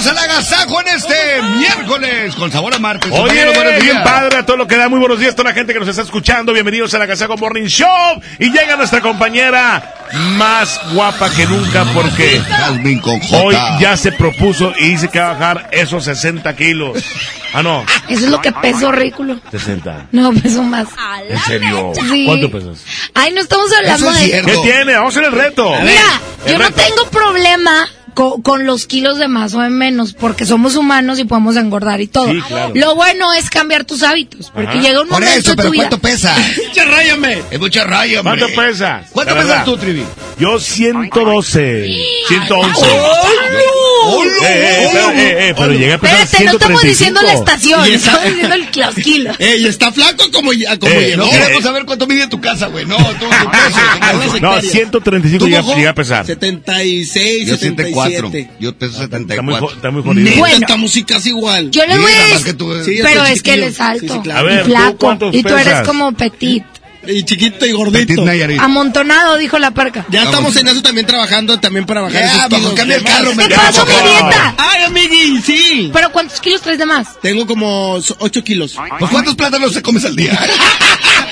Bienvenidos al Agasajo en este miércoles con sabor a martes. Oye, bien padre a todo lo que da. Muy buenos días a toda la gente que nos está escuchando. Bienvenidos a la Casaco Morning Show. Y llega nuestra compañera más guapa que nunca porque hoy ya se propuso y dice que va a bajar esos 60 kilos. Ah, no, Eso es lo que peso ridículo. 60. No, peso más. ¿En serio? Sí. ¿Cuánto pesas? Ay, no estamos hablando Eso es de... ¿Qué tiene? Vamos a hacer el reto. Mira, El yo no tengo problema co- con los kilos de más o de menos, porque somos humanos y podemos engordar y todo. Sí, claro. Lo bueno es cambiar tus hábitos, porque Ajá. llega un Por momento eso, en tu pero vida... ¿cuánto pesa? ¡Mucha ráyame! Es mucha raya. ¿Cuánto pesas? ¿Cuánto pesas tú, Trivi? Yo 112. 111. ¡Hola! Eh, eh, pero, eh, eh, pero llegué a pesar Espérate, no estamos 135. diciendo la estación, estamos diciendo el, los kilos. ¡Ey, está flaco como, como Eh, llegó! No Eh, queremos saber cuánto mide tu casa, güey. No, tú, tu peso, tu peso. No, 135 ¿Tú, llegué, Mojo? llegué a pesar. 76, Yo 77. 74. Yo peso Está muy, 74. jo- está muy jodido. Bueno. estamos casi igual. Yo le voy a decir, pero es que él chiquillo. es alto Sí, sí, claro. A ver, y ¿tú flaco, y tú eres como petit, Y chiquito y gordito. Amontonado, dijo la parca. Ya estamos en eso también trabajando también para bajar Ya, esos cambia el carro, ¿Qué me pasó, mi dieta? ¡Ay, amigui! Sí. ¿Pero cuántos kilos traes de más? Tengo como 8 kilos. Pues, ¿cuántos plátanos te comes al día?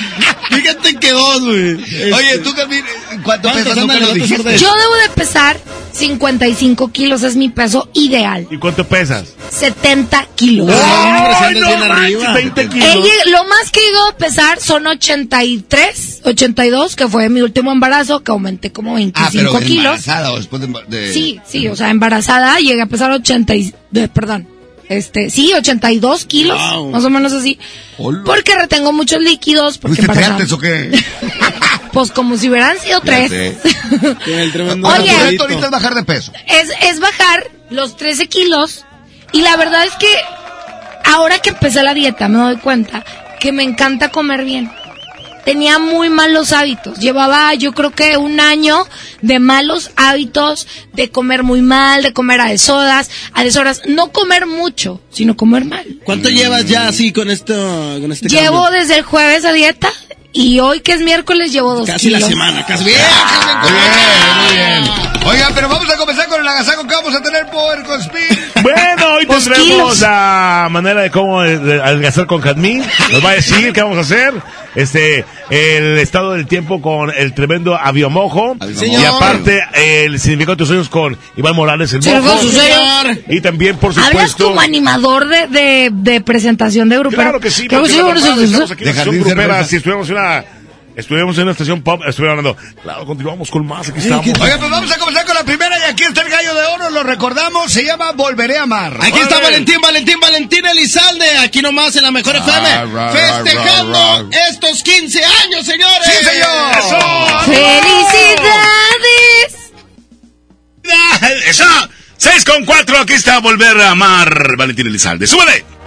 Fíjate que dos, güey. Oye, Este, tú, Jazmín, ¿cuánto ¿Cuántos pesas? Nunca lo dijiste. Yo debo de pesar 55 kilos, es mi peso ideal. ¿Y cuánto pesas? 70 kilos. Ay, hombre, si ¡Ay, andas no manches! arriba. 20 kilos. He lo más que llego a pesar son 83, 82, que fue mi último embarazo, que aumenté como 25 Ah, pero kilos. embarazada o después de... de- Sí, sí, o sea, embarazada llegué a pesar 80 y, de- perdón, este, sí, 82 kilos, Wow. más o menos así. Hola. Porque retengo muchos líquidos, porque ¿Fuiste triates o qué? Pues como si hubieran sido tres. el tremendo Oye. Ahorita es bajar de peso. es, es bajar los 13 kilos y la verdad es que ahora que empecé la dieta me doy cuenta que me encanta comer bien. Tenía muy malos hábitos. Llevaba yo creo que un año de malos hábitos, de comer muy mal, de comer a deshoras, a deshoras, no comer mucho, sino comer mal. ¿Cuánto llevas ya así con esto, con este Llevo cambio? desde el jueves a dieta y hoy que es miércoles llevo dos Casi la semana, casi. Bien, Muy bien, muy bien. Oigan, pero vamos a comenzar con el agasajo que vamos a tener por Conspir. Bueno, hoy Pues tendremos la manera de cómo eh, de adelgazar con Jazmín. Nos va a decir qué vamos a hacer. Este, el estado del tiempo con el tremendo aviomojo. Y aparte, el significado de tus sueños con Iván Morales, el mojo. sueños. Y también, por Hablas supuesto. como animador de, de, de presentación de grupero. Claro que sí, porque sí, la bueno, verdad, sí, estamos aquí De Jardín grupera. Si estuviéramos en una, estuviéramos en una estación pop, estuviera hablando. Claro, continuamos con más, aquí estamos. Oigan, pues vamos a comenzar con la primera y aquí está el gallo de oro, lo recordamos, se llama Volveré a amar. Aquí está. Valentín, Valentín, Valentín Elizalde, aquí nomás en la mejor FM, ra, ra, festejando ra, ra. estos 15 años, señores. ¡Sí, señor! ¡Eso! ¡Felicidades! ¡Eso! 6 con 4, aquí está Volver a Amar, Valentín Elizalde. ¡Súbele!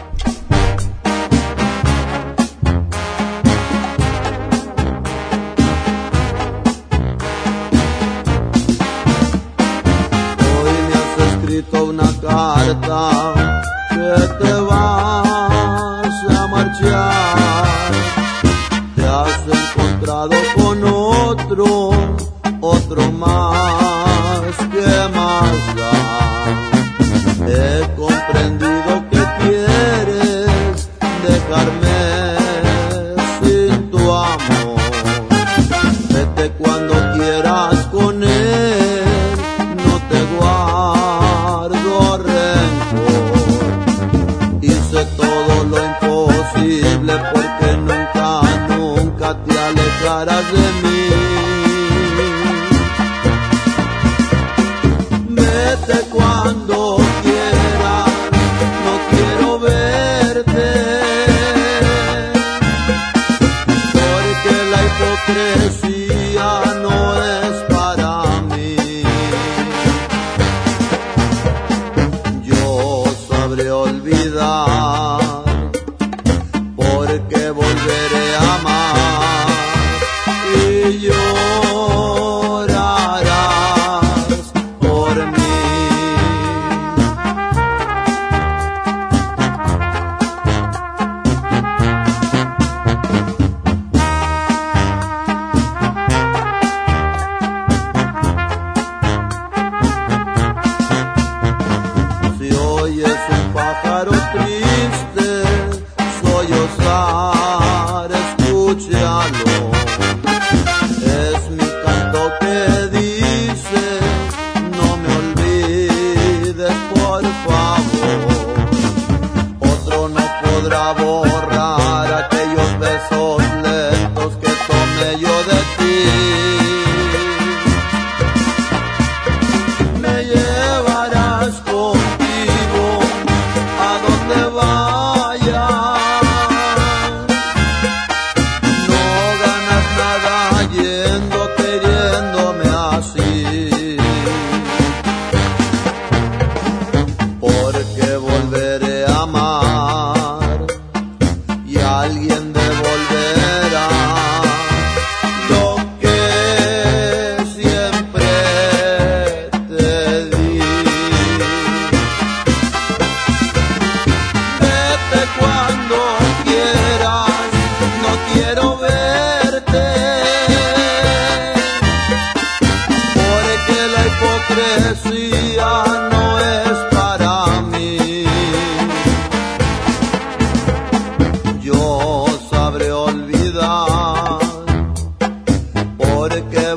Alejarás de mí.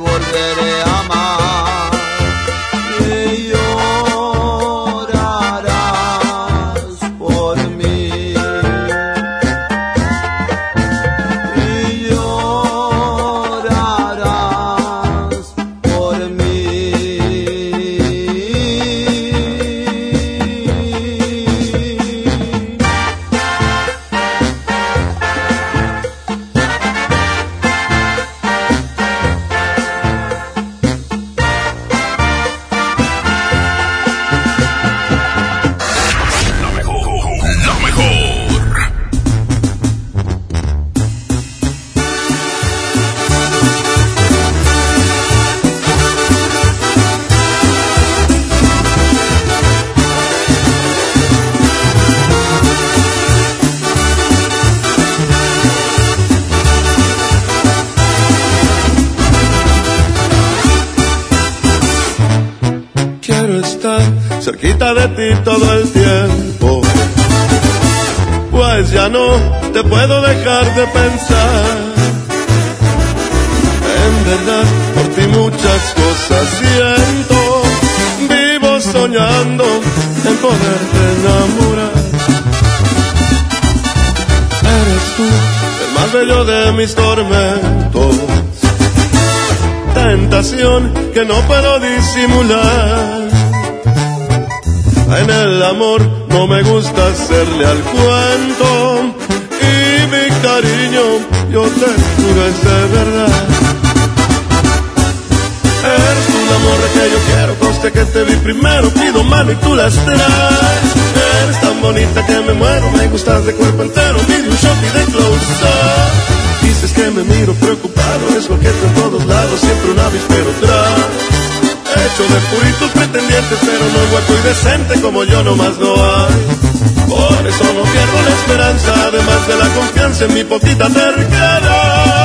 Volveré a amar que no puedo disimular. En el amor no me gusta hacerle al cuento y mi cariño yo te juro es de verdad. Eres el amor que yo quiero, conste que te vi primero, pido mano y tú las traes. Eres tan bonita que me muero, me gustas de cuerpo entero, pide un shot y de close up. Dices que me miro preocupado, es coqueto en todos lados, siempre un avispero tras. Hecho de puritos pretendientes, pero no hueco y decente como yo nomás no hay. Por eso no pierdo la esperanza, además de la confianza en mi poquita terquedad.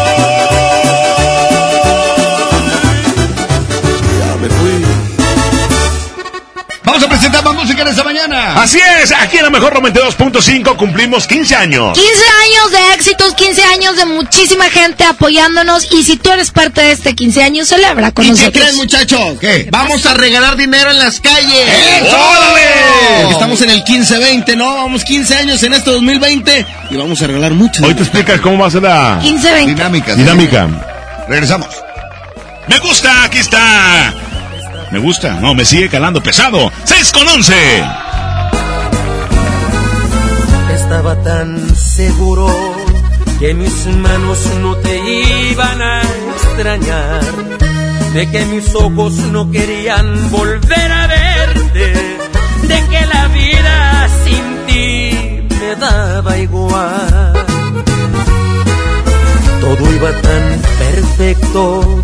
Vamos a presentar más música en esta mañana. Así es, aquí en la mejor 92.5 cumplimos 15 años. 15 años de éxitos, 15 años de muchísima gente apoyándonos. Y si tú eres parte de este 15 años, celebra con ¿Y qué nosotros. creen, muchachos? ¿Qué? Vamos a regalar dinero en las calles. ¡Órale! Porque estamos en el 15-20, ¿no? Vamos 15 años en este 2020 y vamos a regalar mucho. Hoy te explicas cómo va a ser la 15, 20. Dinámica. dinámica. Regresamos. Me gusta, aquí está. Me gusta, no, me sigue calando pesado. 6 con 11. Estaba tan seguro que mis manos no te iban a extrañar, de que mis ojos no querían volver a verte, de que la vida sin ti me daba igual. Todo iba tan perfecto,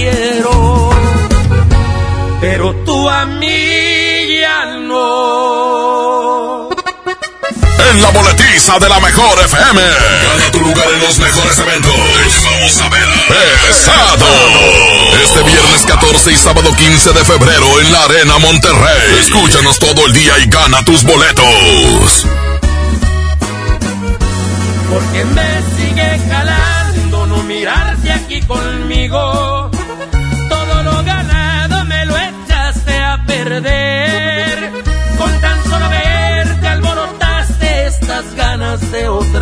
Quiero. Pero tú a mí ya no. En la boletiza de la mejor FM. Gana tu lugar en los mejores eventos. Vamos a ver. Pesado. Este viernes 14 y sábado 15 de febrero en la Arena Monterrey. Escúchanos todo el día y gana tus boletos. Porque me sigue calando no mirarte aquí conmigo.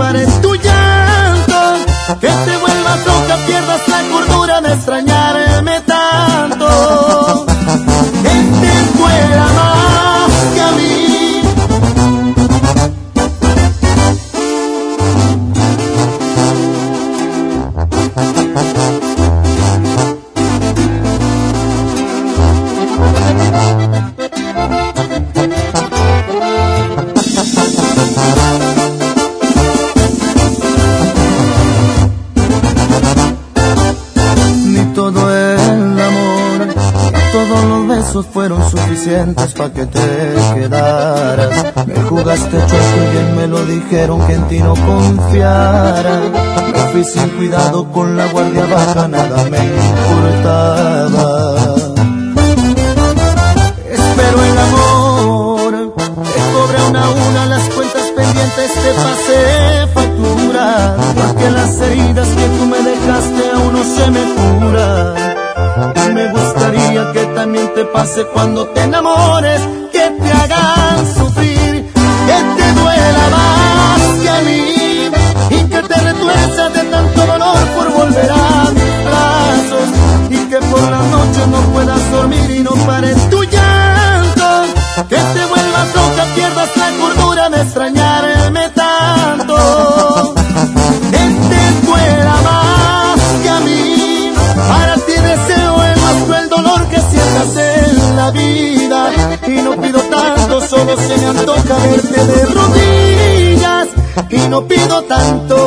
dormir y suficientes para que te quedaras. Me jugaste chueco y bien me lo dijeron que en ti no confiara. Me fui sin cuidado con la guardia baja, nada me importaba. Espero el amor, cobre una a una las cuentas pendientes, te pasé factura. Porque las heridas que tú me dejaste aún no se me curan. Me gustaría que también te pase cuando te enamores, que te hagan sufrir, que te duela más que a mí y que te retuerzas de tanto dolor por volver a mis brazos y que por la noche no puedas dormir y no pares tu llanto, que te vuelvas loca, pierdas la cordura de extrañarme solo se me antoja verte de rodillas y no pido tanto,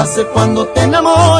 pase cuando te enamores,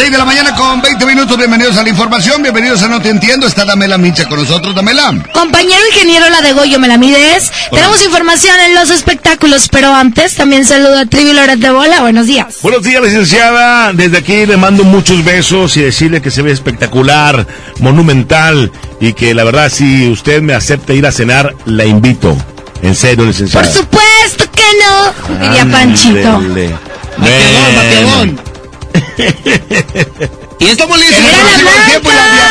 6 de la mañana con 20 minutos, bienvenidos a la información, bienvenidos a No Te Entiendo, está Damela Micha con nosotros, Damela. Compañero ingeniero La de Goyo, me la mides. Tenemos información en los espectáculos, pero antes también saludo a Trivi Loret de Bola. Buenos días. Buenos días, licenciada. Desde aquí le mando muchos besos y decirle que se ve espectacular, monumental y que la verdad, si usted me acepta ir a cenar, la invito. En serio, licenciada. Por supuesto que no, diría Panchito. Mateadón, Bueno. mateadón. Y estamos listos ¡Era para el próximo tiempo y la blanca!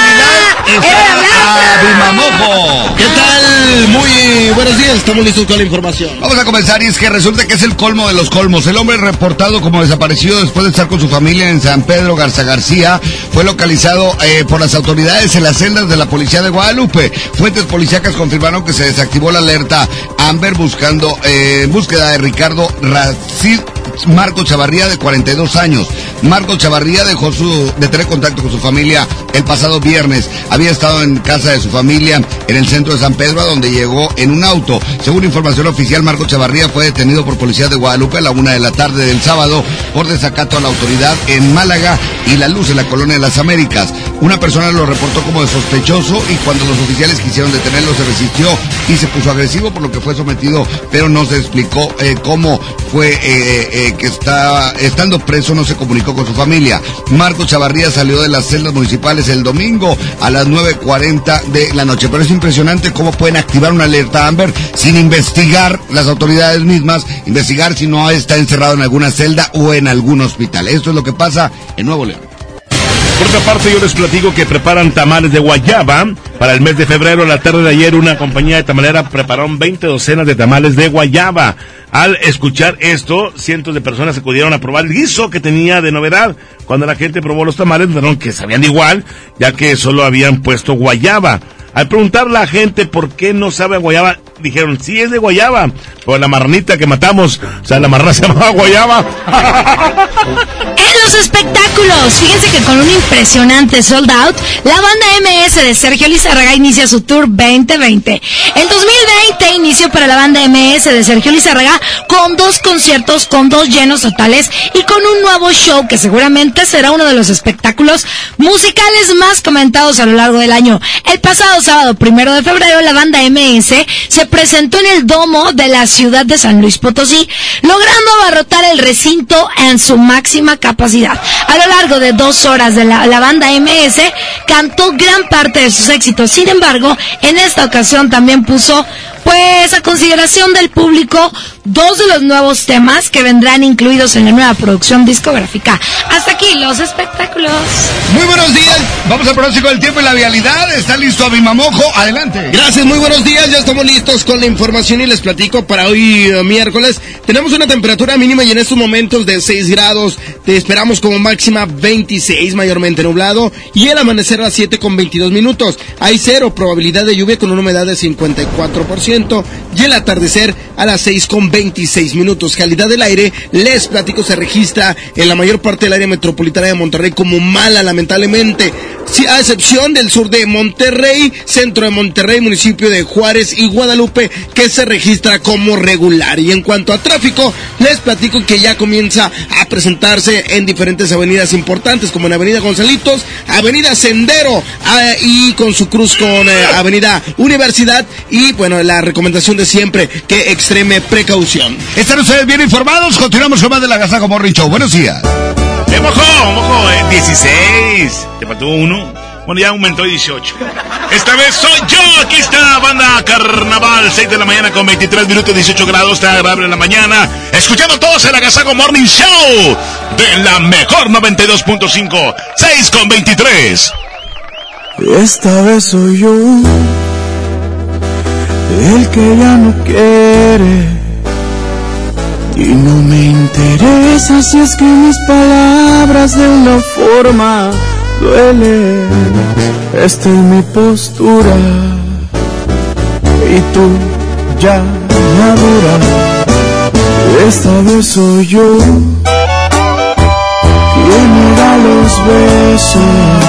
vialidad ¡Era la está. ¿Qué tal? Muy buenos días, estamos listos con la información. Vamos a comenzar y es que resulta que es el colmo de los colmos. El hombre reportado como desaparecido después de estar con su familia en San Pedro Garza García fue localizado eh, por las autoridades en las celdas de la policía de Guadalupe. Fuentes policíacas confirmaron que se desactivó la alerta Amber buscando eh, búsqueda de Ricardo Racid Marco Chavarría de 42 años. Marco Chavarría dejó su, de tener contacto con su familia el pasado viernes. Había estado en casa de su familia en el centro de San Pedro, donde llegó en un auto. Según información oficial, Marco Chavarría fue detenido por policía de Guadalupe a la una de la tarde del sábado por desacato a la autoridad en Málaga y La Luz en la colonia de las Américas. Una persona lo reportó como sospechoso y cuando los oficiales quisieron detenerlo se resistió y se puso agresivo por lo que fue sometido, pero no se explicó eh, cómo fue eh, eh, que está estando preso no se comunicó con su familia. Marco Chavarría salió de las celdas municipales el domingo a las 9.40 de la noche, pero es impresionante cómo pueden activar una alerta Amber sin investigar las autoridades mismas, investigar si no está encerrado en alguna celda o en algún hospital. Esto es lo que pasa en Nuevo León. Por otra parte, yo les platico que preparan tamales de guayaba. Para el mes de febrero, la tarde de ayer, una compañía de tamalera prepararon 20 docenas de tamales de guayaba. Al escuchar esto, cientos de personas acudieron a probar el guiso que tenía de novedad. Cuando la gente probó los tamales, dijeron que sabían igual, ya que solo habían puesto guayaba. Al preguntar a la gente por qué no sabe a guayaba, dijeron, sí es de guayaba, por la marranita que matamos, o sea, la marrana se llamaba guayaba. Los espectáculos, fíjense que con un impresionante sold out, la banda MS de Sergio Lizarraga inicia su tour 2020. El 2020 inició para la banda MS de Sergio Lizarraga con dos conciertos, con dos llenos totales y con un nuevo show que seguramente será uno de los espectáculos musicales más comentados a lo largo del año. El pasado sábado primero de febrero, la banda MS se presentó en el domo de la ciudad de San Luis Potosí, logrando abarrotar el recinto en su máxima capacidad. A lo largo de dos horas de la, la banda MS cantó gran parte de sus éxitos. Sin embargo, en esta ocasión también puso pues a consideración del público dos de los nuevos temas que vendrán incluidos en la nueva producción discográfica. Hasta aquí los espectáculos. Muy buenos días. Vamos al pronóstico del tiempo y la vialidad. ¿Está listo Abimamojo? Adelante. Gracias, muy buenos días. Ya estamos listos con la información y les platico para hoy eh, miércoles. Tenemos una temperatura mínima y en estos momentos de 6 grados. Te esperamos como máxima 26, mayormente nublado. Y el amanecer a las 7 con 22 minutos. Hay cero probabilidad de lluvia con una humedad de 54%. Y el atardecer a las 6 con 26 minutos. Calidad del aire, les platico, se registra en la mayor parte del área metropolitana de Monterrey como mala, lamentablemente. A excepción del sur de Monterrey, centro de Monterrey, municipio de Juárez y Guadalupe, que se registra como regular. Y en cuanto a tráfico, les platico que ya comienza a presentarse en diferentes avenidas importantes, como en Avenida Gonzalitos, Avenida Sendero ah, y con su cruz con eh, Avenida Universidad. Y bueno, la recomendación de siempre, que extreme precaución. Están ustedes bien informados. Continuamos con más de la Gazaco Morning Show. Buenos días. ¡Eh, mojo! ¡Mojo! eh, 16. ¿Te faltó uno? Bueno, ya aumentó 18. Esta vez soy yo. Aquí está banda Carnaval. 6 de la mañana con 23 minutos, 18 grados. Está agradable en la mañana. Escuchando todos el Agasago Morning Show de la mejor 92.5. 6 con 23. Esta vez soy yo el que ya no quiere. Y no me interesa si es que mis palabras de una forma duelen. Esta es mi postura. Y tú ya madura. Esta vez soy yo quien me da los besos.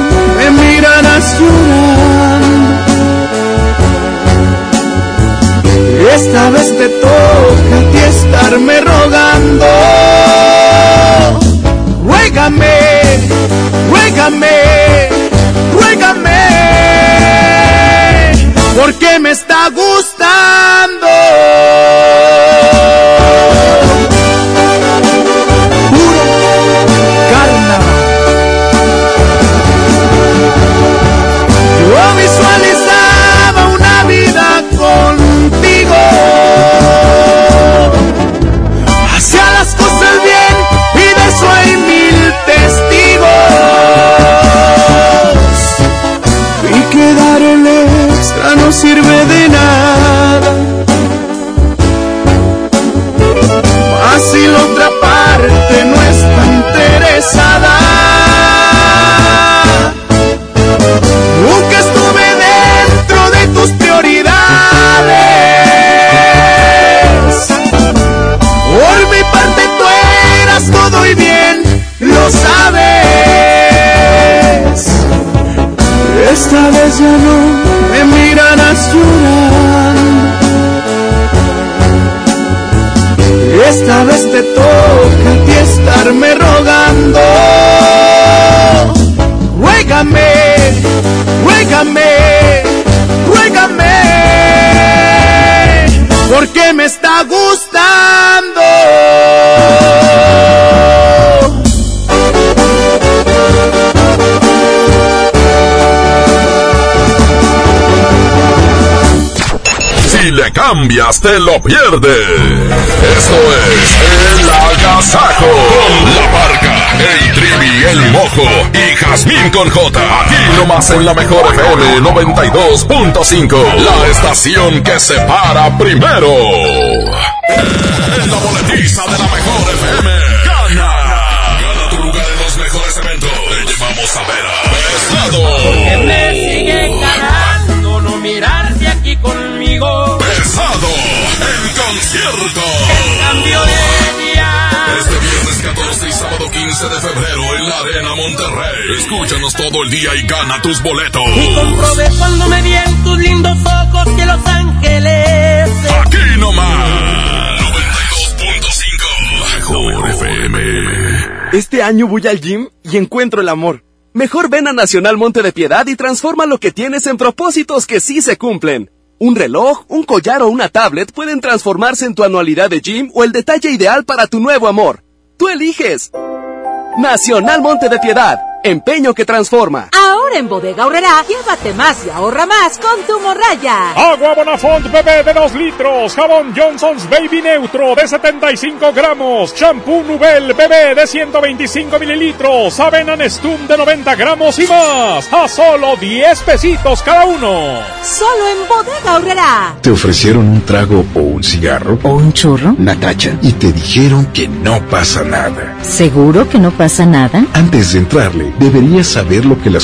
Esta vez te toca a ti estarme rogando. Ruégame, ruégame, ruégame, porque me está gustando. Esta vez ya no me mirarás llorando. Esta vez te toca a ti estarme rogando. Ruégame, ruégame, ruégame, porque me está gustando. Le cambias, te lo pierdes. Esto es El Agasajo con la barca, el trivi, el mojo y Jazmín con J. Aquí nomás en la mejor FM 92.5. La estación que se para primero. En la boletiza de la mejor FM. Gana. Gana tu lugar en los mejores eventos. Te llevamos a ver a Pesado. de febrero en la Arena Monterrey. Escúchanos todo el día y gana tus boletos. Y comprobé cuando me dieron tus lindos ojos que Los Ángeles. Aquí nomás. 92.5. Mejor FM. Este año voy al gym y encuentro el amor. Mejor ven a Nacional Monte de Piedad y transforma lo que tienes en propósitos que sí se cumplen. Un reloj, un collar o una tablet pueden transformarse en tu anualidad de gym o el detalle ideal para tu nuevo amor. ¡Tú eliges! Nacional Monte de Piedad. Empeño que transforma. En Bodega Horrera, llévate más y ahorra más con tu morraya. Agua Bonafont bebé de 2 litros, jabón Johnson's Baby Neutro de 75 gramos, shampoo Nubel bebé de 125 mililitros, avena Nestum de 90 gramos y más, a solo 10 pesitos cada uno. Solo en Bodega Horrera. ¿Te ofrecieron un trago o un cigarro? ¿O un churro? Natacha. Y te dijeron que no pasa nada. ¿Seguro que no pasa nada? Antes de entrarle, deberías saber lo que las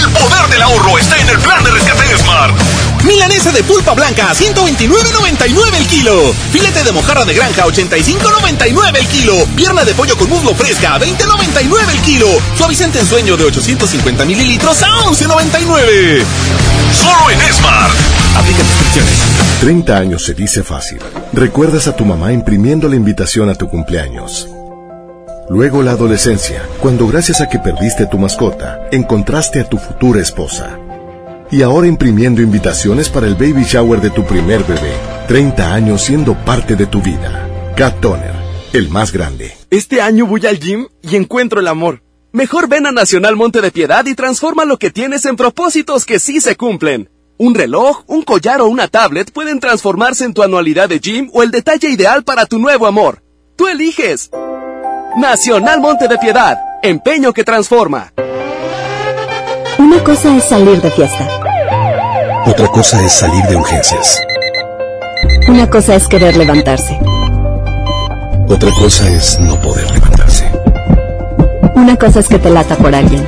El poder del ahorro está en el plan de rescate Smart. Milanesa de pulpa blanca a 129.99 el kilo. Filete de mojarra de granja a 85.99 el kilo. Pierna de pollo con muslo fresca a 20.99 el kilo. Suavicente en sueño de 850 mililitros a 11.99. Solo en Smart. Aplica restricciones. 30 años se dice fácil. Recuerdas a tu mamá imprimiendo la invitación a tu cumpleaños. Luego la adolescencia, cuando gracias a que perdiste tu mascota, encontraste a tu futura esposa. Y ahora imprimiendo invitaciones para el baby shower de tu primer bebé. 30 años siendo parte de tu vida. Cat Toner, el más grande. Este año voy al gym y encuentro el amor. Mejor ven a Nacional Monte de Piedad y transforma lo que tienes en propósitos que sí se cumplen. Un reloj, un collar o una tablet pueden transformarse en tu anualidad de gym o el detalle ideal para tu nuevo amor. Tú eliges. Nacional Monte de Piedad. Empeño que transforma. Una cosa es salir de fiesta. Otra cosa es salir de urgencias. Una cosa es querer levantarse. Otra cosa es no poder levantarse. Una cosa es que te lata por alguien.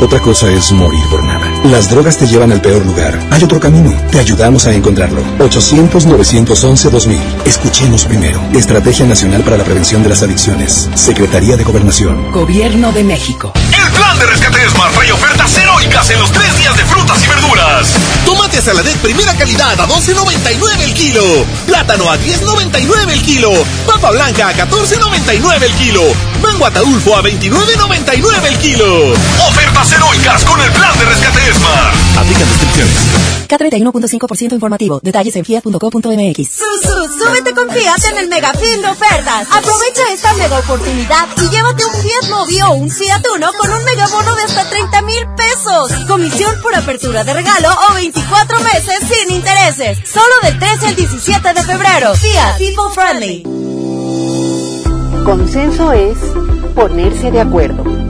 Otra cosa es morir por nada. Las drogas te llevan al peor lugar. Hay otro camino. Te ayudamos a encontrarlo. 800-911-2000. Escuchemos primero. Estrategia Nacional para la Prevención de las Adicciones. Secretaría de Gobernación. Gobierno de México. El plan de rescate Smart trae ofertas heroicas en los tres días de frutas y verduras. Tomate saladet primera calidad a 12.99 el kilo. Plátano a 10.99 el kilo. Papa blanca a 14.99 el kilo. Mango ataulfo a 29.99 el kilo. Ofertas heroicas con el plan de rescate Smart. Aplican restricciones. K31.5% informativo. Detalles en fiat.co.mx. Susu, súbete con Fiat en el mega fin de ofertas. Aprovecha esta mega oportunidad y llévate un Fiat Mobi o un Fiat Uno con un megabono de hasta 30 mil pesos. Comisión por apertura de regalo o 24 meses sin intereses. Solo del 13 al 17 de febrero. Fiat People Friendly. Consenso es ponerse de acuerdo.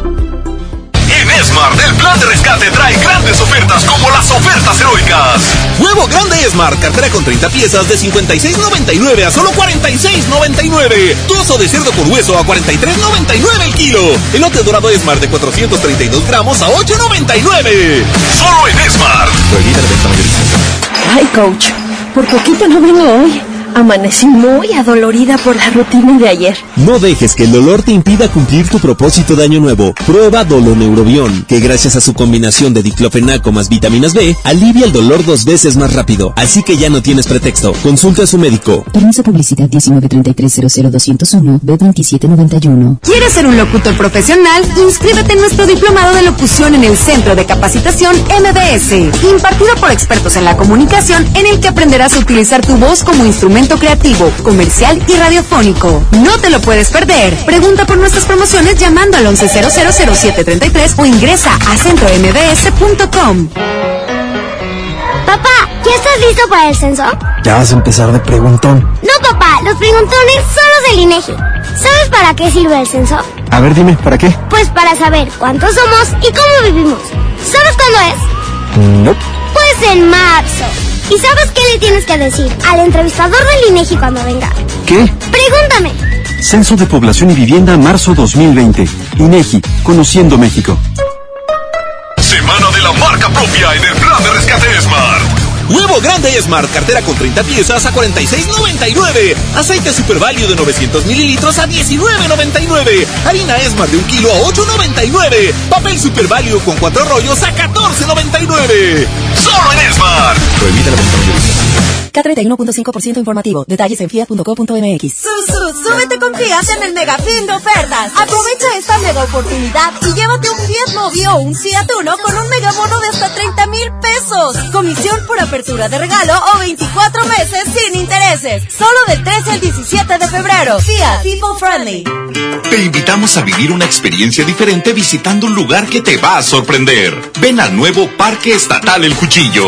En Smart, el plan de rescate trae grandes ofertas como las ofertas heroicas. Huevo grande Smart, cartera con 30 piezas de 56.99 a solo 46.99. Trozo de cerdo con hueso a 43.99 el kilo. Elote dorado Smart de 432 gramos a 8.99. Solo en mayorista. Ay, coach, por poquito no vengo hoy. Amanecí muy adolorida por la rutina de ayer. No dejes que el dolor te impida cumplir tu propósito de año nuevo. Prueba Doloneurobión, que gracias a su combinación de diclofenaco más vitaminas B, alivia el dolor dos veces más rápido. Así que ya no tienes pretexto. Consulta a su médico. Permiso publicidad 193300201 B2791. ¿Quieres ser un locutor profesional? Inscríbete en nuestro diplomado de locución en el Centro de Capacitación MBS, impartido por expertos en la comunicación, en el que aprenderás a utilizar tu voz como instrumento creativo, comercial y radiofónico. No te lo puedes perder. Pregunta por nuestras promociones llamando al 11000733 o ingresa a centrombs.com. Papá, ¿ya estás listo para el censo? Ya vas a empezar de preguntón. No, papá, los preguntones son los del INEGI. ¿Sabes para qué sirve el censo? A ver, dime, ¿para qué? Pues para saber cuántos somos y cómo vivimos. ¿Sabes cuándo es? No. Pues en marzo. ¿Y sabes qué le tienes que decir al entrevistador del INEGI cuando venga? ¿Qué? Pregúntame. Censo de Población y Vivienda, marzo 2020. INEGI, Conociendo México. Semana de la marca propia en el plan de rescate Smart. Huevo grande Smart, cartera con 30 piezas a 46.99. Aceite Super Value de 900 mililitros a 19.99. Harina Smart de un kilo a 8.99. Papel Super Value con cuatro rollos a 14.99. Solo en Smart. Prohibida la venta. K31.5% informativo. Detalles en fiat.co.mx. Susu, súbete con Fiat en el mega fin de ofertas. Aprovecha esta mega oportunidad y llévate un Fiat Mobi o un Fiat Uno con un megabono de hasta 30 mil pesos. Comisión por apertura de regalo o 24 meses sin intereses. Solo del 13 al 17 de febrero. Fiat People Friendly. Te invitamos a vivir una experiencia diferente visitando un lugar que te va a sorprender. Ven al nuevo Parque Estatal El Cuchillo.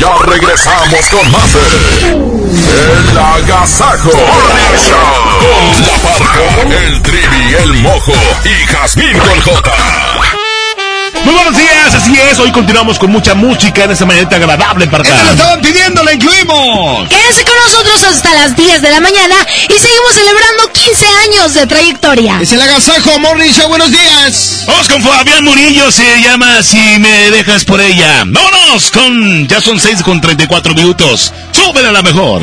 Ya regresamos con más El Agasajo Morning con La Parca, el Trivi, el Mojo y Jazmín con J. Muy buenos días, así es. Hoy continuamos con mucha música en esta mañana agradable para acá. ¡Esta lo estaban pidiendo! ¡La incluimos! Quédense con nosotros hasta las 10 de la mañana y seguimos celebrando 15 años de trayectoria. Es el Agasajo Morning Show, buenos días. Vamos con Fabián Murillo, se llama Si me dejas por ella. Vámonos con, ya son 6 con 34 minutos. Súbele a la mejor.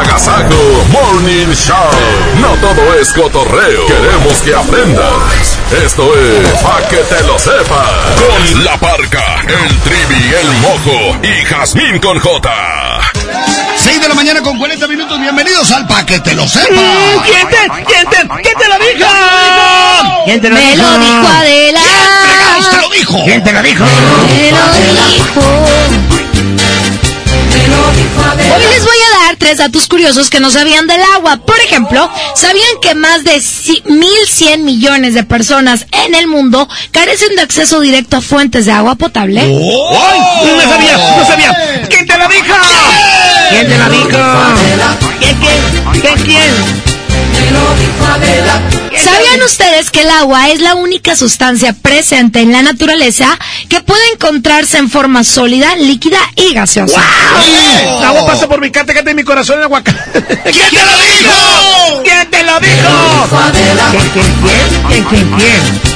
Agasajo Morning Show. No todo es cotorreo. Queremos que aprendas. Esto es Pa' que te lo sepas. Con la parca, el trivi, el mojo y Jazmín con J. 6 de la mañana con 40 minutos. Bienvenidos al Pa' que te lo sepas. ¿Quién te, quién te, quién te lo dijo? ¿Quién te lo Me dijo? lo dijo Adela. ¿Quién te lo dijo? ¿Quién te lo dijo? Me lo dijo. Hoy les voy a tres datos curiosos que no sabían del agua. Por ejemplo, ¿sabían que más de ci- 1.100 millones de personas en el mundo carecen de acceso directo a fuentes de agua potable? ¡Ay! No sabía, no sabía. ¿Quién te lo dijo? ¿Quién te lo dijo? ¿Quién, quién? ¿Quién, quién? ¿Sabían ustedes que el agua es la única sustancia presente en la naturaleza que puede encontrarse en forma sólida, líquida y gaseosa? El agua pasa por mi cate, cate en mi corazón, el aguacate. ¿Quién te lo dijo? ¿Quién te lo dijo? ¿Quién, quién, quién?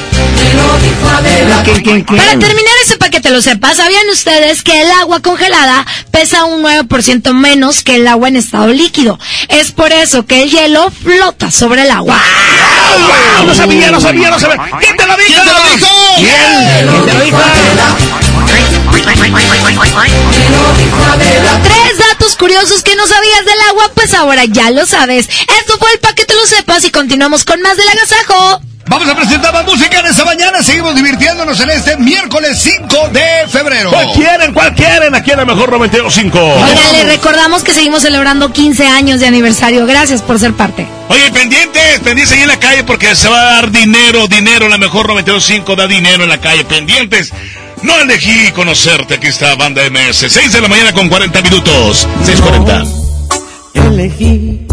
¿Quién, quién, quién? Para terminar ese paquete lo sepas, ¿sabían ustedes que el agua congelada pesa un 9% menos que el agua en estado líquido? Es por eso que el hielo flota sobre el agua. ¡Wow! No sabía, no sabía, no sabía. ¿Quién te lo dijo? ¿Quién te lo dijo? ¿Quién? ¿Quién te lo dijo? Tres datos curiosos que no sabías del agua, pues ahora ya lo sabes. Esto fue el paquete lo sepas y continuamos con más del agasajo. Vamos a presentar más música en esta mañana. Seguimos divirtiéndonos en este miércoles 5 de febrero. ¿Cuál quieren? ¿Cuál quieren? Aquí en la mejor 92.5. Oigan, les recordamos que seguimos celebrando 15 años de aniversario. Gracias por ser parte. Oye, pendientes, pendientes ahí en la calle porque se va a dar dinero, dinero. La mejor 92.5 da dinero en la calle. Pendientes. No elegí conocerte. Aquí está Banda MS. 6 de la mañana con 40 minutos. 6.40. Elegí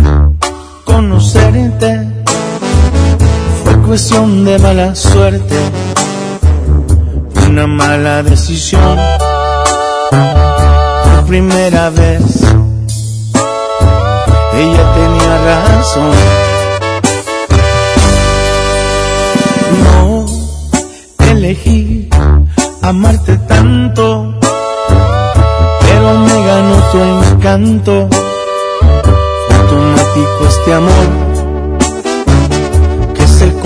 conocerte. Cuestión de mala suerte. Una mala decisión. Por primera vez. Ella tenía razón. No elegí amarte tanto, pero me ganó tu encanto. Automático este amor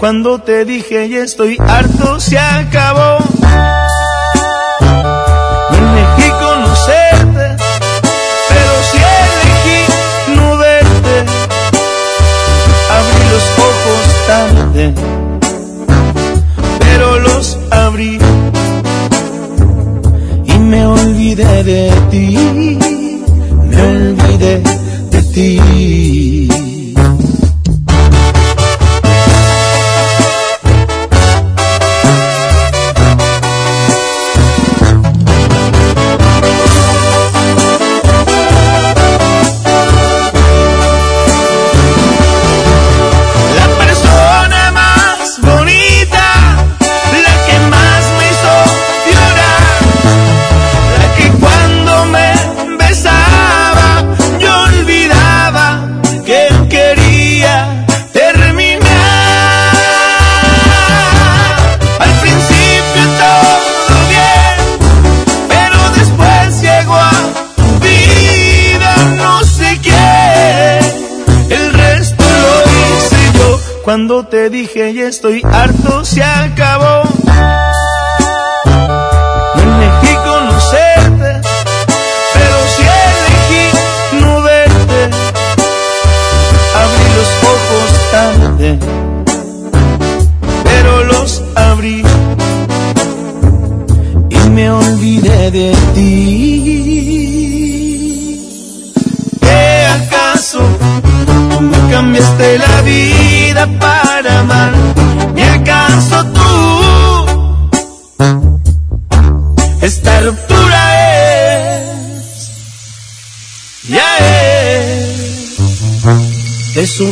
Cuando te dije ya estoy harto, se acabó. No elegí conocerte, pero sí elegí no verte. Abrí los ojos tarde, pero los abrí y me olvidé de ti, me olvidé de ti.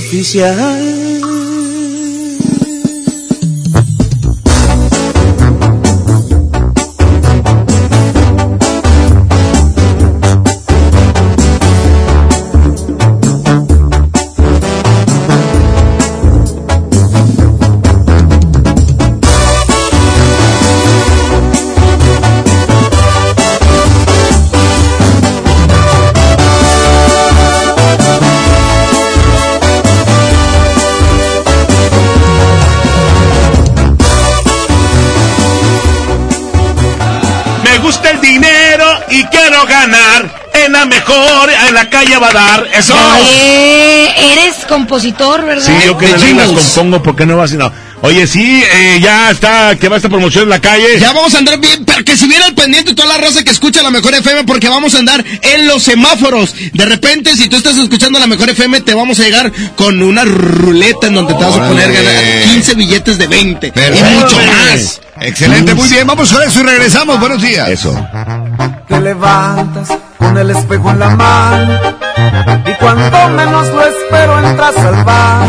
Es oficial? Me gusta el dinero y quiero ganar en la mejor, en la calle Badar. Eso. Oye, eres compositor, ¿verdad? Sí, yo que las las compongo, ¿por qué no vas? No. Oye, sí, eh, ya está, que va esta promoción en la calle. Ya vamos a andar bien, pero que si viene al pendiente toda la raza que escucha la mejor FM, porque vamos a andar en los semáforos. De repente, si tú estás escuchando la mejor FM, te vamos a llegar con una ruleta en donde te vas a poner ganar 15 billetes de 20 y mucho más. Excelente, muy bien, vamos con eso y regresamos. Buenos días. Eso. Te levantas con el espejo en la mano y cuando menos lo espero entras al bar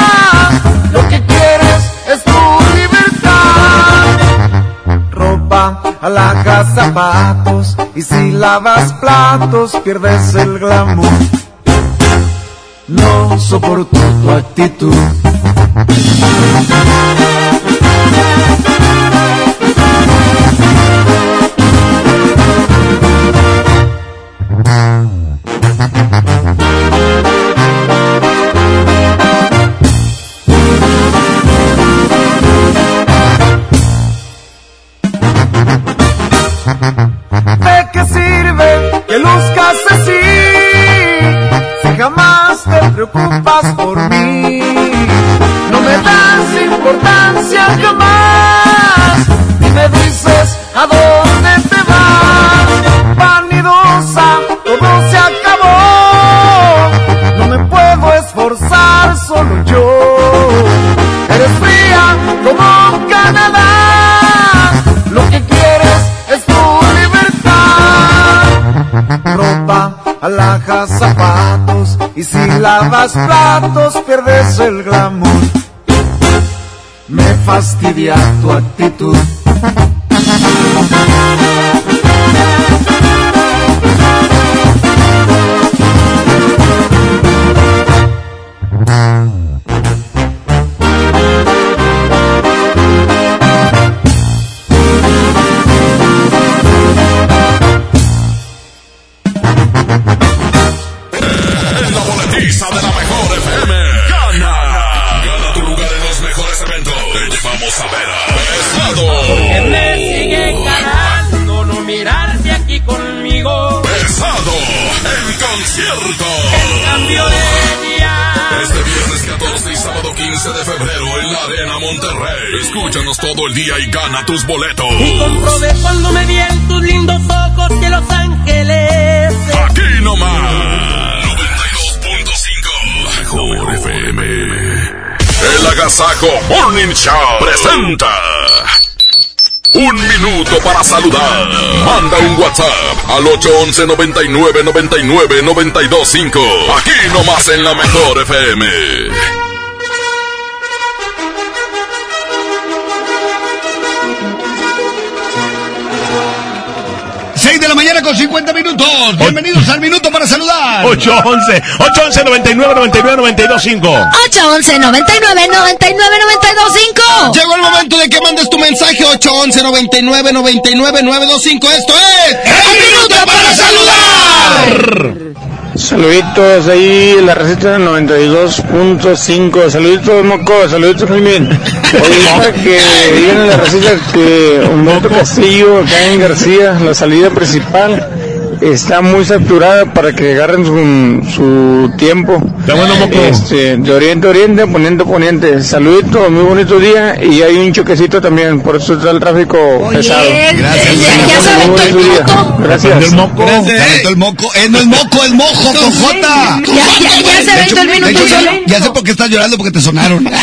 Alhajas, zapatos. Y si lavas platos, pierdes el glamour. No soporto tu actitud. Que luzcas así? Si jamás te preocupas por mí, no me das importancia jamás. Ni me dices a dónde te vas, vanidosa, todo se acabó. No me puedo esforzar solo yo. Zapatos. Y si lavas platos, pierdes el glamour. Me fastidia tu actitud. Tus boletos. Y comprobé cuando me vi en tus lindos ojos que Los Ángeles. Aquí nomás. 92.5. Mejor FM. El Agasajo Morning Show presenta. Un minuto para saludar. Manda un WhatsApp al 811 99 99 925. Aquí nomás en la mejor FM. De la mañana con 50 minutos. Bienvenidos al minuto para saludar. 811 811 99 99 925 811 99 99 925 Llegó el momento de que mandes tu mensaje 811 99 99 925. Esto es El Minuto para Saludar. Saluditos ahí, la receta del 92.5. Saluditos, Moco. Saluditos, Jiménez. Oye, que digan en la receta que Humberto Castillo, acá en García, la salida principal, está muy saturada para que agarren su, su tiempo. Este, de oriente a oriente, poniente a poniente. Saluditos, muy bonito día. Y hay un choquecito también, por eso está el tráfico pesado. Gracias. ya, ya se aventó el moco. Gracias. el moco. Aventó el moco. Eh, no es moco, es mojo con J. Ya, ya, ya se aventó el minuto hecho, ya- solo. Ya sé por qué estás llorando, porque te sonaron.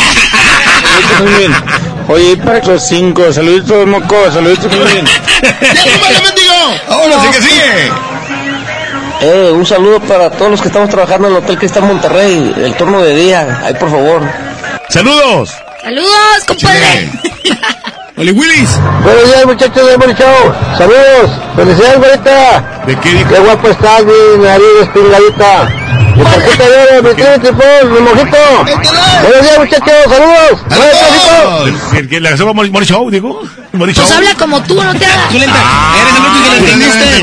Saluditos, muy bien. Oye, para los cinco, saluditos, Moco, saluditos, muy bien. Sí que sigue. Eh, un saludo para todos los que estamos trabajando en el Hotel Cristal Monterrey, el turno de día. Ahí, por favor. ¡Saludos! Saludos, compadre. Oli Willis. Buenos días, muchachos de Show. Saludos. Felicidades, güerita. ¿De qué dijo? Qué guapo estás, mi nariz espingadita. Mi tarjeta de oro, mi tripón, mi mojito. Buenos días, muchachos. Saludos. Días, ¿El que le hacemos Mori Mori Show, digo? Mori Pues habla como tú, no te hagas. Eres el único que le entendiste.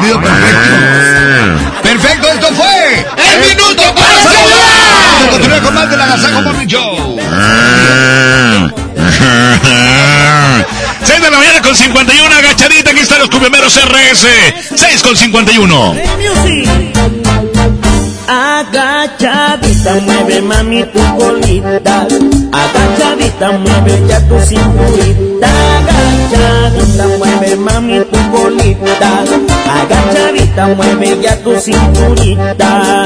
Perfecto, esto fue el minuto para saludar. Continúa con más de la Agasajo Morning Show. 6 de la mañana con 51, agachadita, aquí están los cubiomeros RS. 6 con 51. Agachadita, mueve mami tu colita. Agachadita, mueve ya tu cinturita. Agachadita, mueve mami tu colita. Agachadita, mueve ya tu cinturita.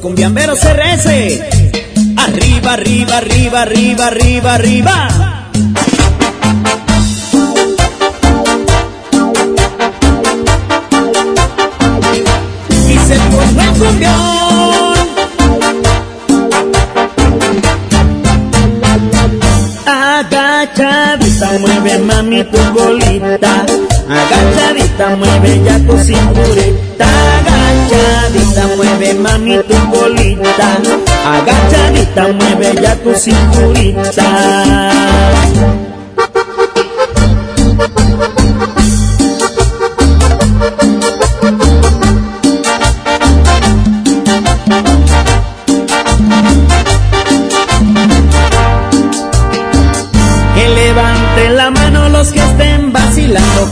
Los cumbiamberos RS. Arriba, arriba, arriba, arriba, arriba, arriba. Y se formó el cumbión. Agachadita, mueve mami tu bolita. Agachadita, mueve ya tu cinturita. Agachadita, mueve mami tu bolita. Agachadita, mueve ya tu cinturita.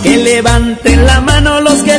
Que levanten la mano los que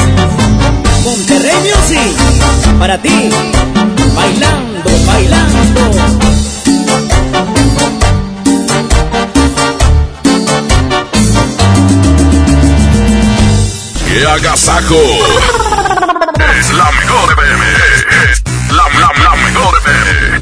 Monterrey Music para ti, bailando, bailando. ¡Qué agasajo! Es la mejor FM. Es la, la, la mejor FM.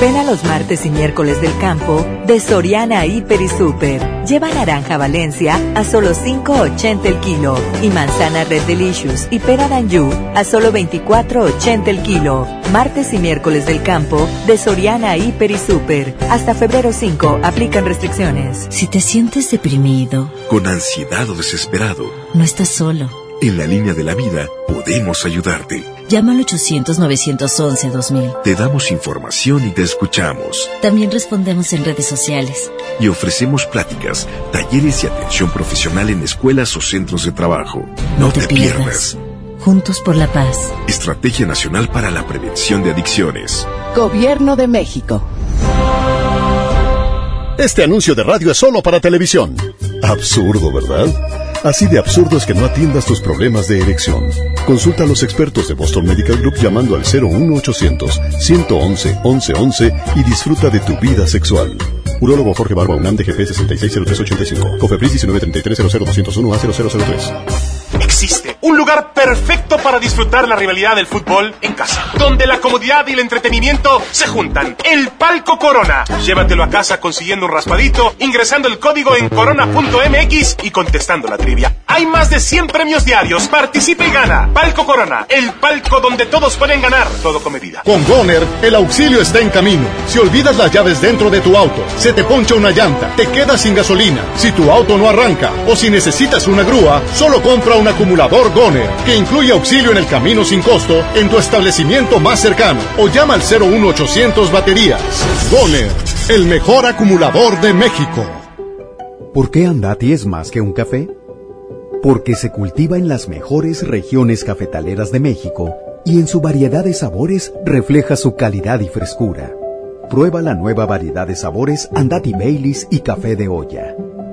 Ven a los martes y miércoles del campo de Soriana Hiper y Super. Lleva naranja Valencia a solo 5.80 el kilo y manzana Red Delicious y pera Danju a solo 24.80 el kilo. Martes y miércoles del campo de Soriana Hiper y Super. Hasta febrero 5 aplican restricciones. Si te sientes deprimido, Con ansiedad o desesperado, no estás solo. en la línea de la vida podemos ayudarte. Llama al 800-911-2000. Te damos información y te escuchamos. También respondemos en redes sociales. Y ofrecemos pláticas, talleres y atención profesional en escuelas o centros de trabajo. No, te, pierdas. Juntos por la paz. Estrategia Nacional para la Prevención de Adicciones. Gobierno de México. Este anuncio de radio es solo para televisión. Absurdo, ¿verdad? Así de absurdo es que no atiendas tus problemas de erección. Consulta a los expertos de Boston Medical Group llamando al 01800 111 1111 y disfruta de tu vida sexual. Urólogo Jorge Barba UNAM DGP 660385. Cofepris 1933 00201 a 0003. Existe un lugar perfecto para disfrutar la rivalidad del fútbol en casa, donde la comodidad y el entretenimiento se juntan. El Palco Corona. Llévatelo a casa consiguiendo un raspadito, ingresando el código en corona.mx y contestando la trivia. Hay más de 100 premios diarios. Participa y gana. Palco Corona, el palco donde todos pueden ganar, todo con medida. Con Goner, el auxilio está en camino. Si olvidas las llaves dentro de tu auto, se te poncha una llanta, te quedas sin gasolina, si tu auto no arranca o si necesitas una grúa, solo compra un acumulador Goner, que incluye auxilio en el camino sin costo en tu establecimiento más cercano o llama al 01800 baterías. Goner, el mejor acumulador de México. ¿Por qué Andati es más que un café? Porque se cultiva en las mejores regiones cafetaleras de México y en su variedad de sabores refleja su calidad y frescura. Prueba la nueva variedad de sabores Andati Baileys y café de olla.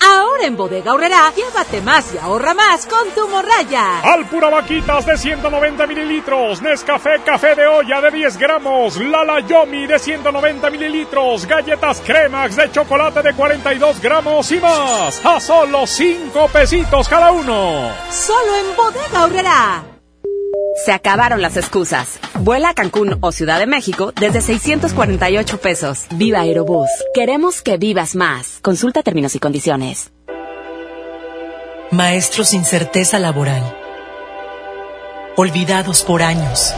Ahora en Bodega Horrera, llévate más y ahorra más con tu morraya. Alpura Vaquitas de 190 mililitros, Nescafé Café de olla de 10 gramos, Lala Yomi de 190 mililitros, galletas Cremax de chocolate de 42 gramos y más, a solo 5 pesitos cada uno. Solo en Bodega Horrera. Se acabaron las excusas. Vuela a Cancún o Ciudad de México desde 648 pesos. Viva Aerobús. Queremos que vivas más. Consulta términos y condiciones. Maestros sin certeza laboral. Olvidados por años.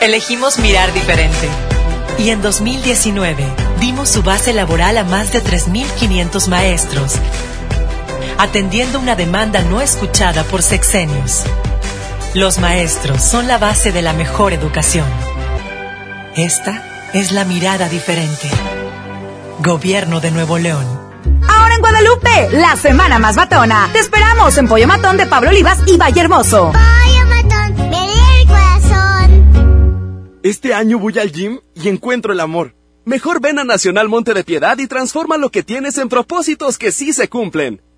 Elegimos mirar diferente. Y en 2019 dimos su base laboral a más de 3.500 maestros, atendiendo una demanda no escuchada por sexenios. Los maestros son la base de la mejor educación. Esta es la mirada diferente. Gobierno de Nuevo León. Ahora en Guadalupe, la semana más batona. Te esperamos en Pollo Matón de Pablo Olivas y Valle Hermoso. Pollo Matón, el corazón. Este año voy al gym y encuentro el amor. Mejor ven a Nacional Monte de Piedad y transforma lo que tienes en propósitos que sí se cumplen.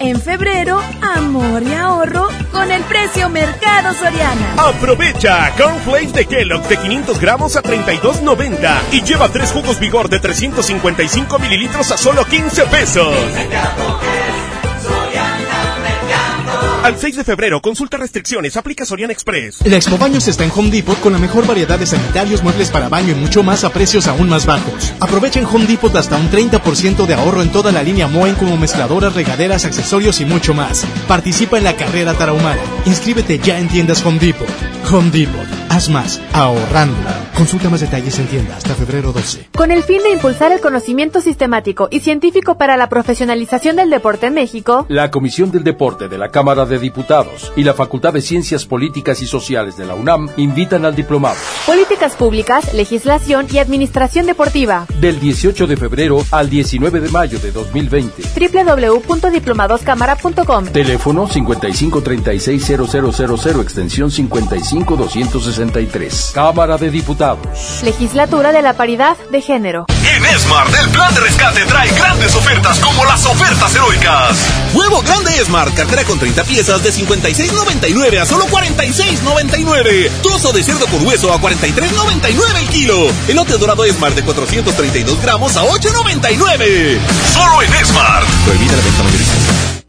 En febrero, amor y ahorro con el precio Mercado Soriana. Aprovecha Cornflakes de Kellogg de 500 gramos a 32.90 y lleva tres jugos Vigor de 355 mililitros a solo 15 pesos. Al 6 de febrero, consulta restricciones, aplica Soriana Express. El Expo Baños está en Home Depot con la mejor variedad de sanitarios, muebles para baño y mucho más a precios aún más bajos. Aprovecha en Home Depot hasta un 30% de ahorro en toda la línea Moen como mezcladoras, regaderas, accesorios y mucho más. Participa en la carrera tarahumara. Inscríbete ya en tiendas Home Depot. Home Depot. Haz más, ahorrando. Consulta más detalles en tienda hasta febrero 12. Con el fin de impulsar el conocimiento sistemático y científico para la profesionalización del deporte en México, La Comisión del Deporte de la Cámara de Diputados y la Facultad de Ciencias Políticas y Sociales de la UNAM invitan al diplomado. políticas públicas, legislación y administración deportiva. Del 18 de febrero al 19 de mayo de 2020. www.diplomadoscámara.com Teléfono 55360000 extensión 55263. Cámara de Diputados. Legislatura de la Paridad de Género. En Smart, el plan de rescate trae grandes ofertas como las ofertas heroicas. Huevo grande Smart, cartera con 30 piezas de 56.99 a solo 46.99. Trozo de cerdo con hueso a 43.99 el kilo. Elote dorado Smart de 432 gramos a 8.99. Solo en Smart. Prohibida la venta mayorista.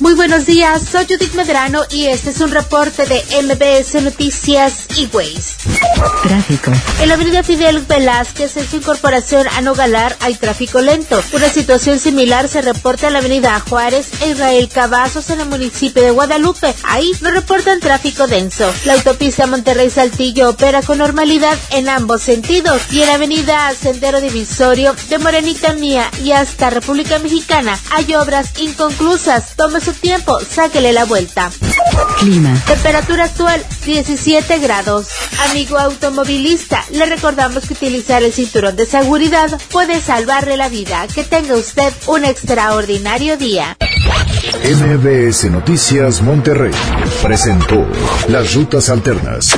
Muy buenos días, soy Judith Medrano y este es un reporte de MBS Noticias y Ways. Tráfico. En la avenida Fidel Velázquez, en su incorporación a Nogalar, hay tráfico lento. Una situación similar se reporta en la avenida Juárez e Israel Cavazos en el municipio de Guadalupe. Ahí no reportan tráfico denso. La autopista Monterrey-Saltillo opera con normalidad en ambos sentidos. Y en la avenida Sendero Divisorio de Morenita Mía y hasta República Mexicana hay obras inconclusas. Tome su tiempo, sáquele la vuelta. Clima. Temperatura actual 17 grados. Amigo automovilista, le recordamos que utilizar el cinturón de seguridad puede salvarle la vida. Que tenga usted un extraordinario día. MBS Noticias Monterrey presentó Las Rutas Alternas.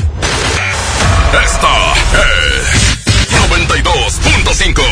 Esta es 92.5.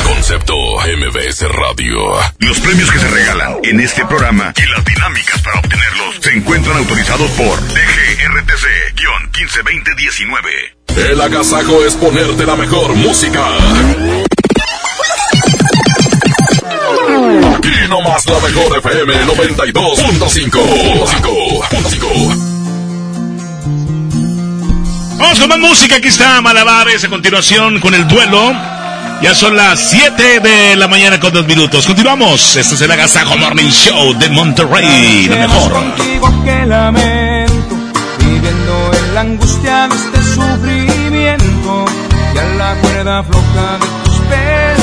Concepto MBS Radio. Los premios que se regalan en este programa y las dinámicas para obtenerlos se encuentran autorizados por DGRTC-152019. El agasajo es ponerte la mejor música. Aquí nomás la mejor FM 92.5. Vamos con más música. Aquí está Malabares a continuación con el duelo. Ya son las 7 de la mañana con dos minutos. Continuamos. Este es el Agasajo Morning Show de Monterrey. Lo mejor. contigo aquel lamento, viviendo en la angustia de este sufrimiento, y a la cuerda floja de tus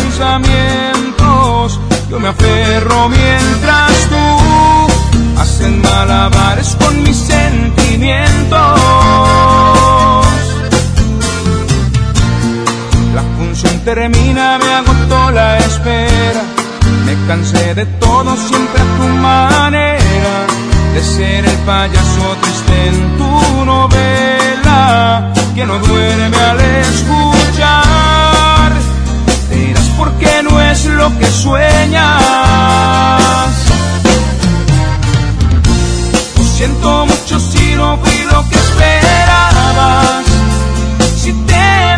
pensamientos, yo me aferro mientras tú haces malabares con mis sentimientos. Termina, me agotó la espera. Me cansé de todo siempre a tu manera. De ser el payaso triste en tu novela. Que no duerme al escuchar. Dirás porque no es lo que sueñas. Lo siento mucho si no fui lo que esperabas si te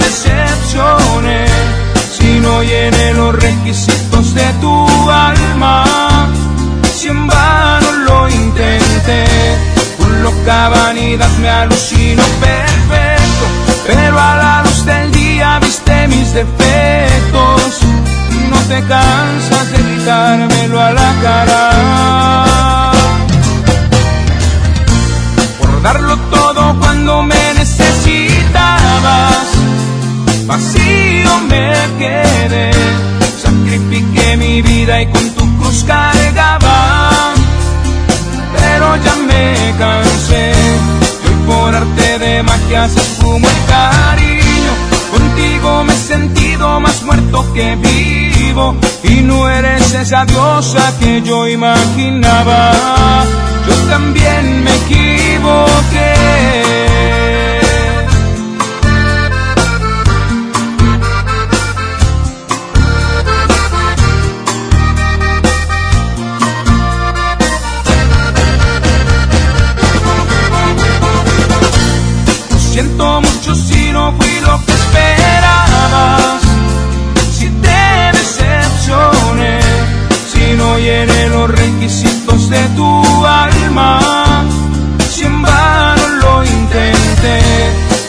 si no llené los requisitos de tu alma, si en vano lo intenté, con loca vanidad me alucino perfecto, pero a la luz del día viste mis defectos. No te cansas de gritármelo a la cara. Por darlo todo cuando me necesitabas. Vacío me quedé, sacrifiqué mi vida y con tu cruz cargaba. Pero ya me cansé, y hoy por arte de magia se esfumó el cariño. Contigo me he sentido más muerto que vivo y no eres esa diosa que yo imaginaba. Yo también me equivoqué. Siento mucho si no fui lo que esperabas, si te decepcioné, si no llené los requisitos de tu alma, si en vano lo intenté,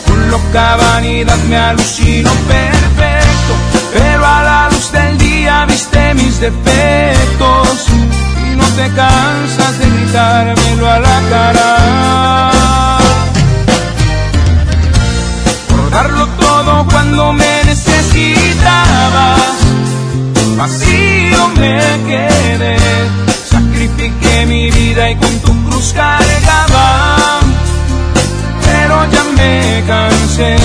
con loca vanidad me alucino perfecto, pero a la luz del día viste mis defectos y no te cansas de gritármelo a la cara. Darlo todo cuando me necesitabas. Vacío me quedé, sacrifiqué mi vida y con tu cruz cargaba. Pero ya me cansé,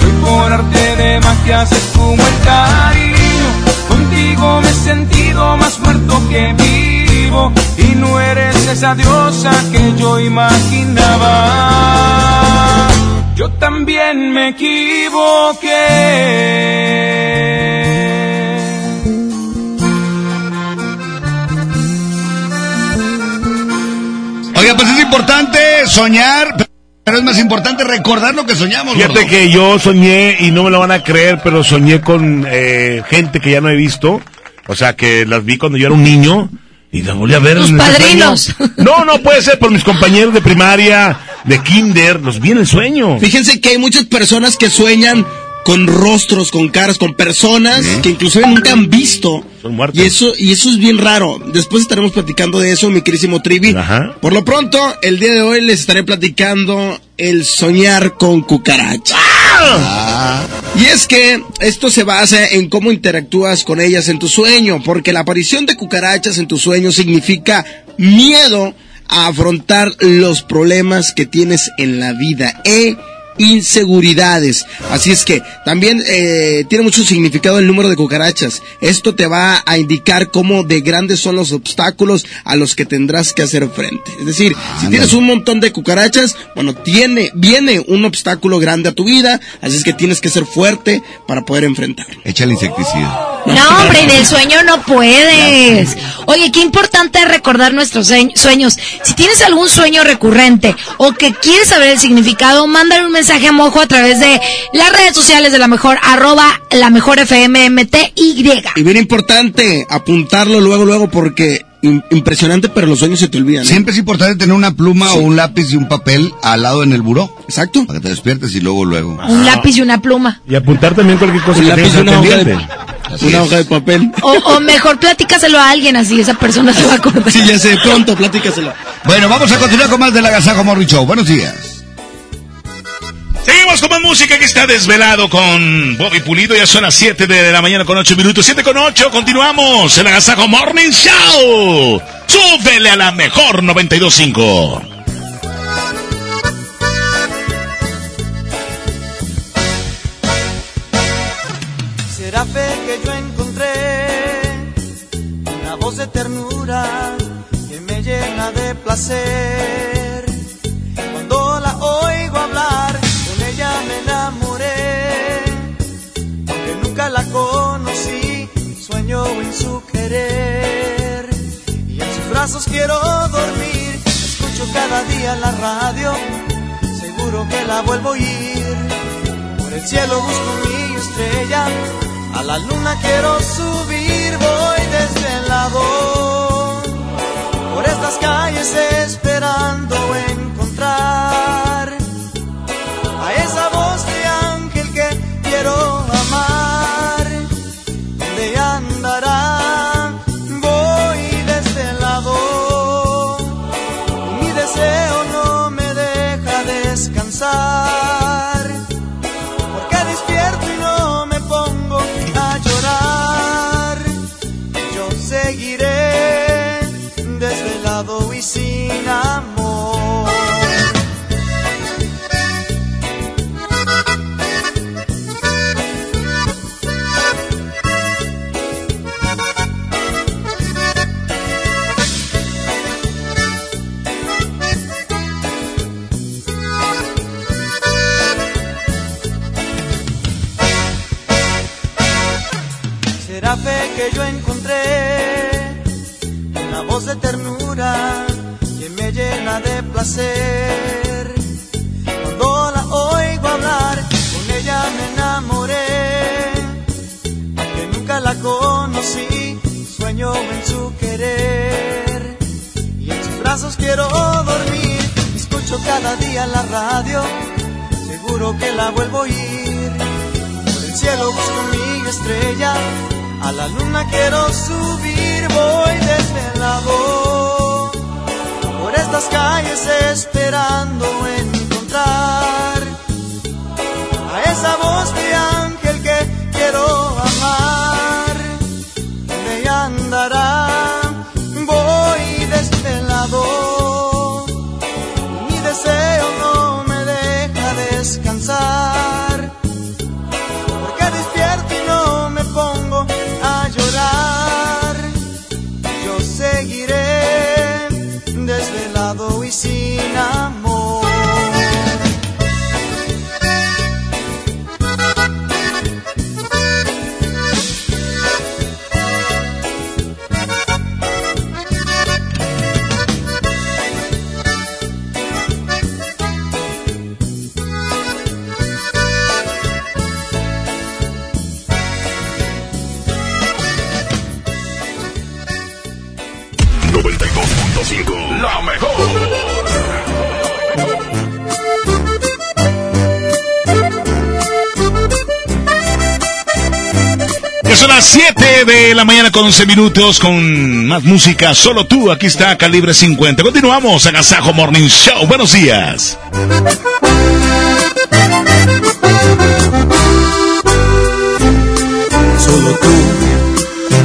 y hoy por arte de magia se esfumó el cariño. Contigo me he sentido más muerto que vivo y no eres esa diosa que yo imaginaba. Yo también me equivoqué. Oiga, pues es importante soñar, pero es más importante recordar lo que soñamos. Fíjate gordo. que yo soñé, y no me lo van a creer, pero soñé con eh, gente que ya no he visto. O sea, que las vi cuando yo era un niño y las volví a ver. Tus padrinos. No, no puede ser por mis compañeros de primaria, de kinder, los vi en el sueño. Fíjense que hay muchas personas que sueñan con rostros, con caras, con personas que inclusive nunca han visto. Son muertos. Y eso, y eso es bien raro. Después estaremos platicando de eso, mi querísimo Trivi. Por lo pronto, el día de hoy les estaré platicando el soñar con cucarachas. ¡Ah! Y es que esto se basa en cómo interactúas con ellas en tu sueño, porque la aparición de cucarachas en tu sueño significa miedo a afrontar los problemas que tienes en la vida e inseguridades. Así es que también eh, tiene mucho significado el número de cucarachas. Esto te va a indicar cómo de grandes son los obstáculos a los que tendrás que hacer frente. Es decir, si tienes un montón de cucarachas, bueno, tiene, viene un obstáculo grande a tu vida, así es que tienes que ser fuerte para poder enfrentarlo. Échale insecticida. No, hombre, en el sueño no puedes. Oye, qué importante es recordar nuestros sueñ- sueños. Si tienes algún sueño recurrente o que quieres saber el significado, mándale un mensaje a Mojo a través de las redes sociales de la mejor, arroba la mejor FMMTY. Y bien importante apuntarlo luego, luego, porque im- impresionante, pero los sueños se te olvidan. ¿eh? Siempre es importante tener una pluma o un lápiz y un papel al lado en el buró. Exacto. Para que te despiertes y luego, luego. Un lápiz y una pluma. Y apuntar también cualquier cosa Un que lápiz y una hoja de-. Una hoja de papel. O, o mejor platícaselo a alguien así, esa persona se va a acordar. Sí, ya sé, pronto, platícaselo. Bueno, vamos a continuar con más del Agasajo Morning Show. Buenos días. Música que está desvelado con Bobby Pulido. Ya son las 7 de la mañana con 8 minutos. 7 con 8. Continuamos en Agasajo Morning Show. Súbele a la mejor 92.5. Será fe que yo encontré una voz de ternura que me llena de placer. Querer. Y en sus brazos quiero dormir. Escucho cada día la radio, seguro que la vuelvo a oír. Por el cielo busco mi estrella, a la luna quiero subir, voy desde el lado. Por estas calles esperando encontrar de ternura que me llena de placer. Cuando la oigo hablar, con ella me enamoré. Aunque nunca la conocí, sueño en su querer. Y en sus brazos quiero dormir. Escucho cada día la radio, seguro que la vuelvo a oír. Por el cielo busco mi estrella, a la luna quiero subir, voy desvelado. Por estas calles esperando encontrar a esa voz de ángel que quiero ीना las 7 de la mañana con 11 minutos con más música. Solo tú, aquí está Calibre 50. Continuamos, Agasajo Morning Show. Buenos días. Solo tú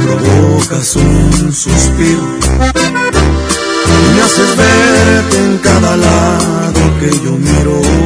provocas un suspiro y me haces verte en cada lado que yo miro.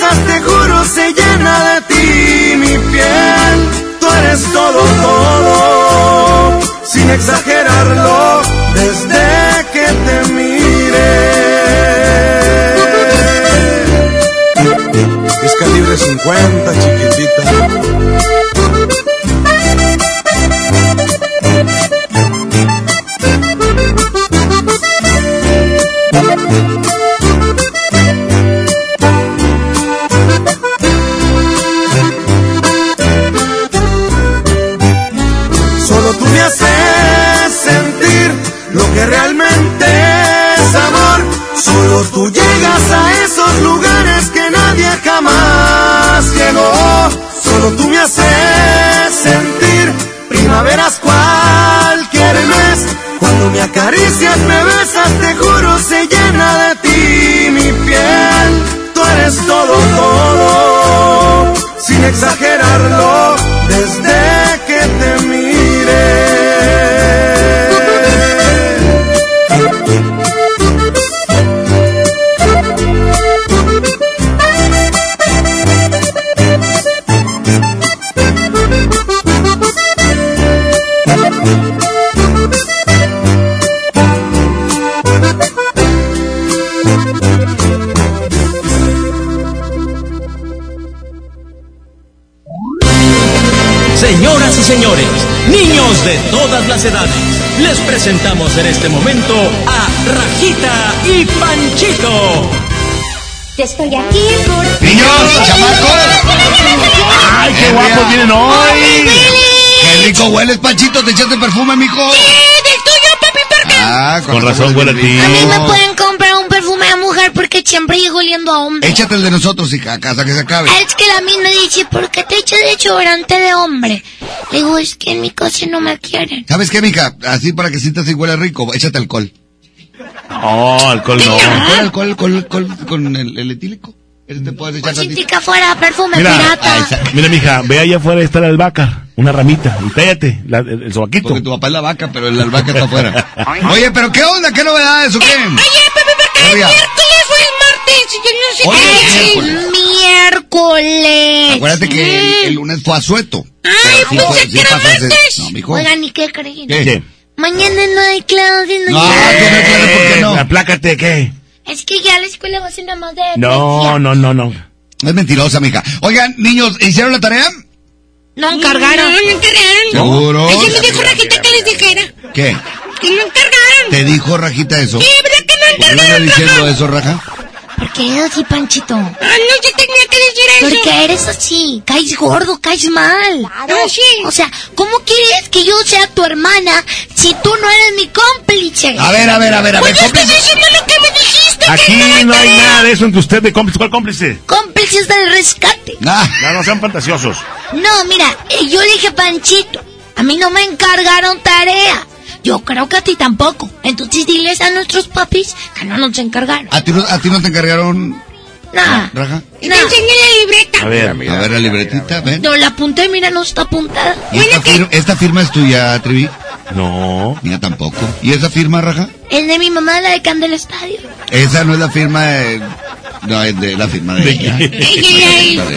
exagerarlo, desde que te miré. Es calibre 50, chiquitita. Cuando presentamos en este momento a Rajita y Panchito. Yo estoy aquí por... Niños, chamacos. ¡Ay, qué guapos vienen hoy! Qué rico hueles, Panchito. ¿Te echaste perfume, mijo? del tuyo, papi, porque Ah, Con razón huele a ti. a mí me pueden comprar un perfume de mujer porque siempre llego oliendo a hombre. Échate el de nosotros, hija, hasta que se acabe. Es que la misma dice, ¿por qué te echas desodorante de hombre? Le digo, es que en mi casa no me quieren. ¿Sabes qué, mija? Así para que sientas y huele rico, échate alcohol. No, alcohol no. Alcohol, alcohol, alcohol, alcohol con el, el etílico. Te puedes echar tantito. Chitica fuera, perfume Mira, pirata. mira, mija, ve allá afuera está la albahaca, una ramita, y cállate, la- el, el sobaquito. Porque tu papá es la vaca, pero el albahaca está afuera. Oye, pero ¿qué onda? ¿Qué novedades o qué? Oye, Pepe, ¿por qué el Oiga. Hoy qué es es. Miércoles. Acuérdate que el, el lunes fue asueto. Ay, Pero sí pensé fue- que sí era martes. No, mijo. Oigan, ¿y qué creen? ¿Qué? Mañana no hay clases, no, No, hay no hay clases, ¿por qué no? Aplácate, ¿qué? Es que ya la escuela va a ser nada más de... No, no, no, no. Es mentirosa, mija. Oigan, niños, ¿hicieron la tarea? No encargaron. No, no encargaron ¿Seguro? Así me dijo Rajita que les dijera. ¿Qué? Que no encargaron. ¿Te dijo Rajita eso? Sí, ¿verdad que no ¿Por qué no encargaron, está diciendo eso, Raja? ¿Por qué eres así, Panchito? Ah, no se tenía que decir eso. Porque eres así, caes gordo, caes mal. Ah, sí. O sea, ¿cómo quieres que yo sea tu hermana si tú no eres mi cómplice? A ver, a ver, a ver, a ver, Pues estás cómplice. diciendo lo que me dijiste. Aquí no hay nada de eso entre usted de cómplice. ¿Cuál cómplice? Cómplices del rescate. Ah, No, no sean fantasiosos. No, mira, eh, yo dije Panchito. A mí no me encargaron tarea. Yo creo que a ti tampoco. Entonces diles a nuestros papis que no nos encargaron. ¿a ti, no- ¿A ti no te encargaron, Nada. Raja? Te enseñé la libreta. A ver, A ver la libretita, ven. No la apunté, mira, no está apuntada. ¿Y esta, fir- esta firma es tuya, Trivi? No. Mía tampoco. ¿Y esa firma, Raja? Es de mi mamá, la de Candel Estadio. Esa no es la firma de... No, es de la firma de ella. Ella la. Esa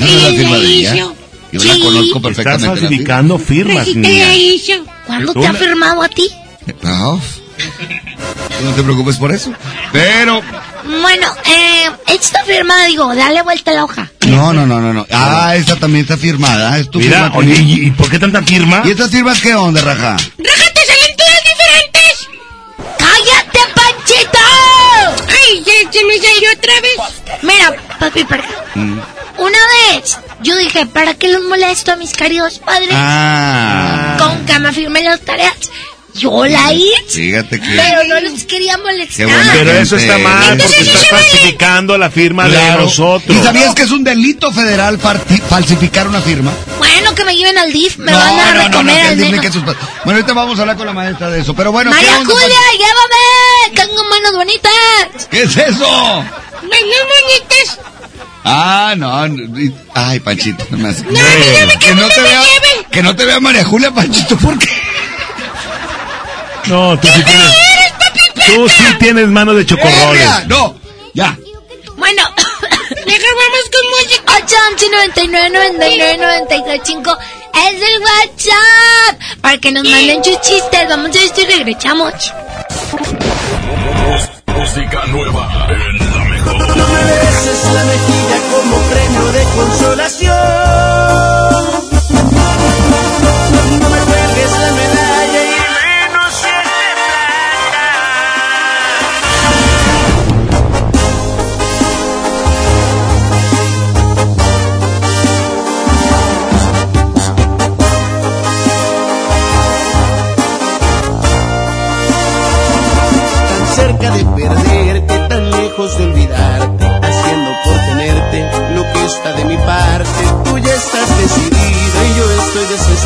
no es la Ella firma de ella. Yo la conozco Estás perfectamente. la falsificando firmas, niña. ¿Cuándo te ha firmado a ti? No, no te preocupes por eso. Pero... Bueno, eh, esta firma, digo, dale vuelta a la hoja. No, no, no, no, no. Ah, esta también está firmada. Es tu Mira, firma. oye, Trivi. ¿y, por qué tanta firma? ¿Y estas firmas qué onda, Raja? Raja, se me salió otra vez. Mira, papi, perdón. Mm. Una vez, yo dije, ¿para qué los molesto a mis queridos padres? Ah. Con que me firmen las tareas. Yo la hice, Fíjate que... pero no los quería molestar. Pero eso está mal Entonces porque estás falsificando la firma de Claro. nosotros. ¿Y sabías que es un delito federal falsificar una firma? Bueno, que me lleven al DIF, me no, van a no, no, no, recomer que al que sus Bueno, ahorita vamos a hablar con la maestra de eso. Pero bueno, ¿qué María onda, Julia, llévame, tengo manos bonitas. ¿Qué es eso? Manos bonitas. Ah, no. no, Ay, Panchito. No, me hace- dígame que que, no no te me vea, lleve. que no te vea María Julia, Panchito. ¿Por qué? No, tú sí tienes, tú sí tienes manos de chocorroles. No, ya. Bueno, Mejor vamos con música. 8 99 99 93 5 es el WhatsApp para que nos manden sus chistes. Vamos a esto y regresamos. Música nueva en la mejor. No me beses la mejilla como premio de consolación.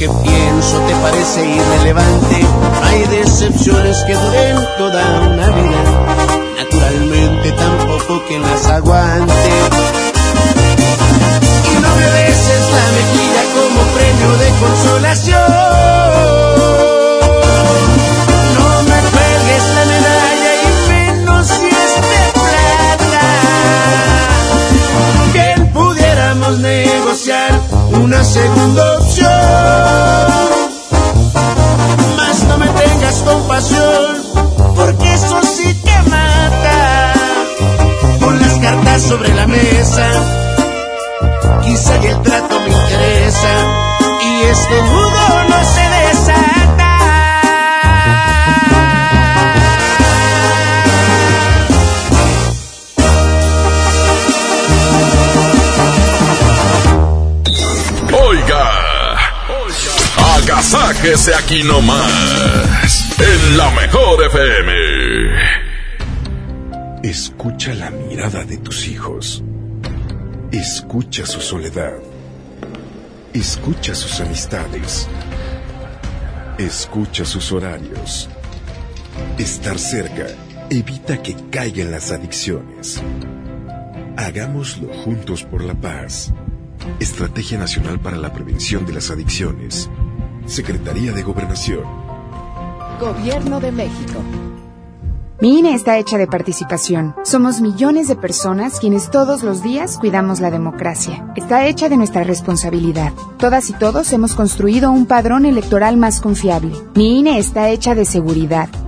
que pienso te parece irrelevante, hay decepciones que duren toda una vida. Naturalmente tampoco quien las aguante. Aquí nomás, en la mejor FM. Escucha la mirada de tus hijos. Escucha su soledad. Escucha sus amistades. Escucha sus horarios. Estar cerca evita que caigan las adicciones. Hagámoslo juntos por la paz. Estrategia Nacional para la Prevención de las Adicciones. Secretaría de Gobernación. Gobierno de México. Mi INE está hecha de participación. Somos millones de personas quienes todos los días cuidamos la democracia. Está hecha de nuestra responsabilidad. Todas y todos hemos construido un padrón electoral más confiable. Mi INE está hecha de seguridad.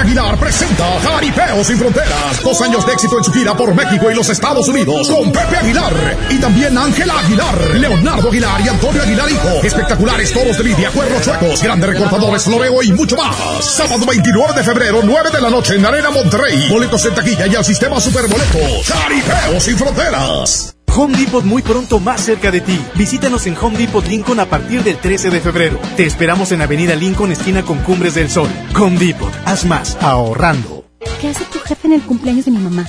Aguilar presenta Jaripeo sin Fronteras. Dos años de éxito en su gira por México y los Estados Unidos con Pepe Aguilar. Y también Ángela Aguilar, Leonardo Aguilar y Antonio Aguilar Hijo. Espectaculares toros de lidia, cuernos chuecos, grandes recortadores, floreo y mucho más. Sábado 29 de febrero, 9 de la noche en Arena Monterrey. Boletos en taquilla y al sistema Superboletos. Jaripeo sin Fronteras. Home Depot muy pronto más cerca de ti. Visítanos en Home Depot Lincoln a partir del 13 de febrero. Te esperamos en Avenida Lincoln, esquina con Cumbres del Sol. Home Depot, haz más ahorrando. ¿Qué hace tu jefe en el cumpleaños de mi mamá?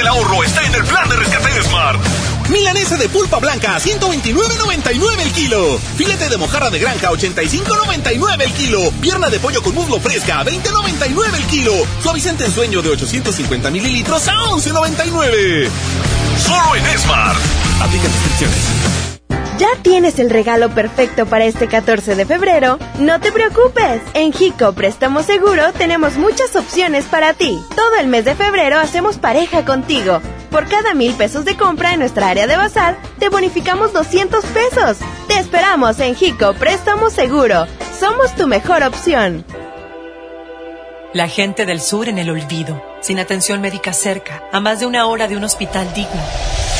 El ahorro está en el plan de rescate Smart. Milanesa de pulpa blanca a 129.99 el kilo. Filete de mojarra de granja a 85.99 el kilo. Pierna de pollo con muslo fresca a 20.99 el kilo. Suavicente en sueño de 850 mililitros a 11.99. Solo en Smart. Aplica restricciones. ¿Ya tienes el regalo perfecto para este 14 de febrero? No te preocupes. En Jico Préstamo Seguro tenemos muchas opciones para ti. Todo el mes de febrero hacemos pareja contigo. Por cada mil pesos de compra en nuestra área de bazar, te bonificamos 200 pesos. Te esperamos en Jico Préstamo Seguro. Somos tu mejor opción. La gente del sur en el olvido, sin atención médica cerca, a más de una hora de un hospital digno.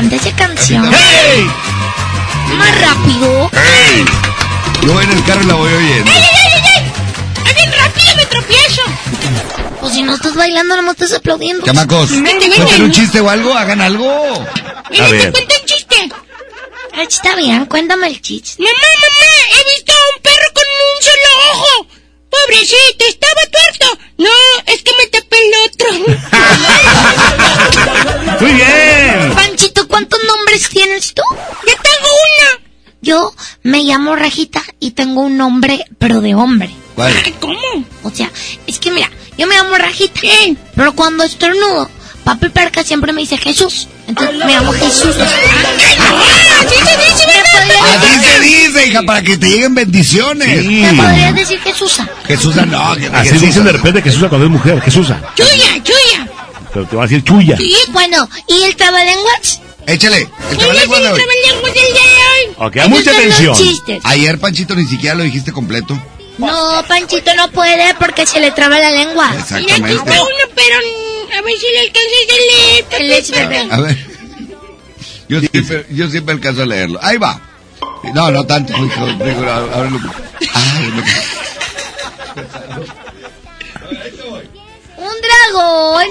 Me encanta esa canción. Más rápido. Yo voy en el carro y la voy oyendo. ¡Ay, ay, ay, ay! ¡Ay, bien rápido me tropiezo! Pues si no estás bailando, nomás estás aplaudiendo. Chamacos, Me- me- cuenten un chiste o algo, hagan algo. Mira, A te cuento un chiste. Ah, Está bien, cuéntame el chiste. Mamá, mamá, he visto a un perro con un solo ojo. Pobrecito, estaba tuerto. No, es que me tapé el otro. Muy bien. Panchito, ¿cuántos nombres tienes tú? Yo tengo uno. Yo me llamo Rajita y tengo un nombre, pero de hombre. ¿Cuál? ¿Cómo? O sea, es que mira, yo me llamo Rajita, pero cuando estornudo, papi Perca siempre me dice Jesús. Entonces me llamo Jesús. ¡Así se dice, hija, para que te lleguen bendiciones. ¿Me podrías decir Jesús? Jesús, no. que- Así Jesús, dicen de repente usa cuando es mujer, usa. ¡Chuya, chuya! Pero te va a decir chuya. Sí, bueno, ¿y el trabalenguas? Échale, el ¿Quién es trabalengua el de hoy. trabalenguas de hoy? Ok, mucha atención. chistes. Ayer, Panchito, ni siquiera lo dijiste completo. No, Panchito no puede porque se le traba la lengua. Mira, aquí Exactamente. está uno, pero a ver si le alcanzas a leer. El leche bebé. A ver. Yo siempre, yo siempre alcanzo a leerlo. Ahí va. No, no tanto. Ay, no. Un dragón.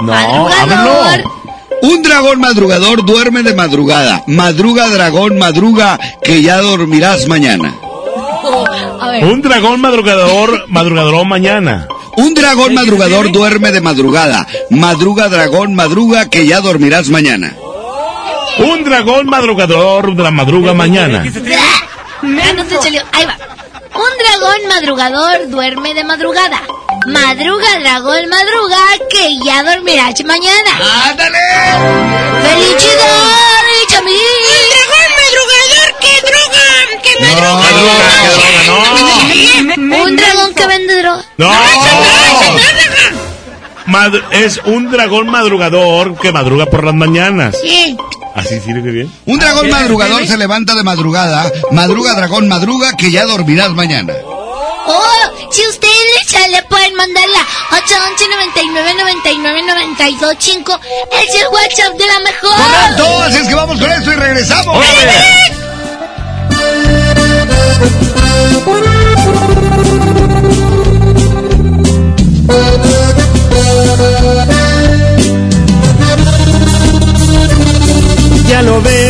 No, Madrugador. ábrelo. Un dragón madrugador duerme de madrugada. Madruga, dragón, madruga, que ya dormirás mañana. A ver. Un dragón madrugador, madrugador mañana. Un dragón madrugador duerme de madrugada. Madruga, dragón, madruga, que ya dormirás mañana. Un dragón madrugador de la madruga mañana. Ah, no te salió. Ahí va. Un dragón madrugador duerme de madrugada. Madruga, dragón, madruga, que ya dormirás mañana. ¡Ándale! ¡Felicidades, Chamín! ¡El dragón madrugador que droga! ¡Que madruga! Madruga, que droga, Un dragón que vende droga. No. Mad- es un dragón madrugador que madruga por las mañanas. Sí. Así sirve bien. Un dragón madrugador se levanta de madrugada. Madruga, dragón, madruga, que ya dormirás mañana. Oh, si ustedes ya le pueden mandar la 811 99 99 92 5 es el WhatsApp de la mejor. Correcto, así es que vamos con esto y regresamos. Ya lo ves,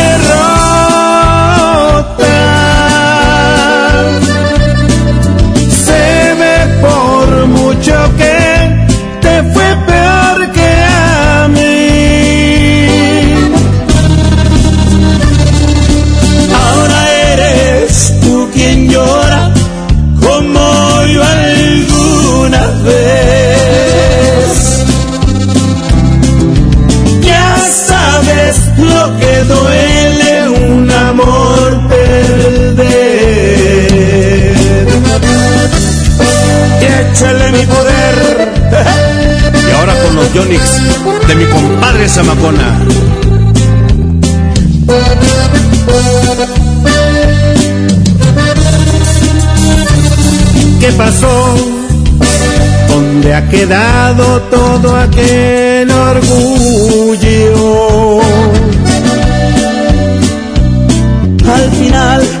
échale mi poder. Y ahora con los Yonix de mi compadre Zamacona. ¿Qué pasó? ¿Dónde ha quedado todo aquel orgullo? Al final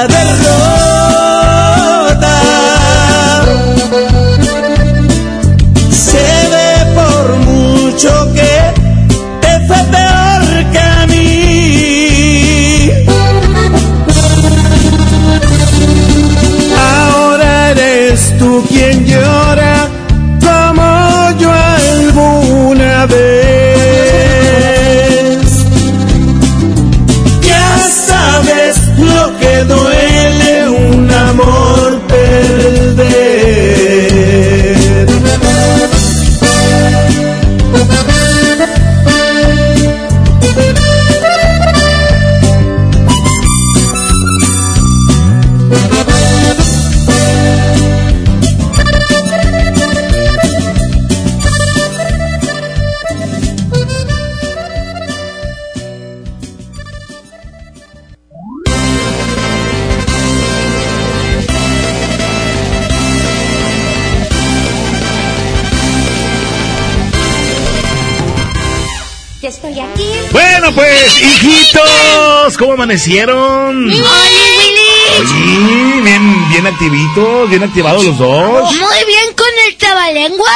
¿cómo amanecieron? Oye, Oye, bien, bien activitos, bien activados los dos. Muy bien con el trabalengua.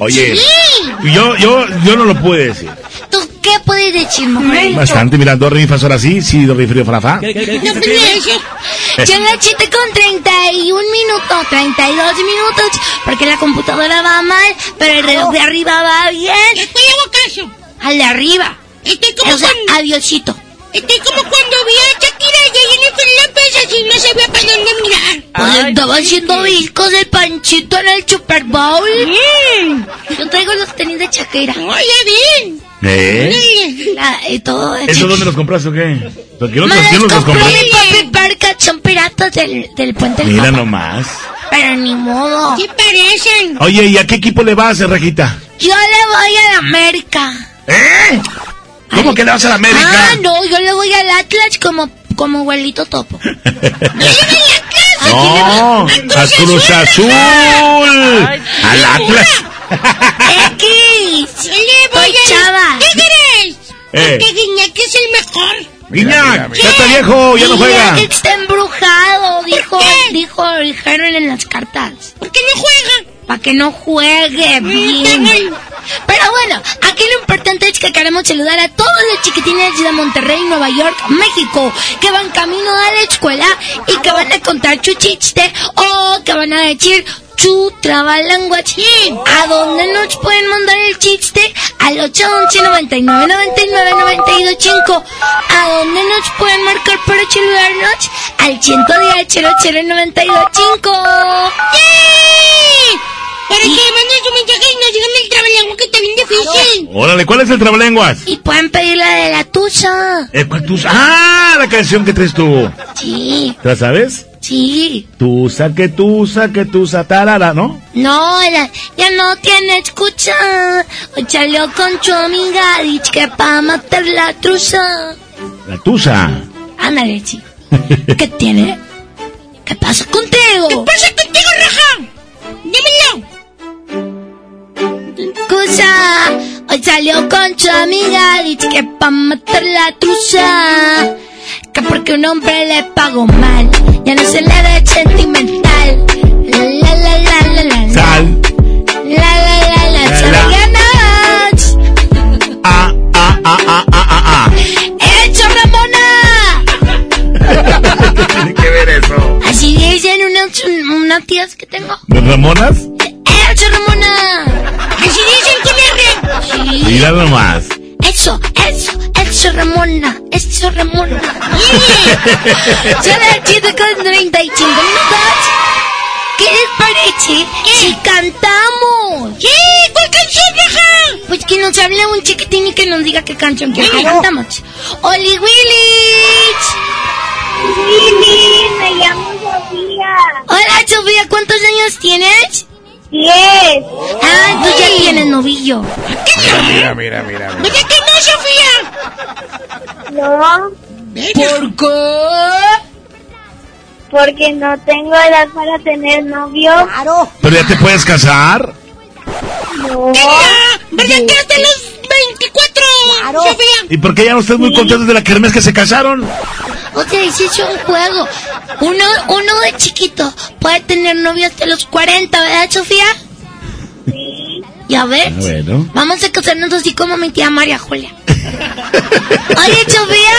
Oye, Sí. yo, yo, yo no lo pude decir. ¿Tú qué puedes decir, mujer? Bastante, mira, do, re, mi, fa, sol, así, sí, do, re, frío, fa, fa. No puedes decir. Yo la chiste con 31 minutos, 32 minutos, porque la computadora va mal, pero el reloj de arriba va bien. Después hago caso. Al de arriba. Estoy como O sea, cuando... adiosito. Estoy como cuando vi a Shakira y a Jennifer López así no sabía para dónde mirar. Pues estaba haciendo discos de Panchito en el Super Bowl. Yo traigo los tenis de Shakira. Oye, bien. ¿Eh? La- y todo de ¿Eso dónde los compraste o qué? ¿Por qué no Me los, quién los compró? mi papi Parca, son piratas del, del puente del Mira Papa. nomás. Pero ni modo. ¿Qué parecen? Oye, ¿y a qué equipo le vas, Rejita? Yo le voy a la América. ¿Eh? ¿Cómo que le vas a la América? Ah, no, yo le voy al Atlas como, como abuelito topo. No, a Cruz Azul. Al Atlas. X. Le voy chava. Tigres. Eh. Porque Guiñac es el mejor. Guiñac, ya está viejo, ya no juega. está embrujado, dijo, dijo, dijeron en las cartas. ¿Por qué no juega? Para que no juegue bien. Pero bueno, aquí lo importante es que queremos saludar a todos los chiquitines de Monterrey, Nueva York, México, que van camino a la escuela y que van a contar su chiste o que van a decir su trabalanguage. ¿A dónde nos pueden mandar el chiste? Al 811 99 99 92 5. ¿A dónde nos pueden marcar para saludarnos? Al 110 00 92 5. Para que manden su mensaje y nos digan el trabalenguas que está bien difícil. Órale, ¿cuál es el trabalenguas? Y pueden pedir la de la tuya. Eh, ¿cuál tus- Ah, la canción que traes tú. Sí, ¿La sabes? sí. Tusa, que tusa, que tusa, tarara, ¿no? No, la- ya no tiene escucha. Hoy salió con tu amiga, dice que pa' matar la truza. La tusa. Ándale, sí. ¿Qué tiene? ¿Qué pasa contigo? ¿Qué pasa contigo, Raja? Dímelo. Cosa, hoy salió con tu amiga, dice que pa' matar la truza. Que porque un hombre le pagó mal, ya no se le da sentimental. La la la la la la. Sal. La la la la, La, la. ganas. Ah, ah, ah, ah, ah, ah, ¡Hecho, Ramona! ah. ¿Qué tiene que ver eso? Así dicen unas, unas tías que tengo. ¿De Ramonas? ¡Hecho, Ramona! Dicen R. Sí. Mira nomás. Eso, eso, eso, Ramona. Eso, Ramona. Son las 7 con 35 minutos. ¿Qué les parece si cantamos? ¿Qué? ¿Cuál canción? Pues que nos hable un chiquitín y que nos diga qué canción quiere que cantamos. ¡Oli Willis! Willy, me llamo Sofía. Hola, Sofía, ¿cuántos años tienes? Diez. Ah, tú ya tienes novillo. Mira, mira, mira. ¿Verdad que no, Sofía? No, ¿Por qué? porque no tengo edad para tener novio. Claro. ¿Pero ya te puedes casar? No. ¿Verdad que hasta los 24? Sofía. ¿Y por qué ya no estás muy contentos de la kermés que se casaron? O sea, es un juego. Uno, uno de chiquito puede tener novio hasta los 40, ¿verdad, Sofía? Sí. Ya ves. Bueno. Vamos a casarnos así como mi tía María Julia. Oye, Sofía.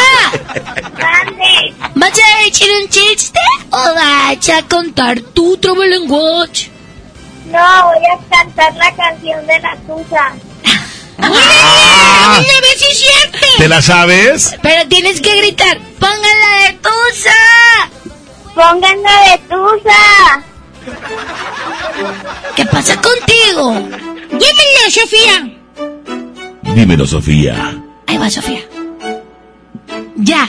¿Vas a decir un chiste o vas a contar tu trabalenguas? No, voy a cantar la canción de la tusa. ¡A ver si es cierto! ¿Te la sabes? Pero tienes que gritar, pónganla de tusa. Pónganla de tusa. ¿Qué pasa contigo? Dímelo, Sofía. Dímelo, Sofía. Ahí va, Sofía. Ya.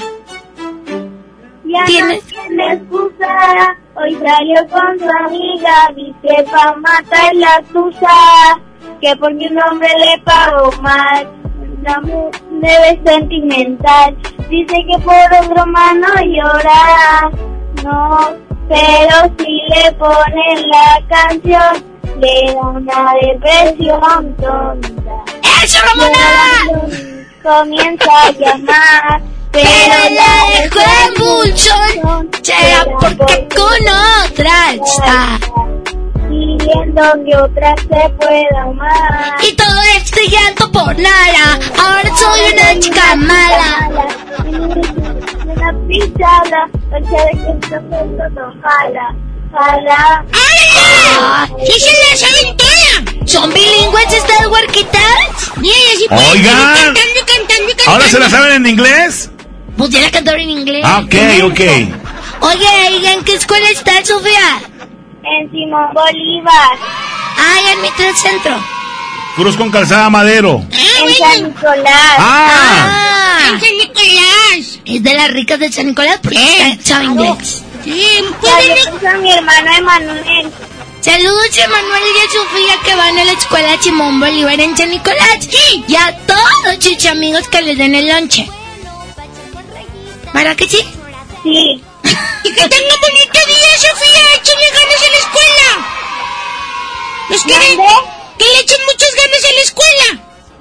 Ya ¿Tienes? no tiene excusa. Hoy salió con su amiga. Dice pa' matar la tusa. Que porque un hombre le pagó mal. La mu- debe sentimental. Dice que por otro mano llora. No, pero si le ponen la canción, le da una depresión tonta. ¡Eso, Ramona! Comienza a llamar. Pero la dejó en bulchón. Será porque con otra está. Pidiendo que otra se pueda amar. Y todo este llanto por nada. Ahora soy una chica mala. Una pisada, noche de que está mundo no jala. Jala. Ah, ¡Sí se la saben toda! ¿Son bilingües estas huerquitas? Oigan. cantando, cantando. ¿Ahora se la saben en inglés? Pudiera cantar en inglés. Ah, ok, ok. Oye, ¿y en qué escuela está Sofía? En Simón Bolívar. Ay, en mi centro. Cruz con calzada madero. En San Nicolás. Ah. Ah, ¡En San Nicolás! es de las ricas de San Nicolás porque está- sabe inglés. Sí, a mi hermano Emanuel. Saludos a Manuel y a Sofía que van a la escuela Simón Bolívar en San Nicolás. Y a todos sus amigos que les den el lonche. ¿Para que sí? Sí. Y que tengan bonito día, Sofía. Échenle ganas en la escuela. ¿Los quieren? Que le echen muchas ganas en la escuela.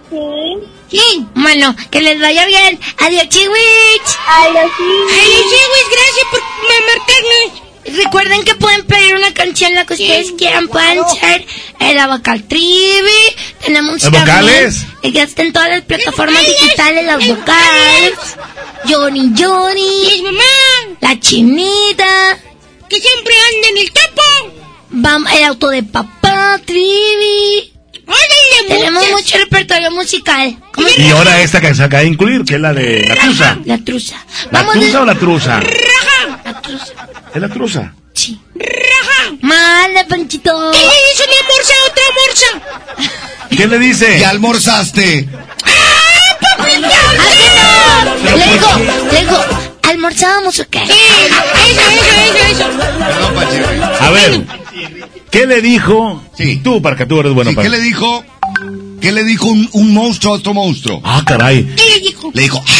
Sí. Sí. Bueno, que les vaya bien. Adiós, chihuich. Adiós, sí. Ay, Luis, gracias por marcarnos. Recuerden que pueden pedir una canción la que ustedes quieran. Pueden ser el Abacal Trivi. Tenemos ¿Los vocales? está en todas las plataformas digitales, las vocales. Johnny Johnny. Mamá. La Chinita. Que siempre anda en el topo. Vamos, el auto de papá, Trivi. Tenemos muchas. mucho repertorio musical. ¿Cómo se Y ahora esta que se acaba de incluir, que es la de la truza. La truza. ¿La Vamos truza o la truza? Raja. La truza. Es la truza. Sí. Raja. Mala, Panchito. ¿Qué le hizo mi morsa a otra morsa? ¿Qué le dice? Ya almorzaste. ¡Ah, que no! Le digo, le digo, ¿almorzábamos o qué? Sí, eso, eso, eso, eso. Perdón, Pacheco. A ver, ¿qué le dijo? Sí. Tú, para que tú eres bueno Sí, para. ¿Qué le dijo? ¿Qué le dijo un, un monstruo a otro monstruo? Ah, caray. ¿Qué le dijo? Le dijo, ¿Qué,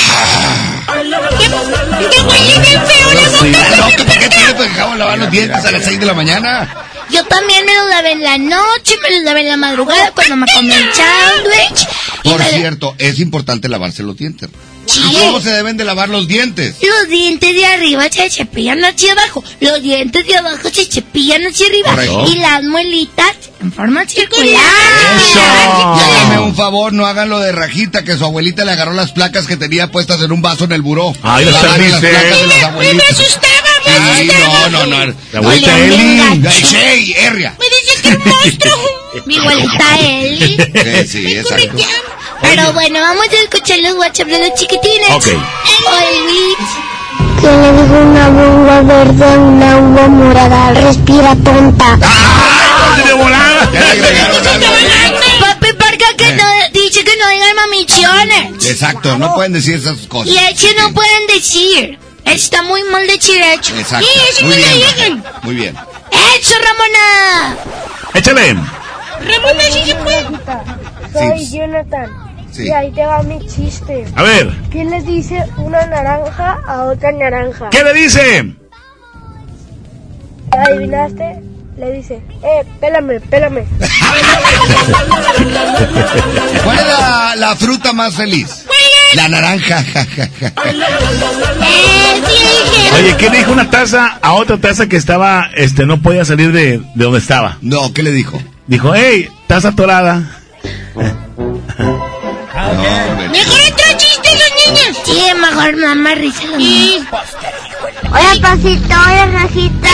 qué huele bien feo la sí, ¿qué, ¿por qué tiene que dejar lavar los dientes a las 6 de la mañana? Yo también me lo lavé en la noche, me lo lavé en la madrugada cuando me comí el sándwich. Por cierto, es importante lavarse los dientes. ¿Y cómo se deben de lavar los dientes? Los dientes de arriba se cepillan hacia abajo, los dientes de abajo se cepillan hacia arriba Correcto. y las muelitas en forma circular. Y háganme un favor, no hagan lo de rajita, que su abuelita le agarró las placas que tenía puestas en un vaso en el buró. Ay, las placas de las Me abuelitas. asustaba. no, no, no. La abuelita Oye, Eli. Ay, sí, herria. Me dice que un monstruo. Mi abuelita Eli. Sí, sí, exacto. Pero bueno, vamos a escuchar los WhatsApp de los chiquitines. Ok. Que le dijo una uva verde a una uva morada. Respira tonta. ¡Ah! ¡De volada! Papi Parca que no, dice que no digan mamichones. Exacto, no pueden decir esas cosas. Y hecho no pueden decir. Está muy mal decir hecho. Exacto. Sí, eso Muy bien. digan. Muy bien. ¡Hecho, Ramona! Échale. Ramona, sí se puede. Soy Jonathan. Sí. Y ahí te va mi chiste. A ver, ¿Qué le dice una naranja a otra naranja? ¿qué le dice? ¿Adivinaste? Le dice, eh, pélame, pélame. ¿Cuál es la, la fruta más feliz? La naranja. ja, ja, ja. ¡Eh, sí, dije! Oye, ¿qué le dijo una taza a otra taza que estaba, este, no podía salir de, de donde estaba? No, ¿qué le dijo? Dijo, hey, taza No, hombre. Mejor otro chiste, los niños. Sí, mejor me da más risa mío. Hola, pasito, hola, rajita.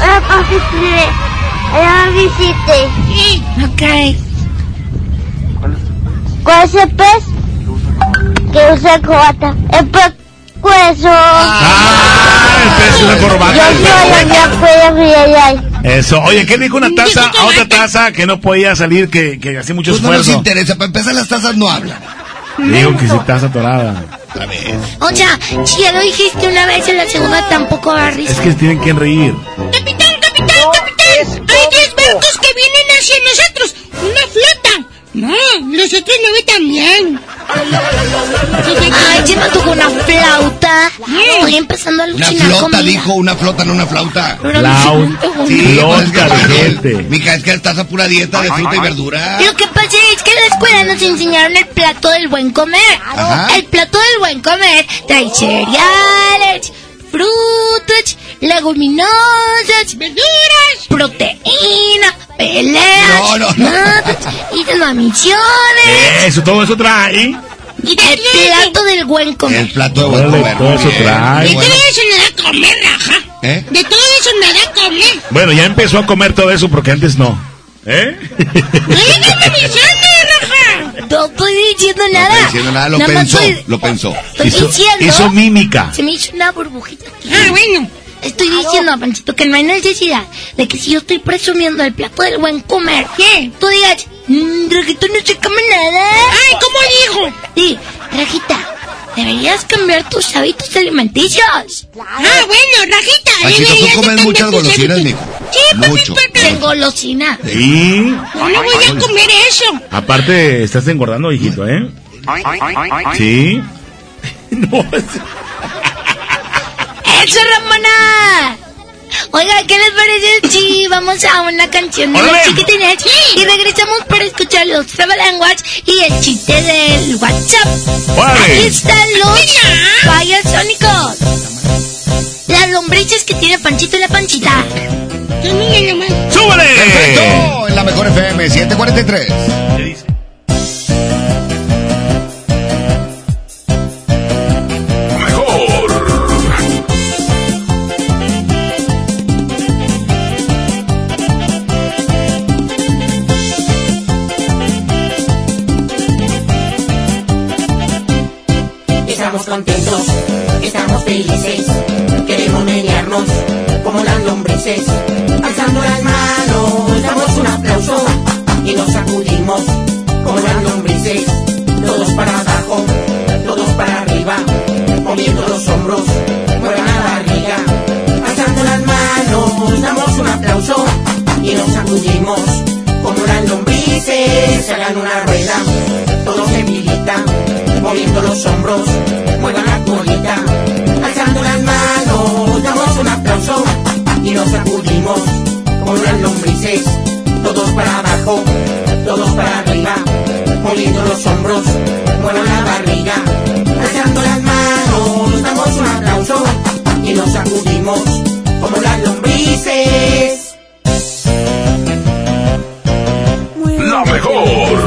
Hola, pasito. Me visite. Ok. ¿Cuál es el pez? Que usa corbata. El pez hueso. Ah, el pez usa corbata. Yo soy la mía Eso. Oye, ¿qué dijo una taza a otra taza que no podía salir, que, que hacía mucho Pues no nos esfuerzo? interesa, para empezar las tazas no hablan. Digo que si taza atorada. A ver. O sea, si ya lo dijiste una vez, en la segunda tampoco da risa. Es que tienen que reír. Capitán, capitán, capitán. Hay 10 barcos que vienen hacia nosotros. Una flota. No, los otros no ven tan bien. Ay, se me tocó una flauta. Estoy empezando a Una alucinar flota, conmigo. dijo, una flota, no una flauta. Flauta. Sí, pues es que Flota, gente. Mija, es que estás a pura dieta de fruta y verdura. Lo que pasa es que en la escuela nos enseñaron el plato del buen comer. Ajá. El plato del buen comer trae cereales, frutas, leguminosas, verduras, proteína, peleas, No, no, no. y transmisiones. Eso, todo eso trae. Y el plato del buen comer. El plato de buen comer. todo eso trae. De bueno. todo eso me da comer, raja. ¿Eh? De todo eso me da comer. Bueno, ya empezó a comer todo eso porque antes no. ¿Eh? No estás diciendo, raja. No estoy diciendo No nada. nada, lo Nada pensó, estoy- lo pensó. Estoy Hizo, diciendo. hizo mímica. Se me hizo una burbujita aquí. Ah, bueno. Estoy diciendo, Panchito, que no hay necesidad de que si yo estoy presumiendo el plato del buen comer, ¿Qué? tú digas, mmm, Rajito no se come nada. Ay, ¿cómo dijo? Sí, Rajita, deberías cambiar tus hábitos alimenticios. Ah, bueno, rajita. Panchito, tú comes muchas golosinas, mijo. Sí, papi, Mucho. papi. De golosina. Y No, no voy a comer eso. aparte, estás engordando, hijito, ¿eh? Sí. No, es- ¡Eso, Ramona! Oiga, ¿qué les parece si vamos a una canción de los ¡Órale! chiquitines? Y regresamos para escuchar los Language y el chiste del WhatsApp. ¡Órale! Aquí están los payasónicos. Las lombrices que tiene Panchito y la Panchita. ¡Súbele! Perfecto, en la mejor FM 743. Como las lombrices. Alzando las manos, damos un aplauso y nos sacudimos como las lombrices. Todos para abajo, todos para arriba, moviendo los hombros, muevan la barriga. Alzando las manos, damos un aplauso y nos sacudimos como las lombrices. Hagan una rueda, todos en filita, moviendo los hombros, muevan la colita. Un aplauso y nos sacudimos como las lombrices. Todos para abajo, todos para arriba, moviendo los hombros, muevan la barriga. Alzando las manos, damos un aplauso y nos sacudimos como las lombrices. La mejor.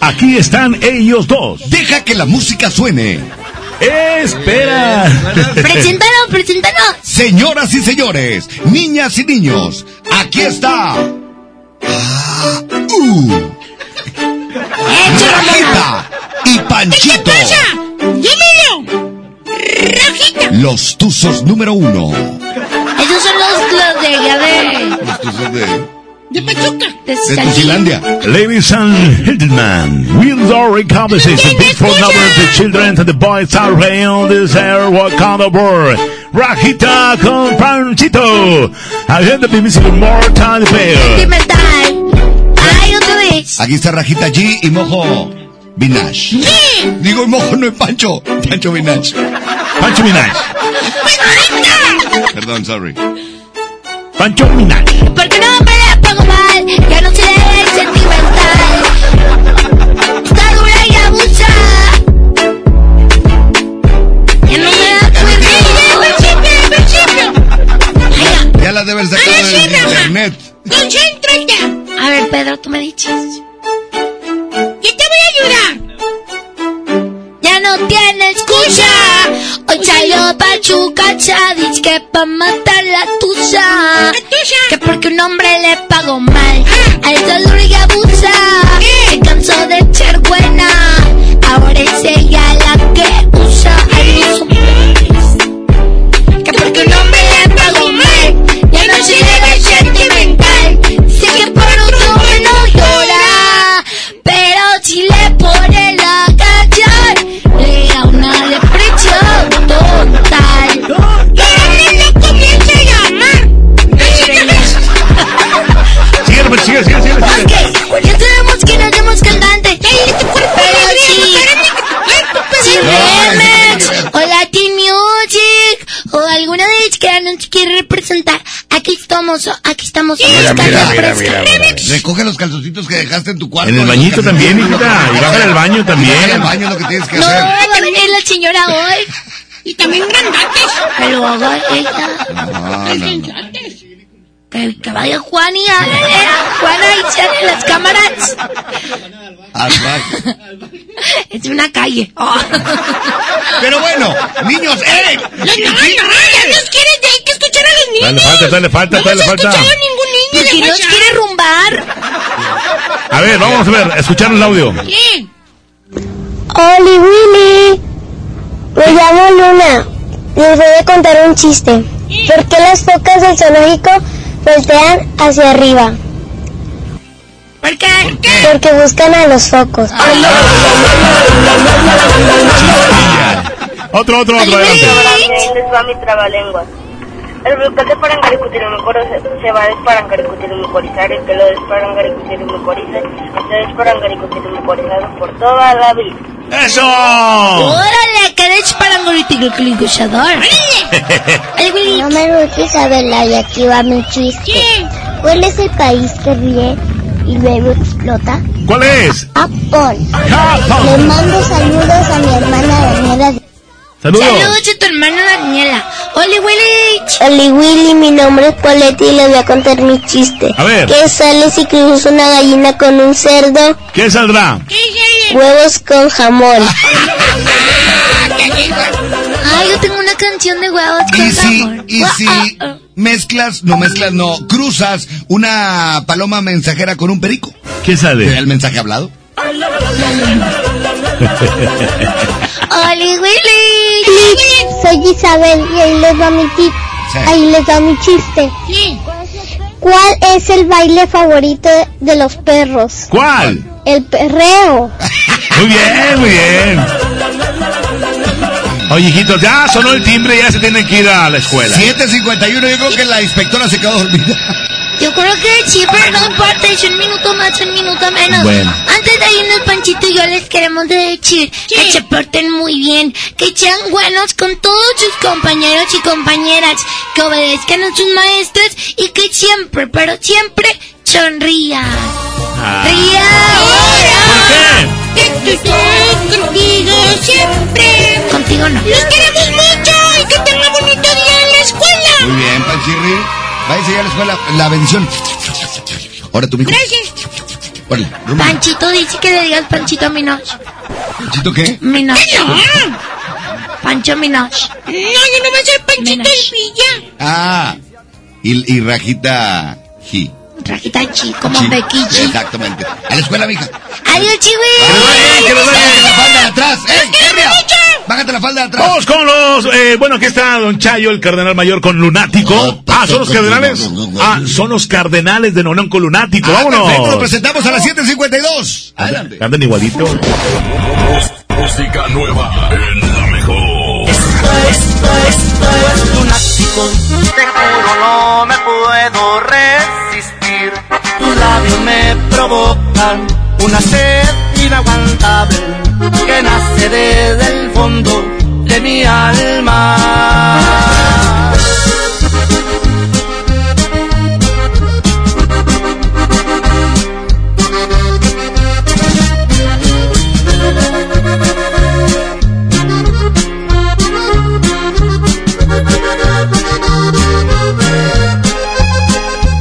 Aquí están ellos dos. deja que la música suene. Espera. Preséntalo, preséntalo. Señoras y señores, niñas y niños, aquí está. Ah, uh, Rajita y Panchito, ¡Dímelo! ¡Rajita! los tuzos número uno. Esos son los, los de de... Los tuzos de, ¡De Pachuca! de de Saltillo. Tuzilandia. Ladies and gentlemen, with our conversation, big for number the children and the boys are playing on this air, what kind of board? Rajita con Panchito. Agenda Time Fair. Sentimental. Ay, otra vez. Aquí está Rajita G y Mojo Vinash. Digo Mojo, no es Pancho. Pancho Vinash. Pancho Minaj. Perdón, sorry. Pancho Minaj. Porque no Del internet. ¡Concéntrate! A ver, Pedro, tú me dices. ¡Yo te voy a ayudar! Ya no tiene excusa. Hoy salió Pachuca Chávez que pa' matar la tusa. Que porque un hombre le pagó mal. A esa estamos, aquí estamos. Mira, mira, mira, representar. mira, mira. Recoge los calzoncitos que dejaste en tu cuarto. En el bañito también, hijita. Y bájale al baño Baja al también. baño es lo que tienes que No, hacer. va a venir la señora hoy. Y también grandates. Que lo haga ella. No, no, no. Que, que vaya Juan y a Juana y sale las cámaras. Es una calle. Pero bueno, niños, ¡eh! ¡No, no, no! ¡Ya nos quieres! ya Hay que escuchar a los niños. Todavía le falta, todavía le falta, No todavía le hemos falta. ningún niño Porque de nos WhatsApp. quiere rumbar. A ver, vamos a ver, escuchar el audio. ¿Qué? Oli Willy, me llamo Luna. Les voy a contar un chiste. ¿Por qué las focas del zoológico voltean hacia arriba? ¿Por qué? Porque buscan a los focos. Otro, otro, otro. adelante. les va mi trabalenguas. El volcán de Parangaricutirimicoro se, se va a desparangaricutirimikorizar, el que lo desparangaricutirimicoriza, se desparangaricutirimikorizado por toda la vida. ¡Eso! ¡Órale! ¡Que eres Willy! No me gusta Isabela y aquí va mi chiste. ¿Cuál es el país que ríe y luego explota? ¿Cuál es? Japón. Japón. Le mando saludos a mi hermana Daniela. Saludos. Saludos a tu hermana Daniela. ¡Oli, Willy! Oli Willy, mi nombre es Poletti y les voy a contar mi chiste. A ver. ¿Qué sale si cruzas una gallina con un cerdo? ¿Qué saldrá? Huevos con jamón. Ay, yo tengo una canción de huevos con Y si, y si ah, ah. mezclas, no mezclas, no, cruzas una paloma mensajera con un perico. ¿Qué ¿Te da sale? el mensaje hablado? ¡Oli, Willy! Soy Isabel y ahí les va mi tip. Sí. Ahí les va mi chiste. ¿Cuál es el baile favorito de los perros? ¿Cuál? El perreo. Muy bien, muy bien. Oye, hijitos, ya sonó el timbre, ya se tienen que ir a la escuela. 7.51, yo creo que la inspectora se quedó dormida. Yo creo que sí, pero no importa, es un minuto más, un minuto menos. Bueno. Antes de irnos, Panchito y yo les queremos decir que se porten muy bien, que sean buenos con todos sus compañeros y compañeras, que obedezcan a sus maestros y que siempre, pero siempre sonrían. Ah. ¡Ría ahora! Que tú estés contigo siempre. Contigo no. Los queremos mucho y que tengan bonito día en la escuela. Muy bien, Panchirri. Váyase ya a la escuela. La bendición. Ahora tú, mijo. Gracias. Órale. Panchito dice que le digas Panchito a Minoch. ¿Panchito qué? Minoch. No, Pancho Minoch. no, yo no me soy Panchito y Villa. Ah, y, y Rajita G. Rajita Chi, como Chi. Becky Chi. Exactamente. A la escuela, mija. Adiós, chihui. ¡Eh, que nos bájate la falda de atrás! ¡Eh, Herria! Bájate la falda de atrás. Vamos con los. Eh, bueno, aquí está Don Chayo, el cardenal mayor con Lunático. Ah, son los cardenales. Ah, son los cardenales de Nonón con Lunático. Ah, Vámonos. perfecto, lo presentamos a las 7.52. Adelante. Andan igualito. Música nueva en la mejor. Esto, esto es lunático. Te juro no me puedo resistir. Tus labios me provocan una sed inaguantable que nace desde el fondo de mi alma.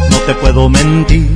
No te puedo mentir,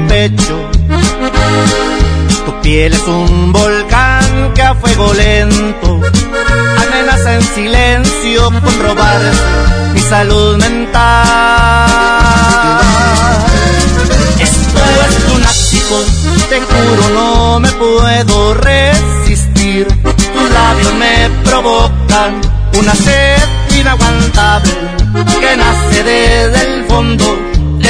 pecho. Tu piel es un volcán que a fuego lento amenaza en silencio con robar mi salud mental. Esto es lunático, te juro no me puedo resistir. Tus labios me provocan una sed inaguantable que nace desde el fondo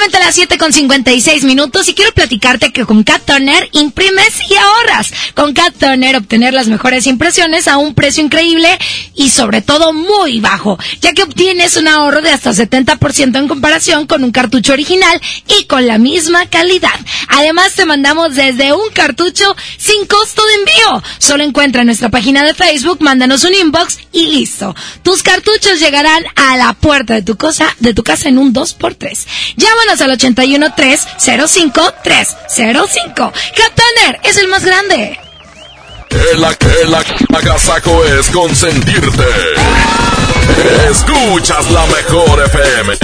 Exactamente las 7 con 56 minutos y quiero platicarte que con Cat Toner imprimes y ahorras. Con Cat Toner obtener las mejores impresiones a un precio increíble y sobre todo muy bajo, ya que obtienes un ahorro de hasta 70% en comparación con un cartucho original y con la misma calidad. Además te mandamos desde un cartucho sin costo de envío. Solo encuentra nuestra página de Facebook, mándanos un inbox y listo. Tus cartuchos llegarán a la puerta de tu cosa, de tu casa en un 2x3. Llámanos al 81 305 305. Captaner es el más grande. El, el, el agasaco es consentirte. Escuchas la mejor FM.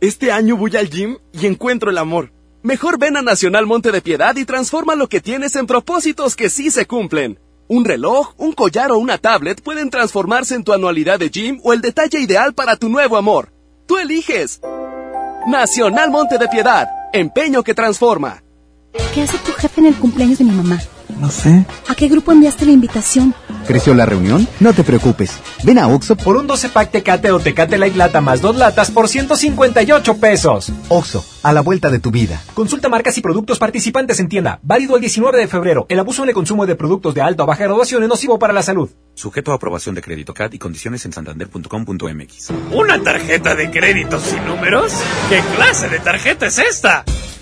Este año voy al gym y encuentro el amor. Mejor ven a Nacional Monte de Piedad y transforma lo que tienes en propósitos que sí se cumplen. Un reloj, un collar o una tablet pueden transformarse en tu anualidad de gym o el detalle ideal para tu nuevo amor. Tú eliges. Nacional Monte de Piedad, empeño que transforma. ¿Qué hace tu jefe en el cumpleaños de mi mamá? No sé. ¿A qué grupo enviaste la invitación? ¿Creció la reunión? No te preocupes. Ven a Oxo por un 12 pack Tecate o Tecate Light Lata más dos latas por 158 pesos. Oxo, a la vuelta de tu vida. Consulta marcas y productos participantes en tienda. Válido el 19 de febrero. El abuso en el consumo de productos de alta o baja graduación es nocivo para la salud. Sujeto a aprobación de crédito CAD y condiciones en santander.com.mx. ¿Una tarjeta de crédito sin números? ¿Qué clase de tarjeta es esta?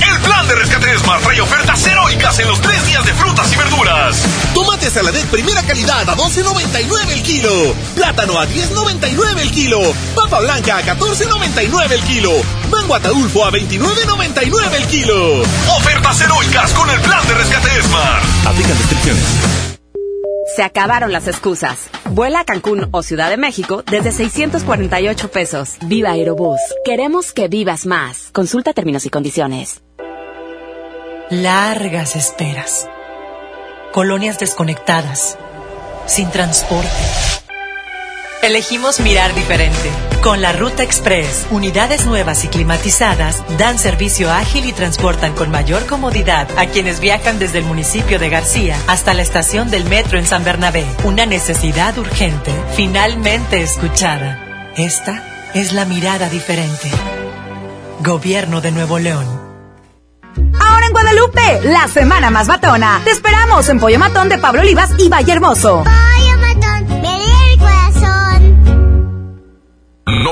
El plan de rescate Smart trae ofertas heroicas en los tres días de frutas y verduras. Tomate saladet primera calidad a 12.99 el kilo. Plátano a 10.99 el kilo. Papa blanca a 14.99 el kilo. Mango ataulfo a 29.99 el kilo. Ofertas heroicas con el plan de rescate Smart. Aplican restricciones. Se acabaron las excusas. Vuela a Cancún o Ciudad de México desde 648 pesos. Viva Aerobús. Queremos que vivas más. Consulta términos y condiciones. Largas esperas. Colonias desconectadas. Sin transporte. Elegimos mirar diferente. Con la Ruta Express, unidades nuevas y climatizadas dan servicio ágil y transportan con mayor comodidad a quienes viajan desde el municipio de García hasta la estación del metro en San Bernabé. Una necesidad urgente, finalmente escuchada. Esta es la mirada diferente. Gobierno de Nuevo León. Ahora en Guadalupe, la semana más matona. Te esperamos en Pollo Matón de Pablo Olivas y Valle Hermoso.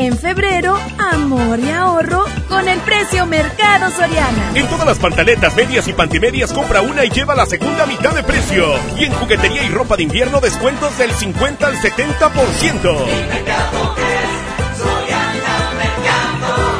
En febrero, amor y ahorro con el precio Mercado Soriana. En todas las pantaletas, medias y pantimedias, compra una y lleva la segunda mitad de precio. Y en juguetería y ropa de invierno, descuentos del 50 al 70%.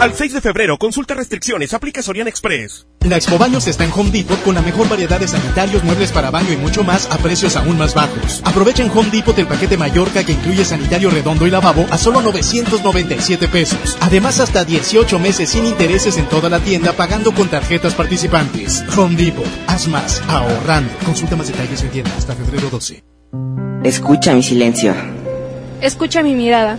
Al 6 de febrero, consulta restricciones, aplica Sorian Express. La Expo Baños está en Home Depot con la mejor variedad de sanitarios, muebles para baño y mucho más a precios aún más bajos. Aprovecha en Home Depot el paquete Mallorca que incluye sanitario redondo y lavabo a solo 997 pesos. Además, hasta 18 meses sin intereses en toda la tienda pagando con tarjetas participantes. Home Depot, haz más, ahorrando. Consulta más detalles en tienda hasta febrero 12. Escucha mi silencio. Escucha mi mirada.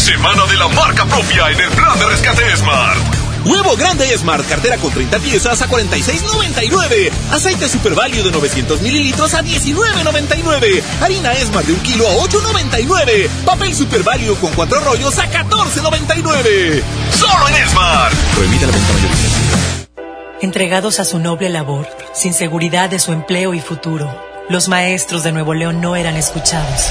Semana de la marca propia en el plan de rescate Smart. Huevo grande Smart, cartera con 30 piezas a 46.99. Aceite Super Value de 900 mililitros a 19.99. Harina Smart de un kilo a 8.99. Papel Super Value con cuatro rollos a 14.99. Solo en Smart. Prohibida la venta mayorista. Entregados a su noble labor, sin seguridad de su empleo y futuro, los maestros de Nuevo León no eran escuchados.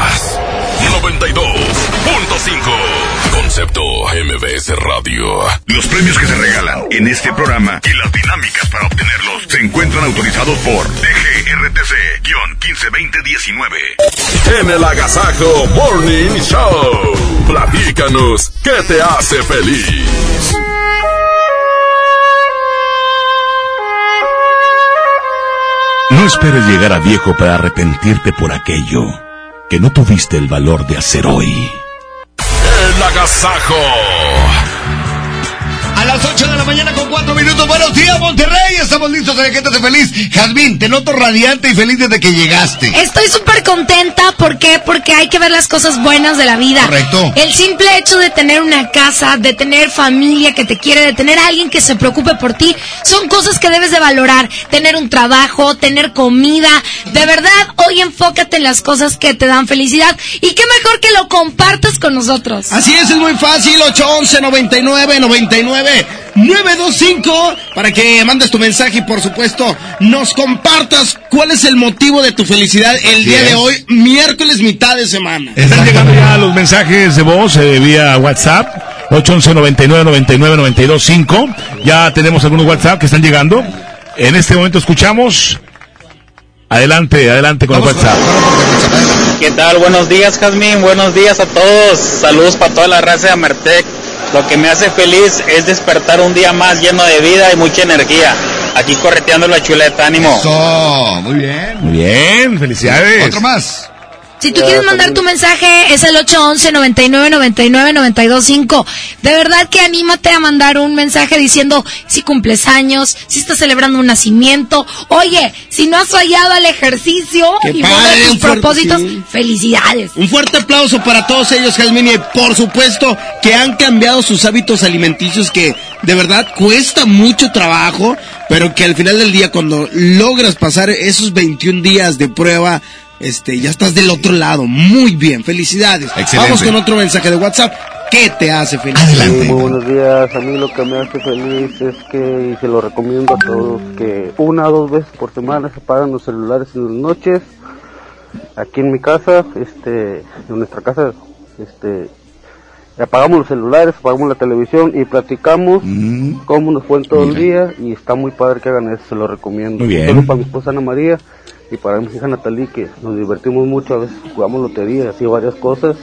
92.5. Concepto MBS Radio. Los premios que se regalan en este programa y las dinámicas para obtenerlos se encuentran autorizados por DGRTC-152019. En el Agasajo Morning Show. Platícanos, ¿qué te hace feliz? No esperes llegar a viejo para arrepentirte por aquello que no tuviste el valor de hacer hoy. El Agasajo. A las 8 de la mañana con 4 minutos. Buenos días, Monterrey. Estamos listos de gente feliz. Jazmín, te noto radiante y feliz desde que llegaste. Estoy súper contenta. ¿Por qué? Porque hay que ver las cosas buenas de la vida. Correcto. El simple hecho de tener una casa, de tener familia que te quiere, de tener a alguien que se preocupe por ti, son cosas que debes de valorar. Tener un trabajo, tener comida. De verdad, hoy enfócate en las cosas que te dan felicidad. Y qué mejor que lo compartas con nosotros. Así es, es muy fácil. 811 99 99 925 para que mandes tu mensaje y por supuesto nos compartas cuál es el motivo de tu felicidad el día de hoy, miércoles mitad de semana. Están llegando ya los mensajes de voz eh, vía WhatsApp. 811 99 99 92 5. Ya tenemos algunos WhatsApp que están llegando. En este momento escuchamos. Adelante, adelante con el WhatsApp. ¿Qué tal? Buenos días, Jazmín. Buenos días a todos. Saludos para toda la raza de Amertec. Lo que me hace feliz es despertar un día más lleno de vida y mucha energía. Aquí correteando la chuleta, ánimo. Eso, muy bien. Muy bien, felicidades. Otro más. Si tú quieres mandar tu mensaje, es el 811 99 99 925. De verdad que anímate a mandar un mensaje diciendo si cumples años, si estás celebrando un nacimiento. Oye, si no has fallado al ejercicio Qué y padre, tus propósitos, sí. felicidades. Un fuerte aplauso para todos ellos, Jazmín, y por supuesto que han cambiado sus hábitos alimenticios que de verdad cuesta mucho trabajo, pero que al final del día cuando logras pasar esos 21 días de prueba, este, ya estás del otro lado. Muy bien, felicidades. Excelente. Vamos con otro mensaje de WhatsApp. ¿Qué te hace feliz? Sí, muy buenos días. A mí lo que me hace feliz es que, y se lo recomiendo a todos, que una o dos veces por semana se apagan los celulares en las noches. Aquí en mi casa, este, en nuestra casa, este, apagamos los celulares, apagamos la televisión y platicamos cómo nos fue en todo el día y está muy padre que hagan eso, se lo recomiendo. Muy bien. Solo para mi esposa Ana María y para mi hija Natalie que nos divertimos mucho, a veces jugamos lotería y así varias cosas.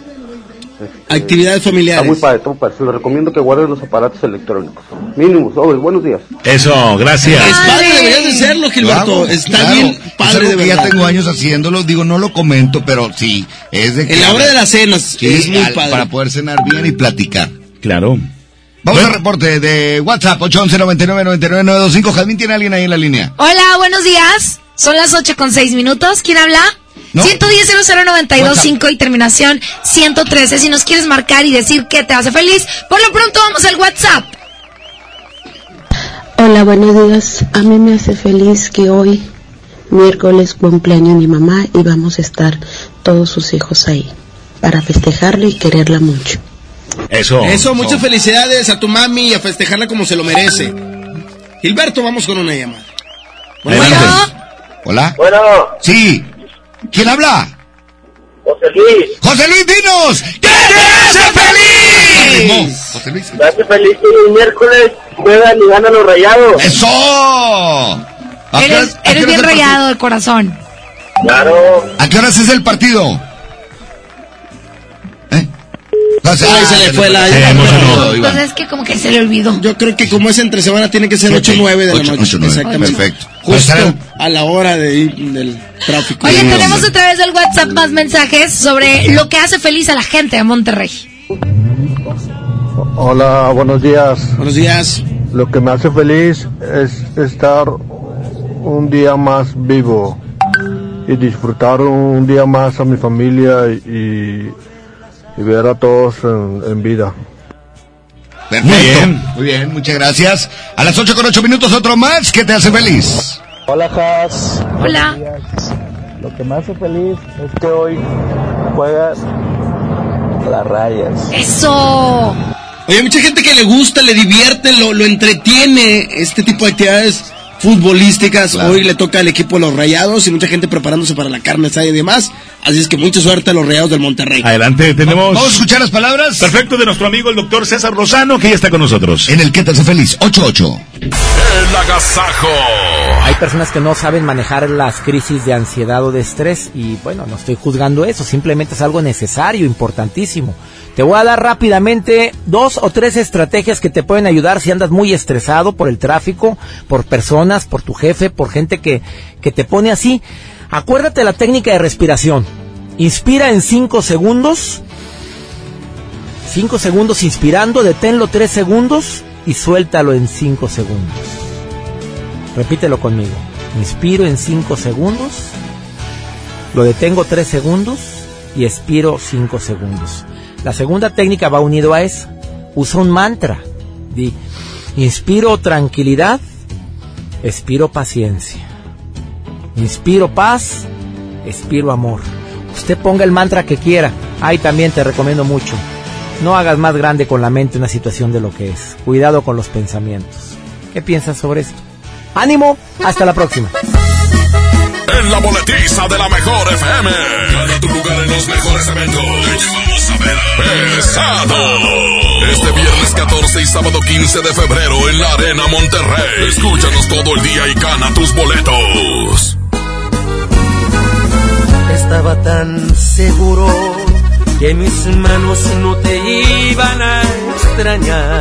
Este, Actividades familiares. Está muy padre, muy padre. Se lo recomiendo que guarden los aparatos electrónicos. Mínimo, sobre, buenos días. Eso, gracias. Es padre, deberías de serlo, Gilberto. Claro, Está claro. bien Es padre algo de ya tengo años haciéndolo, digo, no lo comento, pero sí, es de que... En la hora de las cenas, Sí, es muy al- padre. Para poder cenar bien y platicar. Claro. Vamos al reporte de WhatsApp, 811 99 99 925. Jazmín, ¿tiene alguien ahí en la línea? Hola, buenos días. Son las 8 con 6 minutos. ¿Quién habla? 110 00925 y terminación 113 si nos quieres marcar y decir qué te hace feliz. Por lo pronto vamos al WhatsApp. Hola, buenos días. A mí me hace feliz que hoy, miércoles, cumpleaños mi mamá y vamos a estar todos sus hijos ahí para festejarle y quererla mucho. Eso. Eso, muchas felicidades a tu mami y a festejarla como se lo merece. Gilberto, vamos con una llamada. Adelante. Hola. Bueno. Sí. ¿Quién habla? José Luis. José Luis, dinos. ¿Qué te hace feliz? José Luis. Me hace feliz que el miércoles juegan y ganan los rayados. ¡Eso! ¿A qué Eres, eres bien rayado de corazón. Claro. ¿A qué horas es el partido? ¿Eh? José, Ay, se le fue la Se emocionó, Pues Iván. es que como que se le olvidó. Yo creo que como es entre semana tiene que ser 8 o 9 de la noche. ocho, nueve. Exactamente. Perfecto. Justo Pues, a la hora de ir del tráfico. Oye, tenemos hombre. a través del WhatsApp más mensajes sobre lo que hace feliz a la gente de Monterrey. Hola, buenos días. Buenos días. Lo que me hace feliz es estar un día más vivo y disfrutar un día más a mi familia y, y ver a todos en, en vida. Perfecto. Muy bien, muy bien, muchas gracias. A las 8 con 8 minutos otro más. ¿Qué te hace feliz? Hola, Has. Hola. Lo que me hace feliz es que hoy juegas las rayas. Eso. Oye, hay mucha gente que le gusta, le divierte, lo, lo entretiene este tipo de actividades futbolísticas. Hoy le toca al equipo de los Rayados y mucha gente preparándose para la carne asada y demás. Así es que mucha suerte a los Rayados del Monterrey. Adelante, tenemos. Vamos a escuchar las palabras. Perfecto, de nuestro amigo el doctor César Lozano, que ya está con nosotros. En el que te hace feliz. 8-8. El agasajo. Hay personas que no saben manejar las crisis de ansiedad o de estrés y bueno, no estoy juzgando eso, simplemente es algo necesario, importantísimo. Te voy a dar rápidamente dos o tres estrategias que te pueden ayudar si andas muy estresado por el tráfico, por personas, por tu jefe, por gente que, que te pone así. Acuérdate la técnica de respiración. Inspira en 5 segundos. 5 segundos inspirando, deténlo 3 segundos y suéltalo en 5 segundos. Repítelo conmigo. Inspiro en 5 segundos, lo detengo 3 segundos y expiro 5 segundos. La segunda técnica va unido a eso. Usa un mantra. Di, inspiro tranquilidad, expiro paciencia. Inspiro paz, expiro amor. Usted ponga el mantra que quiera. Ahí también te recomiendo mucho. No hagas más grande con la mente una situación de lo que es. Cuidado con los pensamientos. ¿Qué piensas sobre esto? Ánimo, hasta la próxima. En la boletiza de la mejor FM. Gana tu lugar en los mejores eventos. Te llevamos a ver Pesado. Este viernes 14 y sábado 15 de febrero en la Arena Monterrey. Escúchanos todo el día y gana tus boletos. Estaba tan seguro que mis manos no te iban a extrañar,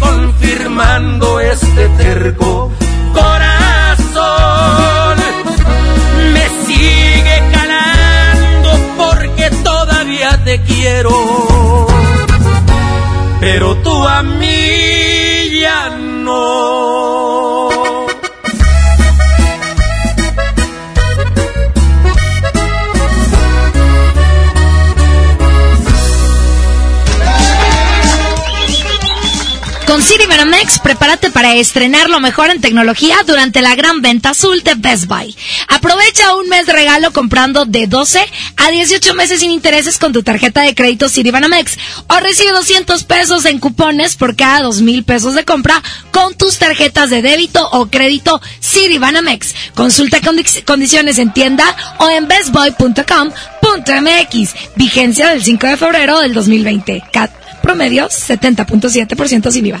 confirmando este terco corazón. Me sigue calando porque todavía te quiero. Pero tú a mí ya no. Banamex, prepárate para estrenar lo mejor en tecnología durante la gran venta azul de Best Buy. Aprovecha un mes de regalo comprando de 12 a 18 meses sin intereses con tu tarjeta de crédito City Banamex o recibe 200 pesos en cupones por cada 2 mil pesos de compra con tus tarjetas de débito o crédito City Banamex. Consulta condi- condiciones en tienda o en bestboy.com.mx. Vigencia del 5 de febrero del 2020. CAT promedio 70.7% sin IVA.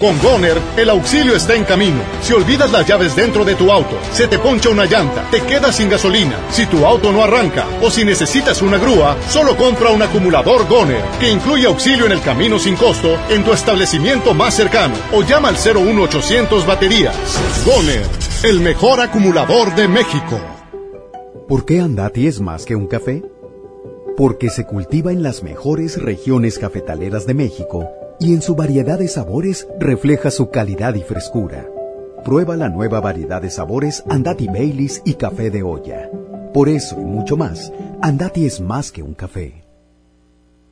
Con Goner, el auxilio está en camino. Si olvidas las llaves dentro de tu auto, se te poncha una llanta, te quedas sin gasolina, si tu auto no arranca o si necesitas una grúa, solo compra un acumulador Goner, que incluye auxilio en el camino sin costo en tu establecimiento más cercano o llama al 01800 baterías. Goner, el mejor acumulador de México. ¿Por qué Andati es más que un café? Porque se cultiva en las mejores regiones cafetaleras de México y en su variedad de sabores refleja su calidad y frescura. Prueba la nueva variedad de sabores Andati Baileys y café de olla. Por eso y mucho más, Andati es más que un café.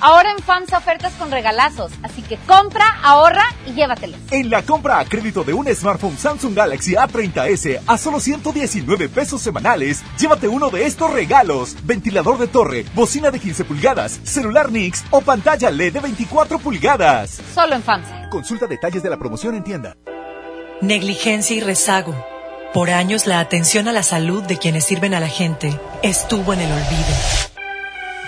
Ahora en FAMSA ofertas con regalazos, así que compra, ahorra y llévatelos. En la compra a crédito de un smartphone Samsung Galaxy A30s a solo 119 pesos semanales, llévate uno de estos regalos: ventilador de torre, bocina de 15 pulgadas, celular Nix o pantalla LED de 24 pulgadas. Solo en FAMSA. Consulta detalles de la promoción en tienda. Negligencia y rezago. Por años la atención a la salud de quienes sirven a la gente estuvo en el olvido.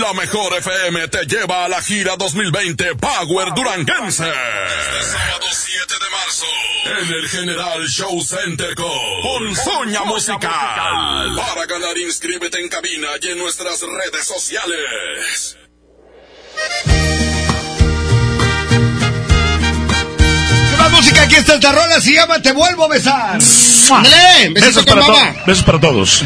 La mejor FM te lleva a la gira 2020 Power Duranguense. Este sábado 7 de marzo en el General Show Center con Ponzoña Musical. Para ganar, inscríbete en cabina y en nuestras redes sociales. Música? Aquí está esta rola, se llama Te vuelvo a besar. Besos para, mamá. besos para todos.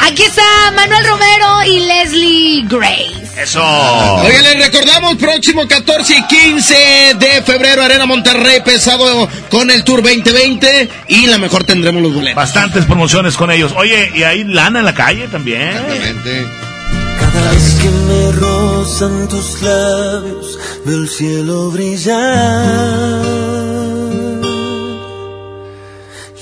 Aquí está Manuel Romero y Leslie Grace. Eso. Oigan, les recordamos, próximo 14 y 15 de febrero, Arena Monterrey, pesado con el Tour 2020 y la mejor tendremos los boletos. Bastantes promociones con ellos. Oye, ¿y hay lana en la calle también? Cada vez que me rozan tus labios, veo el cielo brillar.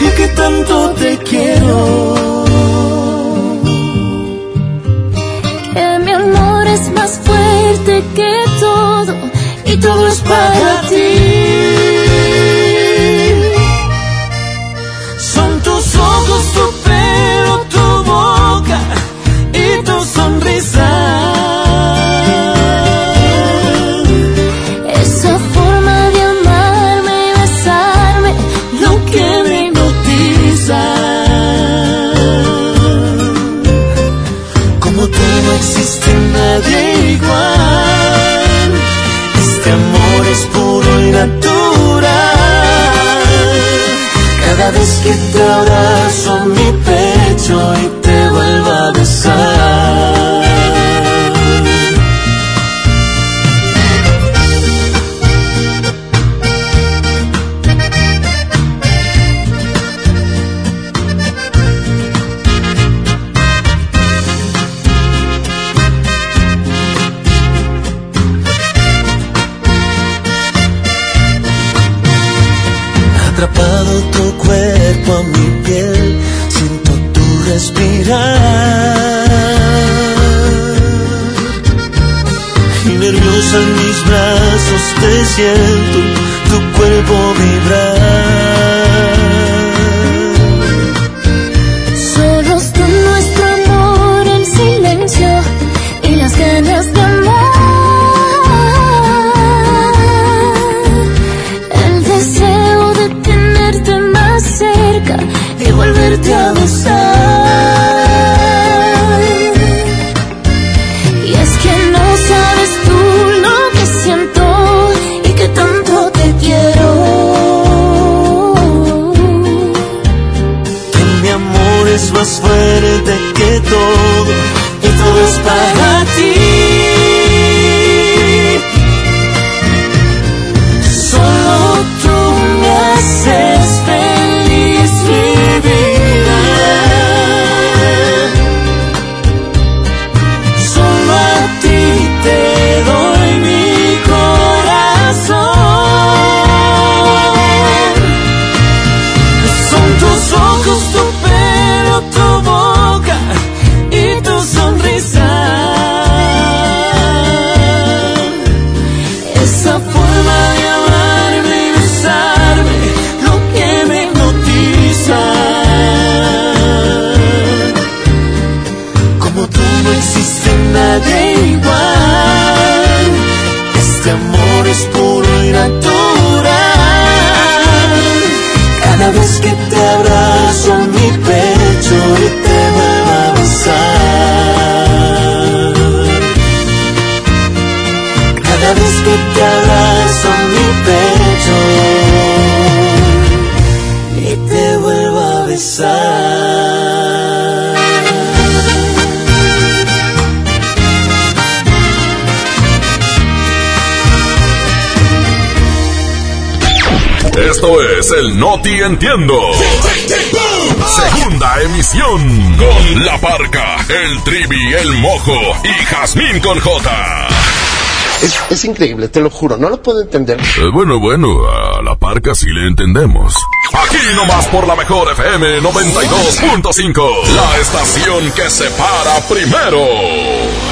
Y que tanto te quiero. Que mi amor es más fuerte que todo y todo es para vez que te abrazo mi pecho y en mis brazos te siento tu cuerpo vibrar. Esto es el Noti Entiendo. Segunda emisión. Con La Parca, el Trivi, el Mojo y Jazmín con J. Es, es increíble, te lo juro, no lo puedo entender. Eh, bueno, bueno, a la parca sí le entendemos. Aquí nomás por la mejor FM 92.5, la estación que se para primero.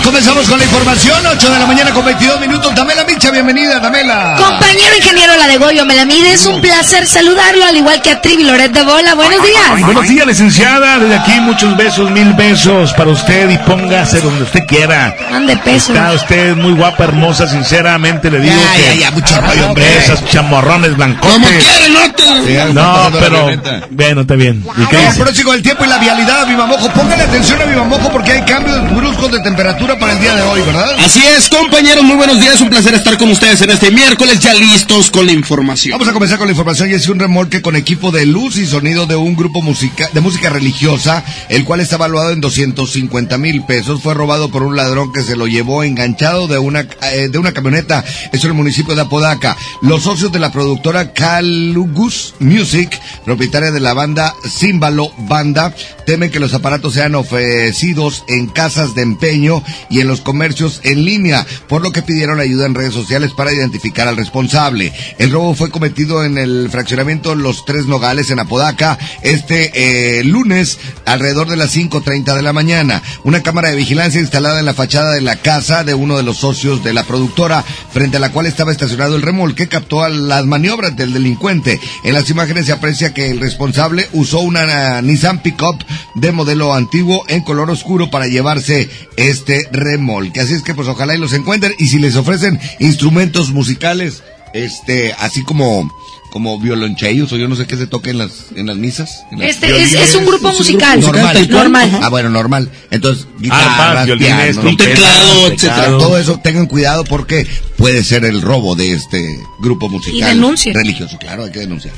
Comenzamos con la información, 8 de la mañana con 22 minutos. Damela Micha, bienvenida, Damela. Compañero ingeniero La de Goyo Melamide, es un placer saludarlo, al igual que a Trivi Loret de Bola. Buenos días. Buenos días, licenciada. Desde aquí muchos besos, mil besos para usted y póngase donde usted quiera. Mande pesos. Está usted muy guapa, hermosa, sinceramente le digo Ya, que... ya, ya, mucho rollo, hombre. Esas chamorrones blancotes. Como quiere, no te- No, pero... Bueno, está bien. ¿Y qué El dice? próximo del tiempo y la vialidad, Viva Mojo. Póngale atención a Viva Mojo porque hay cambios bruscos de temperatura para el día de hoy, ¿verdad? Así es, compañeros, muy buenos días. Un placer estar con ustedes en este miércoles, ya listos con la información. Vamos a comenzar con la información y es un remolque con equipo de luz y sonido de un grupo musica, de música religiosa, el cual está evaluado en 250 mil pesos. Fue robado por un ladrón que se lo llevó enganchado de una, eh, de una camioneta. Eso en el municipio de Apodaca. Los socios de la productora Calugus Music, propietaria de la banda Címbalo Banda, temen que los aparatos sean ofrecidos en casas de empeño y en los comercios en línea, por lo que pidieron ayuda en redes sociales para identificar al responsable. El robo fue cometido en el fraccionamiento Los Tres Nogales en Apodaca este eh, lunes alrededor de las 5.30 de la mañana. Una cámara de vigilancia instalada en la fachada de la casa de uno de los socios de la productora, frente a la cual estaba estacionado el remolque, captó a las maniobras del delincuente. En las imágenes se aprecia que el responsable usó una Nissan Pickup de modelo antiguo en color oscuro para llevarse este remolque. Así es que pues ojalá y los encuentren y si les ofrecen instrumentos musicales, este, así como como violonchelos o yo no sé qué se toque en las en las misas. en las- Este es, es un grupo musical. normal. Normal. Ah, bueno, normal. Entonces, guitarras, Arpas, violines, pianos, trompetas, teclado, etcétera. Todo eso tengan cuidado porque puede ser el robo de este grupo musical. Y denuncien. Religioso, claro, hay que denunciar.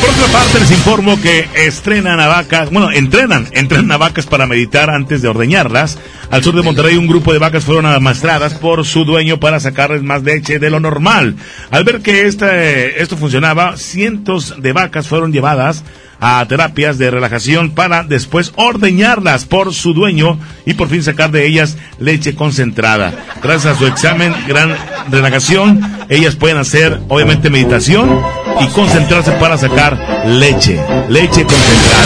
Por otra parte, les informo que estrenan a vacas, bueno, entrenan, entrenan a vacas para meditar antes de ordeñarlas. Al sur de Monterrey, un grupo de vacas fueron amastradas por su dueño para sacarles más leche de lo normal. Al ver que este, esto funcionaba, cientos de vacas fueron llevadas a terapias de relajación para después ordeñarlas por su dueño y por fin sacar de ellas leche concentrada. Gracias a su examen, gran relajación, ellas pueden hacer obviamente meditación y concentrarse para sacar leche, leche concentrada.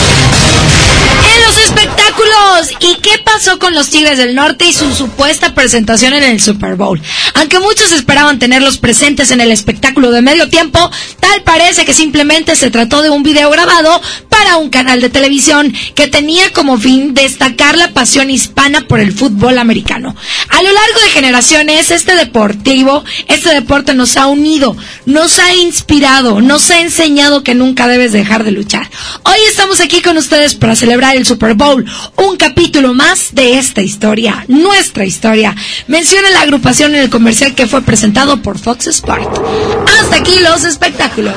En los espectáculos, ¿y qué pasó con los Tigres del Norte y su supuesta presentación en el Super Bowl? Aunque muchos esperaban tenerlos presentes en el espectáculo de medio tiempo, tal parece que simplemente se trató de un video grabado para un canal de televisión que tenía como fin destacar la pasión hispana por el fútbol americano. A lo largo de generaciones, este deportivo, este deporte nos ha unido, nos ha inspirado, nos ha enseñado que nunca debes dejar de luchar. Hoy estamos aquí con ustedes para celebrar el Super Bowl, un capítulo más de esta historia, nuestra historia. Menciona la agrupación en el comercial que fue presentado por Fox Sport. Hasta aquí los espectáculos.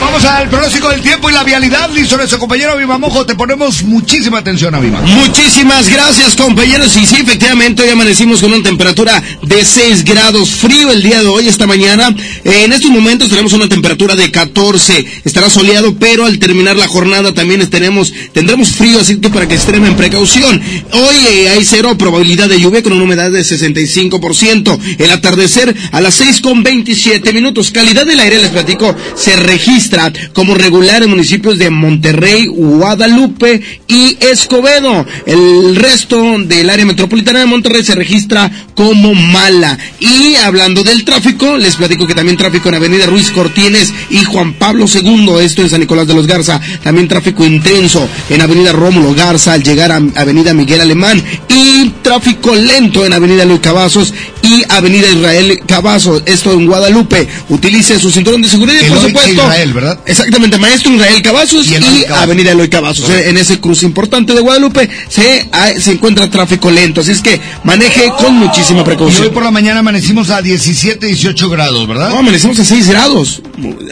Vamos al pronóstico del tiempo y la vialidad. Listo, nuestro compañero Viva Mojo. Te ponemos muchísima atención a Viva. Muchísimas gracias, compañeros. Y sí, efectivamente, hoy amanecimos con una temperatura de 6 grados frío el día de hoy, esta mañana. Eh, en estos momentos tenemos una temperatura de 14. Estará soleado, pero al terminar la jornada también tenemos, tendremos frío, así que para que extremen precaución. Hoy eh, hay cero probabilidad de lluvia con una humedad de 65%. El atardecer a las 6 con 27 minutos. Calidad del aire, les platico, se registra como regular en municipios de Monterrey, Guadalupe y Escobedo. El resto del área metropolitana de Monterrey se registra como mala. Y hablando del tráfico, les platico que también tráfico en Avenida Ruiz Cortines y Juan Pablo II, esto en San Nicolás de los Garza. También tráfico intenso en Avenida Rómulo Garza al llegar a Avenida Miguel Alemán. Y tráfico lento en Avenida Luis Cavazos y Avenida Israel Cavazos, esto en Guadalupe. Utilice su cinturón de seguridad y por supuesto. Israel, ¿verdad? Exactamente, Maestro Israel Cavazos Y y, Cavazos. Avenida Eloy Cavazos. Correcto. En ese cruce importante de Guadalupe se, ah, se encuentra tráfico lento, así es que maneje con muchísima Y precaución. hoy por la mañana amanecimos a 17, 18 grados, ¿verdad? No, amanecimos a 6 grados.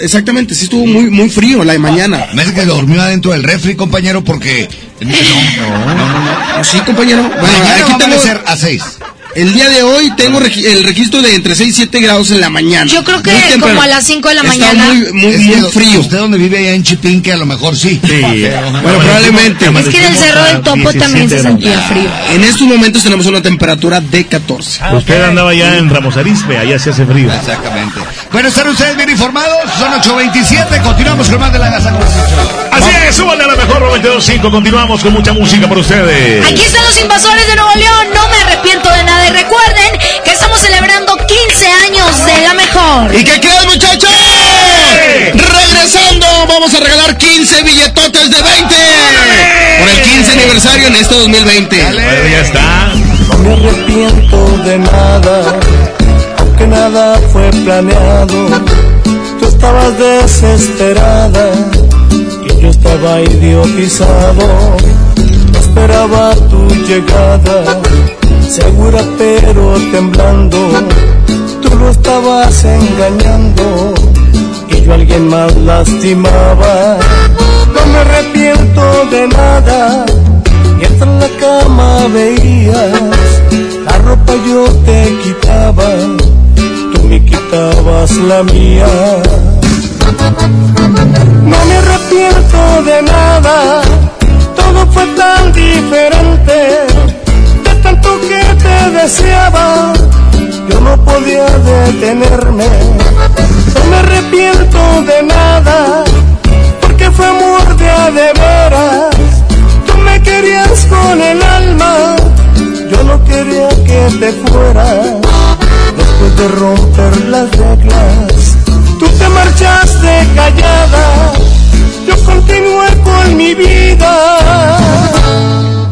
Exactamente, sí estuvo muy, muy frío la de mañana. Me que dormió adentro del refri, compañero, porque... No, no, no, no. Sí, compañero. Bueno, Mañana aquí va a tengo- a 6. El día de hoy tengo regi- el registro de entre 6 y 7 grados en la mañana. Yo creo que Muy temprano. como a las 5 de la Está mañana. muy, muy, Es que muy frío. Usted donde vive allá en Chipinque, a lo mejor sí. Bueno, probablemente. Es que en el Cerro del Topo también se sentía frío. En estos momentos tenemos una temperatura de 14. Usted andaba ya en Ramos Arizpe, allá se hace frío. Exactamente. Bueno, están ustedes bien informados. Son 8.27. Continuamos con más de la Gaza Así es, súbale a la mejor 92.5. Continuamos con mucha música para ustedes. Aquí están los invasores de Nuevo León, no me arrepiento de nada. Y recuerden que estamos celebrando 15 años de la mejor. ¿Y qué crees, muchachos? Regresando, vamos a regalar 15 billetotes de 20 por el 15 aniversario en este 2020. Bueno, ya está. No me arrepiento de nada, aunque nada fue planeado. Tú estabas desesperada y yo estaba idiotizado. No esperaba tu llegada, segura pero temblando. Tú lo estabas engañando y yo a alguien más lastimaba. No me arrepiento de nada hasta en la cama veías la ropa yo te quitaba, tú me quitabas la mía. No me arrepiento de nada, todo fue tan diferente, deseaba, yo no podía detenerme. No me arrepiento de nada, porque fue amor de a de veras. Tú me querías con el alma, yo no quería que te fueras. Después de romper las reglas, tú te marchaste callada. Yo continué con mi vida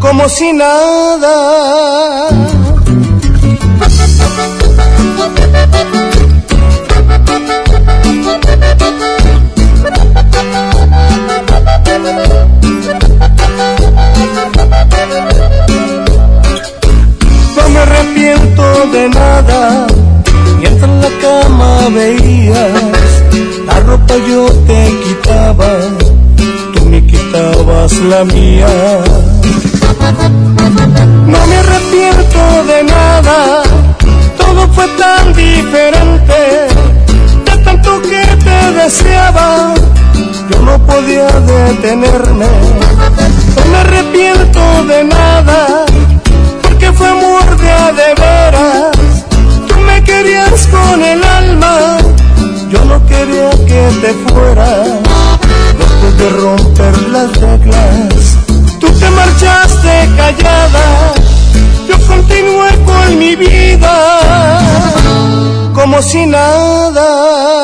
como si nada. Arrepiento de nada, mientras en la cama veías, la ropa yo te quitaba, tú me quitabas la mía. No me arrepiento de nada, todo fue tan diferente, de tanto que te deseaba, yo no podía detenerme. No me arrepiento de nada, porque fue amor de a de veras. Tú me querías con el alma, yo no quería que te fueras. Después de romper las reglas, tú te marchaste callada. Yo continué con mi vida como si nada.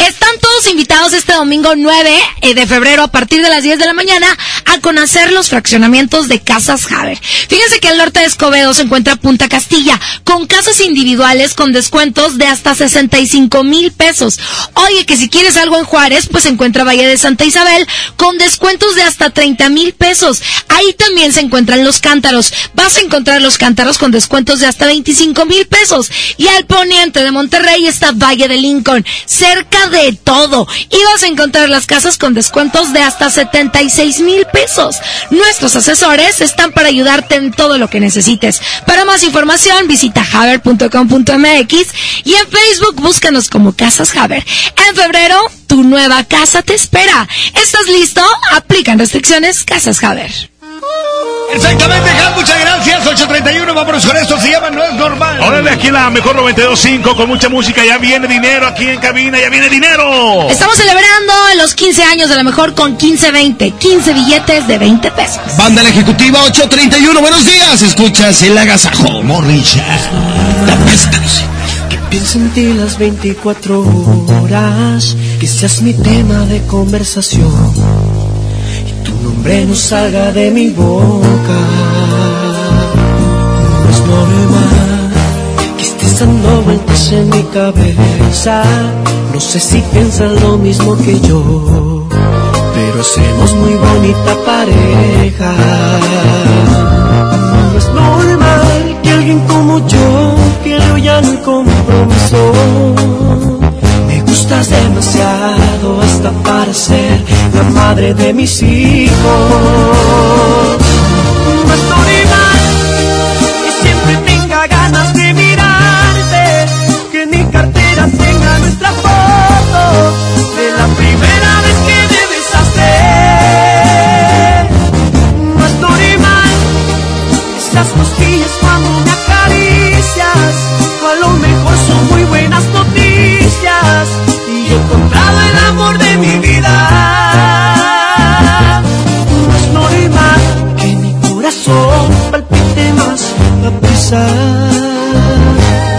domingo 9 eh, de febrero a partir de las 10 de la mañana a conocer los fraccionamientos de Casas Haber. Fíjense que al norte de Escobedo se encuentra Punta Castilla, con casas individuales con descuentos de hasta 65 mil pesos. Oye, que si quieres algo en Juárez, pues se encuentra Valle de Santa Isabel con descuentos de hasta 30 mil pesos. Ahí también se encuentran los cántaros. Vas a encontrar los cántaros con descuentos de hasta 25 mil pesos. Y al poniente de Monterrey está Valle de Lincoln, cerca de todo. Y vas a encontrar las casas con descuentos de hasta 76 mil pesos. Nuestros asesores están para ayudarte en todo lo que necesites. Para más información, visita haber.com.mx y en Facebook búscanos como Casas Haber. En febrero, tu nueva casa te espera. ¿Estás listo? Aplican restricciones Casas Haber. Exactamente, Jan, muchas gracias. 8.31, vámonos con esto. Se llama No es normal. Órale, aquí la mejor 92.5 con mucha música. Ya viene dinero aquí en cabina, ya viene dinero. Estamos celebrando los 15 años de la mejor con 15-20. 15 billetes de 20 pesos. Banda la Ejecutiva 831, buenos días. Escuchas el agasajo, Morricha. Que piense en ti las 24 horas, que seas mi tema de conversación nombre no salga de mi boca. No es normal que estés dando vueltas en mi cabeza. No sé si piensas lo mismo que yo, pero Conocemos muy bonita pareja. No es normal que alguien como yo quiera ya compromiso. Gustas demasiado hasta para ser la madre de mis hijos. No es normal que siempre tenga ganas de mirarte, que en mi cartera tenga nuestra foto de la primera vez que me besaste. No es normal esas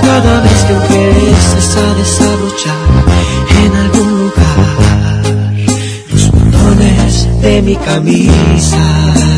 cada vez que empiezas a desabrochar en algún lugar los botones de mi camisa.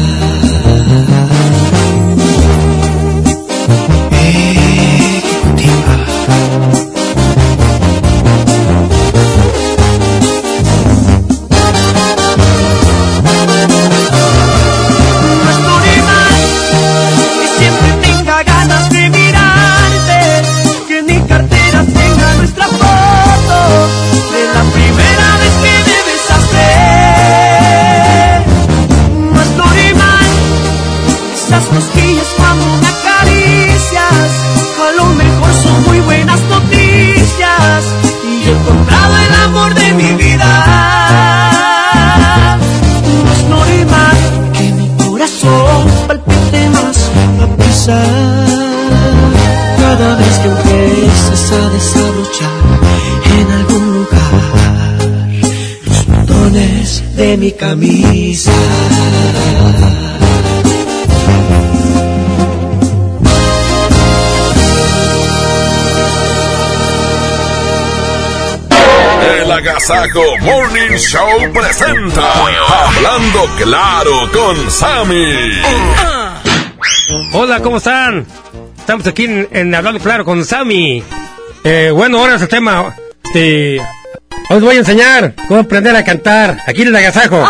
Mi camisa. El Agasajo Morning Show presenta Hablando Claro con Sammy. Hola, ¿cómo están? Estamos aquí en, en Hablando Claro con Sammy. Eh, bueno, ahora es el tema. Este, os voy a enseñar cómo aprender a cantar. Aquí en el agasajo.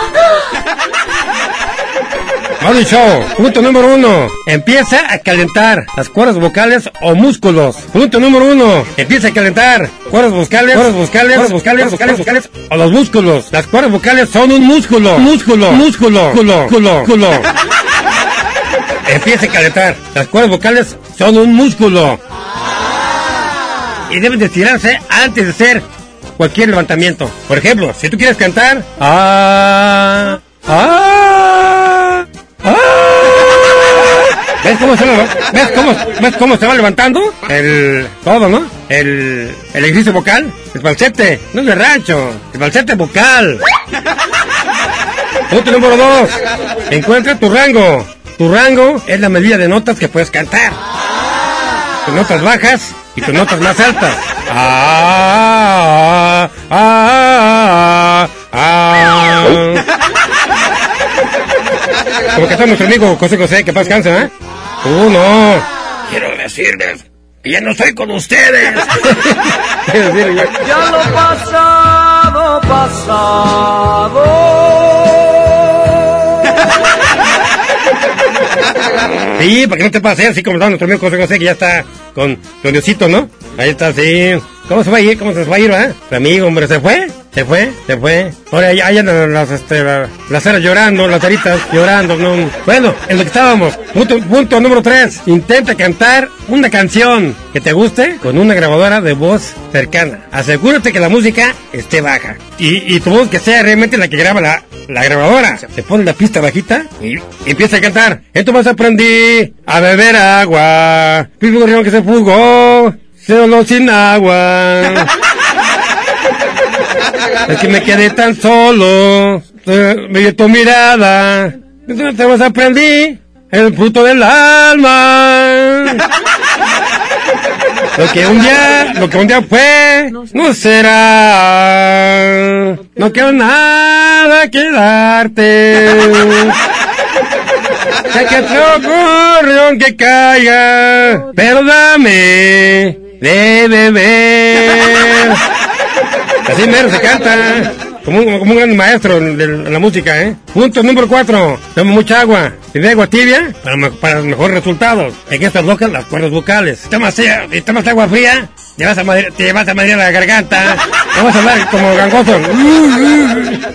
Show. Punto número uno. Empieza a calentar las cuerdas vocales o músculos. Punto número uno. Empieza a calentar cuerdas vocales, cuerdas vocales, cuerdas vocales, vocales, vocales o los músculos. Las cuerdas vocales son un músculo. Músculo, músculo, músculo, músculo, músculo. Empieza a calentar. Las cuerdas vocales son un músculo. Y deben de estirarse antes de hacer cualquier levantamiento. Por ejemplo, si tú quieres cantar... Ah, ah, ah. ¿Ves cómo, se, ves, cómo, ¿Ves cómo se va levantando? El... Todo, ¿no? El... El ejercicio vocal. El falsete. No es de rancho. El falsete vocal. Punto número dos. Encuentra tu rango. Tu rango es la medida de notas que puedes cantar. Tus notas bajas y tus notas más altas. Ah, ah, ah, ah. Como que está nuestro amigo José José, que paz cansa, ¿eh? Tú no. Quiero decirles que ya no estoy con ustedes. Quiero decirles, Ya lo pasado, pasado. Sí, para que no te pase así como está nuestro amigo José José, que ya está con con Diosito, ¿no? Ahí está, sí. ¿Cómo se va a ir? ¿Cómo se va a ir, va? Tu amigo, hombre, ¿se fue? ¿Se fue? ¿Se fue? Ahora ya, las, este, la- las ceras llorando, las ceritas llorando, ¿no? Bueno, en lo que estábamos. Punto, punto número tres. Intenta cantar una canción que te guste con una grabadora de voz cercana. Asegúrate que la música esté baja. Y, y tu voz que sea realmente la que graba la, la grabadora. Te pone la pista bajita y, empieza a cantar. Entonces aprendí a beber agua. Fui un río que se fugó. Solo sin agua. Es que me quedé tan solo. eh, Me dio tu mirada. Te vas a aprendí el fruto del alma. Lo que un día, lo que un día fue, no será. No quiero nada que darte. Sé que te ocurrió aunque caiga, pero dame de beber. Así mero se canta. como un, como un gran maestro de, la música, ¿eh? Punto número cuatro, toma mucha agua. Si de agua tibia, para, para mejores resultados. En estas locas, las cuerdas vocales. Tomas, eh, si tomas agua fría, te vas a madre- te vas a madrear la garganta. No vas a hablar como gangoso.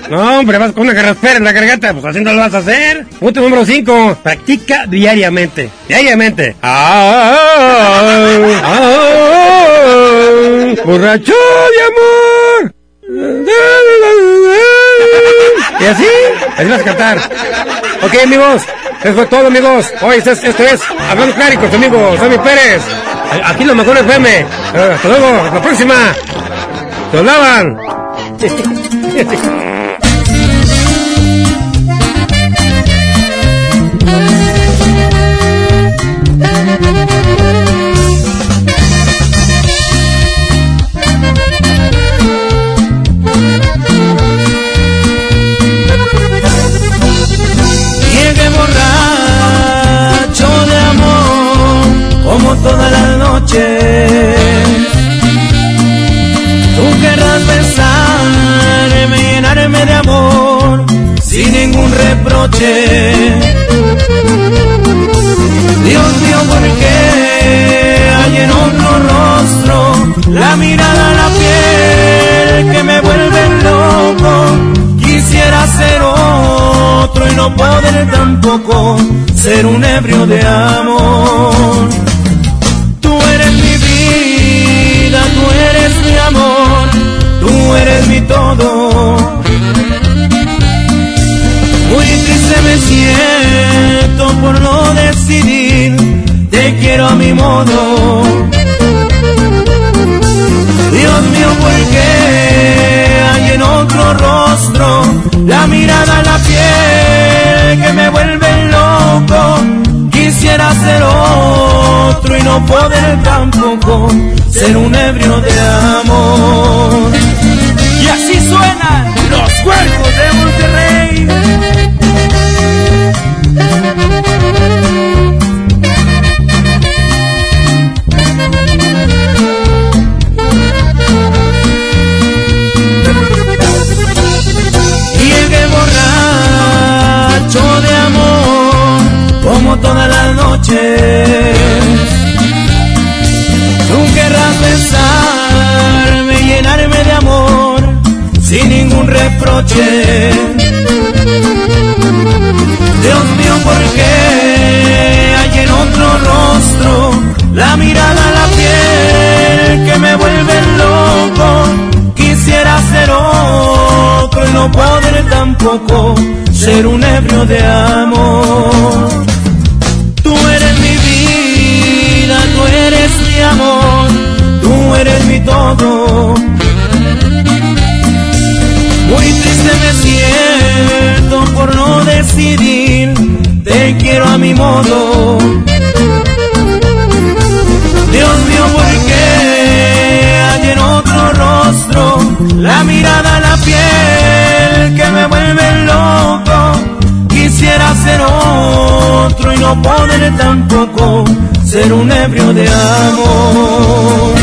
No, hombre, vas con una garraspera en la garganta, pues así no lo vas a hacer. Punto número 5. Practica diariamente. Diariamente. Ah, ah, ah, borracho de amor. Y así, así vas a cantar. Ok, amigos, eso fue todo, amigos. Hoy esto es, esto es Hablando Claro con su amigo Sammy Pérez. Aquí lo mejor FM. Eh, Hasta luego, hasta la próxima. Se hablaban. Tú querrás besarme, llenarme de amor, sin ningún reproche. Dios mío, ¿por qué hay en otro rostro la mirada, la piel que me vuelve loco? Quisiera ser otro y no poder tampoco ser un ebrio de amor. Mi amor, tú eres mi todo. Muy triste me siento por no decidir, te quiero a mi modo. Dios mío, ¿por qué hay en otro rostro la mirada, la piel que me vuelve loco? Quisiera ser otro y no poder tampoco ser un ebrio de amor. Y así suenan los cuerpos de Monterrey. Llegué borracho de amor, como todas las noches. Ningún reproche. Dios mío, ¿por qué hay en otro rostro la mirada, la piel que me vuelve loco? Quisiera ser otro y no poder tampoco ser un ebrio de amor. Tú eres mi vida, tú eres mi amor, tú eres mi todo. Muy triste me siento por no decidir, te quiero a mi modo. Dios mío, ¿por qué hay en otro rostro la mirada, la piel que me vuelve loco? Quisiera ser otro y no poder tampoco ser un ebrio de amor.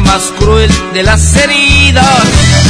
Más cruel de las heridas.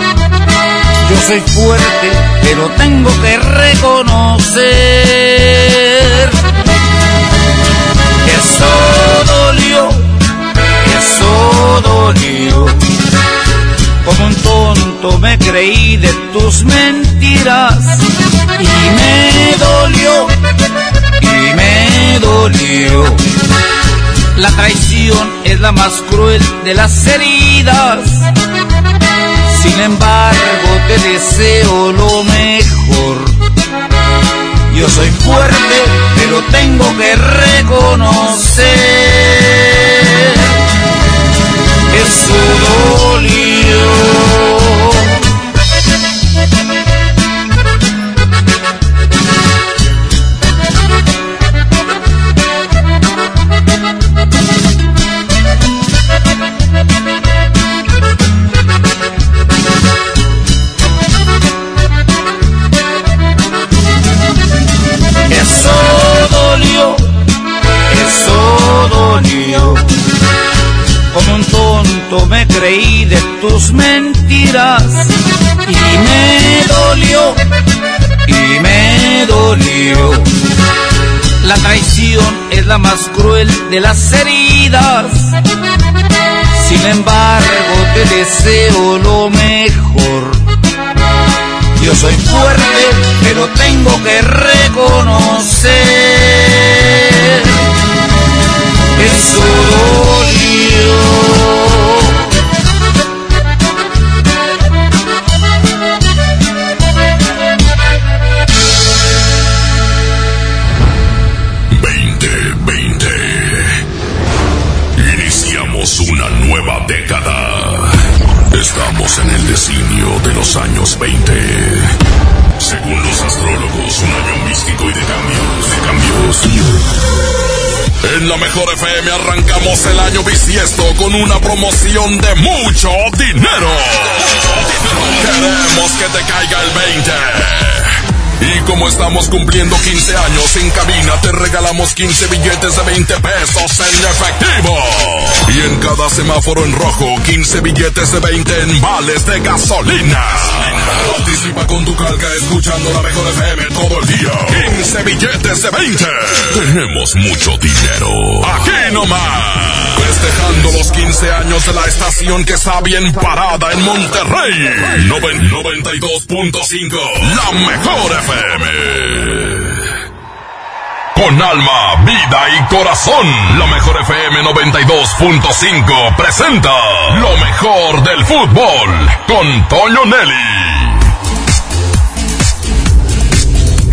Yo soy fuerte, pero tengo que reconocer que eso dolió, que eso dolió. Como un tonto me creí de tus mentiras y me dolió, y me dolió. La traición es la más cruel de las heridas. Sin embargo, te deseo lo mejor. Yo soy fuerte, pero tengo que reconocer que eso dolió. Creí de tus mentiras y me dolió, y me dolió. La traición es la más cruel de las heridas. Sin embargo, te deseo lo mejor. Yo soy fuerte, pero tengo que reconocer que dolió. Con una promoción de mucho dinero. Queremos que te caiga el 20. Y como estamos cumpliendo 15 años en cabina, te regalamos 15 billetes de 20 pesos en efectivo. Y en cada semáforo en rojo, 15 billetes de 20 en vales de gasolina. Participa con tu calca escuchando la mejor FM todo el día. 15 billetes de 20. Tenemos mucho dinero. Aquí nomás. Festejando los 15 años de la estación que está bien parada en Monterrey. Noven- 92.5. La mejor FM. Con alma, vida y corazón. La mejor FM 92.5 presenta lo mejor del fútbol con Toño Nelly.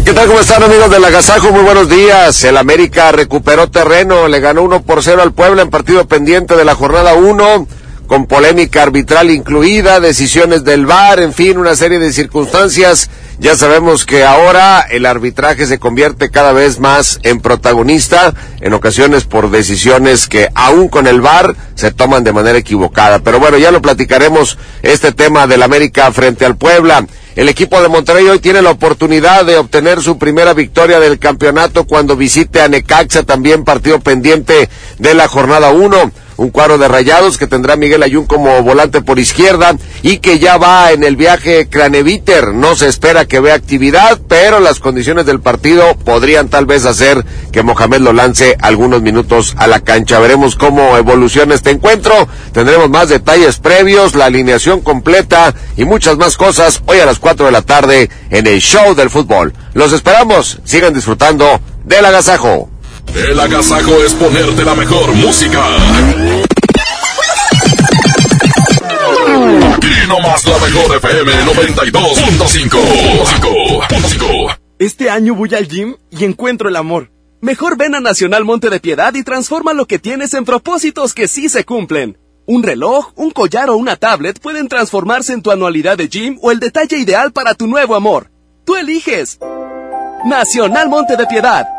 ¿Qué tal? ¿Cómo están amigos del Agasajo? Muy buenos días. El América recuperó terreno, le ganó 1 por 0 al Puebla en partido pendiente de la jornada 1, con polémica arbitral incluida, decisiones del VAR, en fin, una serie de circunstancias. Ya sabemos que ahora el arbitraje se convierte cada vez más en protagonista, en ocasiones por decisiones que aún con el VAR se toman de manera equivocada. Pero bueno, ya lo platicaremos este tema del América frente al Puebla. El equipo de Monterrey hoy tiene la oportunidad de obtener su primera victoria del campeonato cuando visite a Necaxa, también partido pendiente de la jornada 1. Un cuadro de rayados que tendrá Miguel Ayun como volante por izquierda y que ya va en el viaje Craneviter. No se espera que vea actividad, pero las condiciones del partido podrían tal vez hacer que Mohamed lo lance algunos minutos a la cancha. Veremos cómo evoluciona este encuentro. Tendremos más detalles previos, la alineación completa y muchas más cosas hoy a las 4 de la tarde en el show del fútbol. Los esperamos. Sigan disfrutando del agasajo. El agasajo es ponerte la mejor música. Aquí nomás la mejor FM 92.5. Este año voy al gym y encuentro el amor. Mejor ven a Nacional Monte de Piedad y transforma lo que tienes en propósitos que sí se cumplen. Un reloj, un collar o una tablet pueden transformarse en tu anualidad de gym o el detalle ideal para tu nuevo amor. Tú eliges. Nacional Monte de Piedad.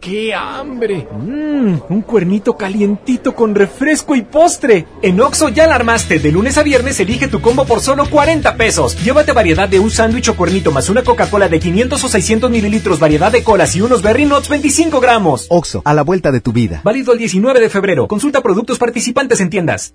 ¡Qué hambre! Mmm, un cuernito calientito con refresco y postre. En Oxo ya la armaste. De lunes a viernes elige tu combo por solo 40 pesos. Llévate variedad de un sándwich o cuernito más una Coca-Cola de 500 o 600 mililitros, variedad de colas y unos Berry Nuts 25 gramos. Oxo, a la vuelta de tu vida. Válido el 19 de febrero. Consulta productos participantes en tiendas.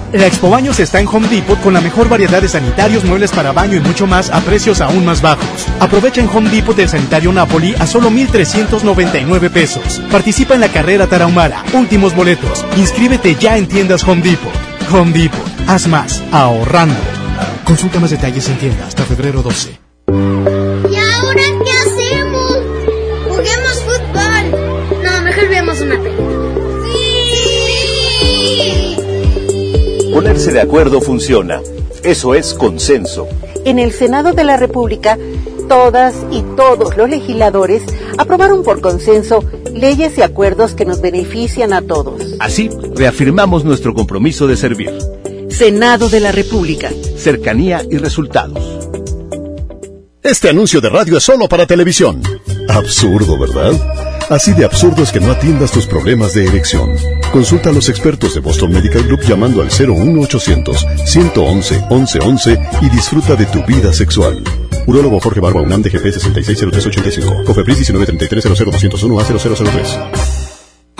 La Expo Baños está en Home Depot con la mejor variedad de sanitarios, muebles para baño y mucho más a precios aún más bajos. Aprovecha en Home Depot el sanitario Napoli a solo 1,399 pesos. Participa en la carrera Tarahumara. Últimos boletos. Inscríbete ya en tiendas Home Depot. Home Depot. Haz más. Ahorrando. Consulta más detalles en tienda hasta febrero 12. ¿Y ahora Ponerse de acuerdo funciona. Eso es consenso. En el Senado de la República, todas y todos los legisladores aprobaron por consenso leyes y acuerdos que nos benefician a todos. Así, reafirmamos nuestro compromiso de servir. Senado de la República. Cercanía y resultados. Este anuncio de radio es solo para televisión. Absurdo, ¿verdad? Así de absurdo es que no atiendas tus problemas de erección. Consulta a los expertos de Boston Medical Group llamando al 01800 111 1111 y disfruta de tu vida sexual. Urólogo Jorge Barba UNAM DGP 660385. Cofepris 1933 00201 a 0003.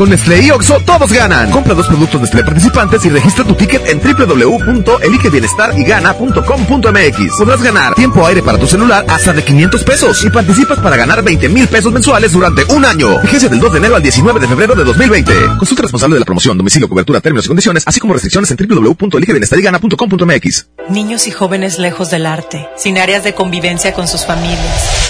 Con Nestlé y Oxo todos ganan. Compra dos productos Nestlé participantes y registra tu ticket en www.eligebienestarygana.com.mx. Podrás ganar tiempo aire para tu celular hasta de 500 pesos y participas para ganar 20 mil pesos mensuales durante un año. Vigencia del 2 de enero al 19 de febrero de 2020. Consulta responsable de la promoción, domicilio, cobertura, términos y condiciones, así como restricciones en www.eligebienestarygana.com.mx. Niños y jóvenes lejos del arte, sin áreas de convivencia con sus familias.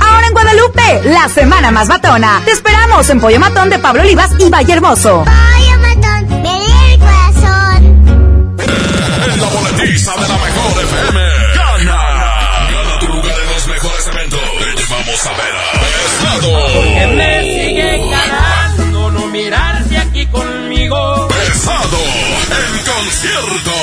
Ahora en Guadalupe, la semana más matona. Te esperamos en Pollo Matón de Pablo Olivas y Valle Hermoso. Pollo matón, ven el corazón. En la boletiza de la mejor FM. Gana. Gana tu lugar en los mejores eventos. Te llevamos a ver a Pesado. Porque me sigue ganando no mirarse aquí conmigo. Pesado. En concierto.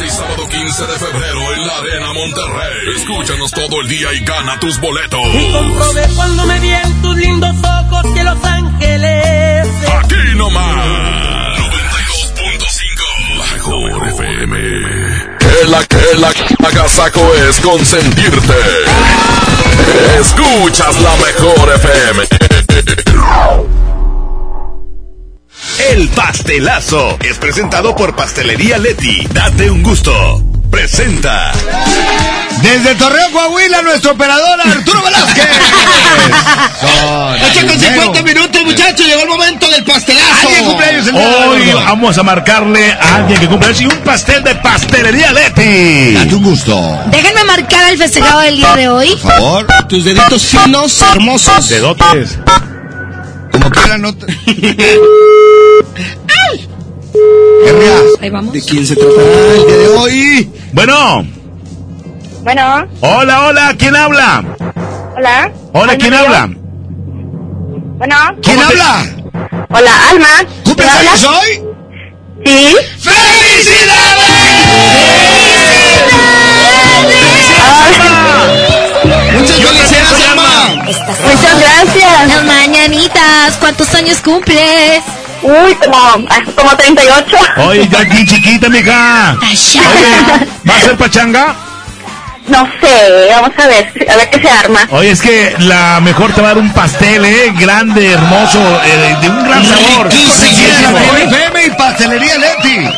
Viernes 14 y sábado 15 de febrero en la Arena Monterrey. Escúchanos todo el día y gana tus boletos. Y comprobé cuando me vi en tus lindos ojos que Los Ángeles. Aquí nomás. 92.5. La mejor FM. Que la que la agasaco es consentirte. Escuchas la mejor FM. El pastelazo es presentado por Pastelería Leti. Date un gusto. Presenta. Desde Torreón, Coahuila, nuestro operador Arturo Velázquez. Con 50 minutos, muchachos. Llegó el momento del pastelazo. ¿Alguien cumpleaños el día de hoy? Hoy vamos a marcarle a alguien que cumple y un pastel de pastelería Leti. Date un gusto. Déjenme marcar al festejado del día de hoy. Por favor. Tus deditos finos, hermosos. Dedotes. Como quieran, no. te- Ahí vamos. ¿De quién se tratará el día de hoy? Bueno. Bueno, Hola, hola. ¿Quién habla? hola. Hola, ¿quién habla? Bueno, ¿Quién habla? hola, Alma. ¿Cumples años hoy? Sí. Muchas Yo felicidades, también soy Alma. Alma. días. ¿Cuántos años cumples? Uy, como, como 38. Oye, ya aquí chiquita, mija. Oye, ¿va a ser pachanga? No sé, vamos a ver, a ver qué se arma. Oye, es que la mejor te va a dar un pastel, ¿eh? Grande, hermoso, eh, de un gran sabor. FM y Pastelería Leti.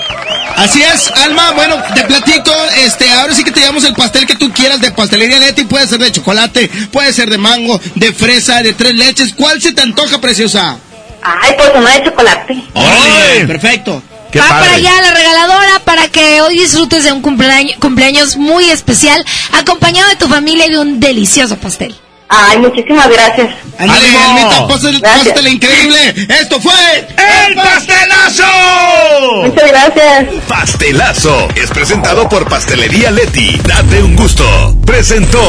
Así es, Alma, bueno, te platico, este, ahora sí que te llevamos el pastel que tú quieras de pastelería Leti, puede ser de chocolate, puede ser de mango, de fresa, de tres leches, ¿cuál se te antoja, preciosa? Ay, pues uno de chocolate. Órale, perfecto. Qué Va padre. para allá la regaladora para que hoy disfrutes de un cumpleaños, cumpleaños muy especial, acompañado de tu familia y de un delicioso pastel. Ay, muchísimas gracias. Pásale, Gracias. pásale increíble. Esto fue ¡El pastelazo! Muchas gracias. Pastelazo es presentado por Pastelería Leti. Date un gusto. Presentó.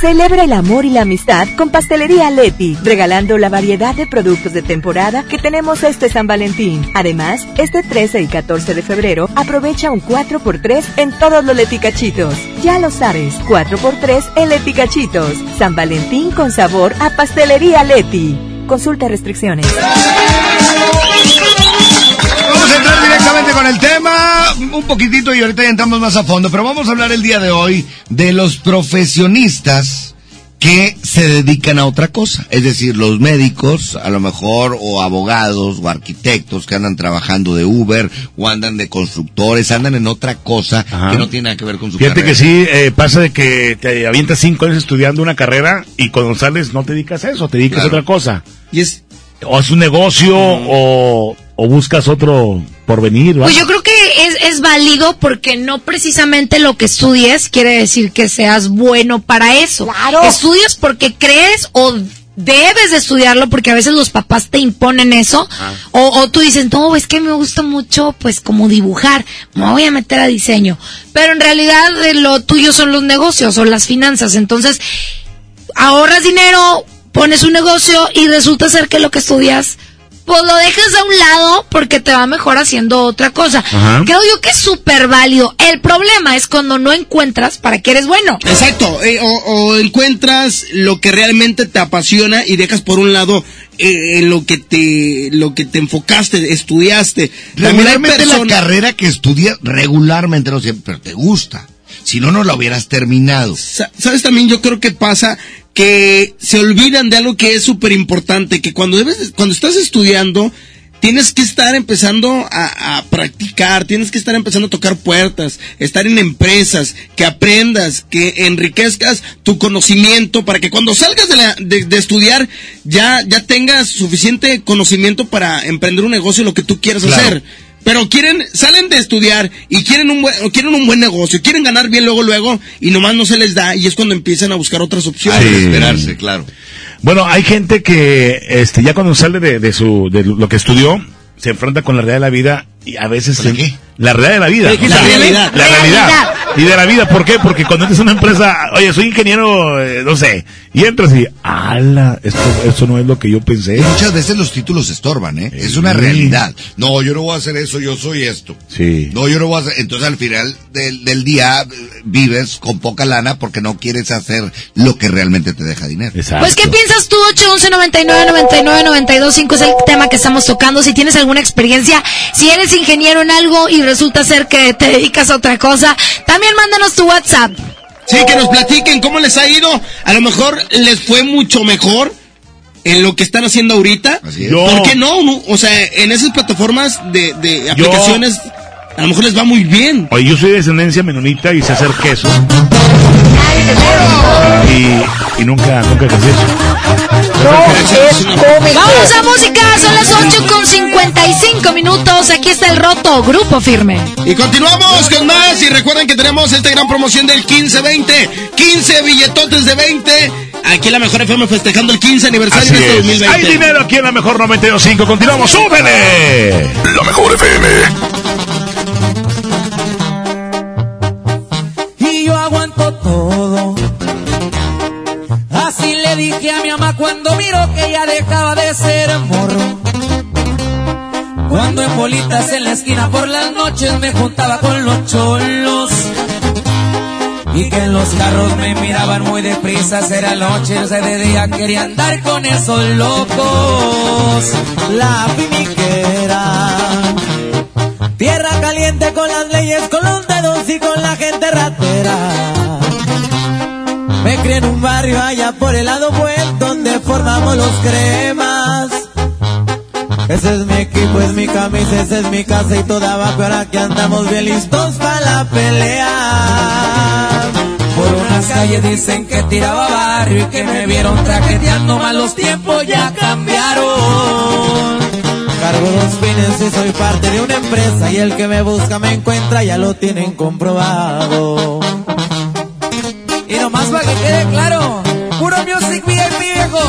Celebra el amor y la amistad con Pastelería Leti, regalando la variedad de productos de temporada que tenemos este San Valentín. Además, este 13 y 14 de febrero, aprovecha un 4x3 en todos los leticachitos. Ya lo sabes, 4x3 en leticachitos. San Valentín con sabor a Pastelería Leti. Consulta restricciones. Vamos a entrar directamente con el tema, un poquitito y ahorita ya entramos más a fondo, pero vamos a hablar el día de hoy de los profesionistas que se dedican a otra cosa, es decir, los médicos, a lo mejor, o abogados, o arquitectos que andan trabajando de Uber, o andan de constructores, andan en otra cosa Ajá. que no tiene nada que ver con su Fíjate carrera. que sí, eh, pasa de que te avientas cinco años estudiando una carrera y cuando sales no te dedicas a eso, te dedicas Claro. a otra cosa. Y es O es un negocio o, o buscas otro porvenir. ¿va? Pues yo creo que es, es válido porque no precisamente lo que estudies quiere decir que seas bueno para eso. Estudias porque crees o debes de estudiarlo porque a veces los papás te imponen eso o, o tú dices, no, es que me gusta mucho pues como dibujar, me voy a meter a diseño. Pero en realidad eh, lo tuyo son los negocios o las finanzas. Entonces, ahorras dinero, pones un negocio y resulta ser que lo que estudias, pues lo dejas a un lado porque te va mejor haciendo otra cosa. Ajá. Creo yo que es súper válido. El problema es cuando no encuentras para qué eres bueno. Exacto, eh, o, o encuentras lo que realmente te apasiona y dejas por un lado eh, en lo que te lo que te enfocaste, estudiaste. Regularmente la carrera que estudias, regularmente no siempre, pero te gusta. Si no, no la hubieras terminado. Sa- ¿Sabes también? Yo creo que pasa que se olvidan de algo que es súper importante, que cuando debes, cuando estás estudiando, tienes que estar empezando a, a practicar, tienes que estar empezando a tocar puertas, estar en empresas, que aprendas, que enriquezcas tu conocimiento para que cuando salgas de, la- de- de estudiar ya, ya tengas suficiente conocimiento para emprender un negocio, lo que tú quieras Claro. hacer. Pero quieren, salen de estudiar y quieren un buen, quieren un buen negocio, quieren ganar bien luego, luego, y nomás no se les da, y es cuando empiezan a buscar otras opciones. Sí. Esperarse, claro. Bueno, hay gente que este ya cuando sale de, de su de lo que estudió se enfrenta con la realidad de la vida y a veces ¿Con qué? la realidad de la vida, ¿Qué dijiste? O sea, La realidad. la Realidad. Y de la vida, ¿por qué? Porque cuando entras a una empresa, oye, soy ingeniero, eh, no sé, y entras y, ala, esto esto no es lo que yo pensé. Muchas veces los títulos estorban, ¿eh? Es una realidad. No, yo no voy a hacer eso, yo soy esto. Sí. No, yo no voy a hacer... Entonces al final del, del día eh, vives con poca lana porque no quieres hacer lo que realmente te deja dinero. Exacto. Pues, ¿qué piensas tú? 811 99 99 92 5 es el tema que estamos tocando. Si tienes alguna experiencia, si eres ingeniero en algo y resulta ser que te dedicas a otra cosa, también mándanos tu WhatsApp. Sí, que nos platiquen cómo les ha ido. A lo mejor les fue mucho mejor en lo que están haciendo ahorita. Así es. Yo- ¿Por qué no? O sea, en esas plataformas de, de aplicaciones, a lo mejor les va muy bien. Oye, yo soy de descendencia menonita y sé hacer queso. Y, y nunca, nunca ejercí eso. Vamos a música, son las 8 con 55 minutos. Aquí está el roto, grupo firme. Y continuamos con más. Y recuerden que tenemos esta gran promoción del 15-20. 15 billetotes de 20. Aquí en la mejor FM festejando el 15 aniversario Así de este es. 2020. Hay dinero aquí en la mejor 92.5. Continuamos, súbele. La mejor FM. Le dije a mi mamá cuando miró que ya dejaba de ser morro. Cuando en bolitas en la esquina por las noches me juntaba con los cholos. Y que en los carros me miraban muy deprisa, era noche, o de día quería andar con esos locos. La finiquera. Tierra caliente con las leyes, con los dedos y con la gente ratera. Crié en un barrio allá por el lado buen donde formamos los cremas. Ese es mi equipo, es mi camisa, esa es mi casa y toda abajo. Ahora que andamos bien listos para la pelea. Por unas calles dicen que tiraba barrio y que me vieron traqueteando mal los tiempos ya cambiaron. Cargo dos fines y soy parte de una empresa y el que me busca me encuentra, ya lo tienen comprobado. Y nomás para que quede claro, puro music VIP viejo.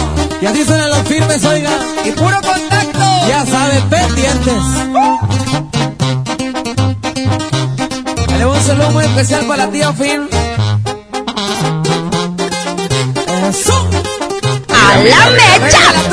Y así suenan los firmes, oiga. Y puro contacto. Ya saben, pendientes. Le un saludo muy especial para la tía Phil. Eso. ¡A la mecha!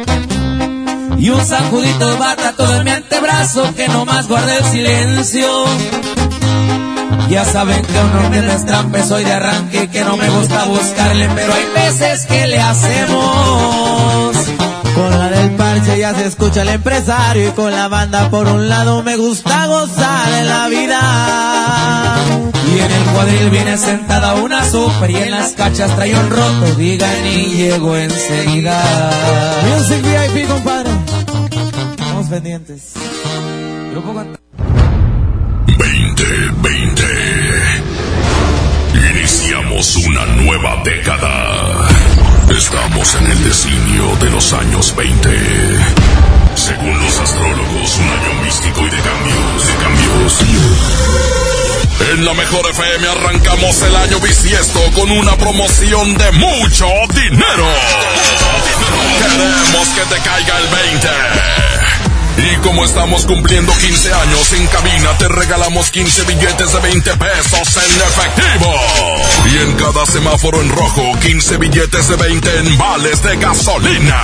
Y un sacudito de bata todo en mi antebrazo que no más guarde el silencio. Ya saben que no es trampe, soy de arranque que no me gusta buscarle, pero hay veces que le hacemos. Con la del parche ya se escucha el empresario y con la banda por un lado me gusta gozar de la vida. Y en el cuadril viene sentada una super y en las cachas trae un roto, digan y llego enseguida. Music VIP, compadre. Pendientes. Grupo Cont- 2020. Iniciamos una nueva década. Estamos en el designio de los años 20. Según los astrólogos, un año místico y de cambios, de cambios. En la mejor FM arrancamos el año bisiesto con una promoción de mucho dinero. Queremos que te caiga el 20. Y como estamos cumpliendo 15 años en cabina, te regalamos 15 billetes de 20 pesos en efectivo. Y en cada semáforo en rojo, 15 billetes de 20 en vales de gasolina.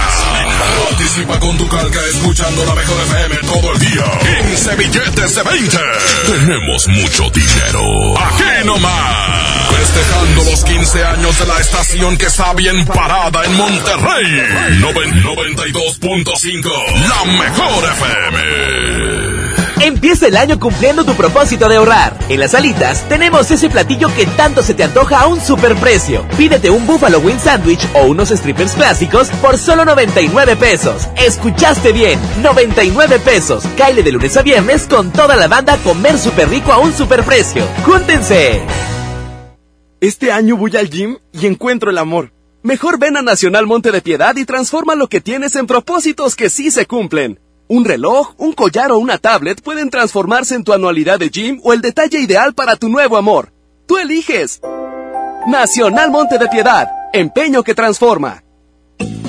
Participa con tu calca escuchando la mejor FM todo el día. 15 billetes de 20. Tenemos mucho dinero. Aquí nomás. Festejando los 15 años de la estación que está bien parada en Monterrey. Noven- 92.5. La mejor FM. Empieza el año cumpliendo tu propósito de ahorrar. En las alitas tenemos ese platillo que tanto se te antoja a un superprecio. Pídete un Buffalo Wing Sandwich o unos strippers clásicos por solo 99 pesos. Escuchaste bien, 99 pesos. Caile de lunes a viernes con toda la banda a comer súper rico a un superprecio. ¡Júntense! Este año voy al gym y encuentro el amor. Mejor ven a Nacional Monte de Piedad y transforma lo que tienes en propósitos que sí se cumplen. Un reloj, un collar o una tablet pueden transformarse en tu anualidad de gym o el detalle ideal para tu nuevo amor. Tú eliges. Nacional Monte de Piedad, empeño que transforma.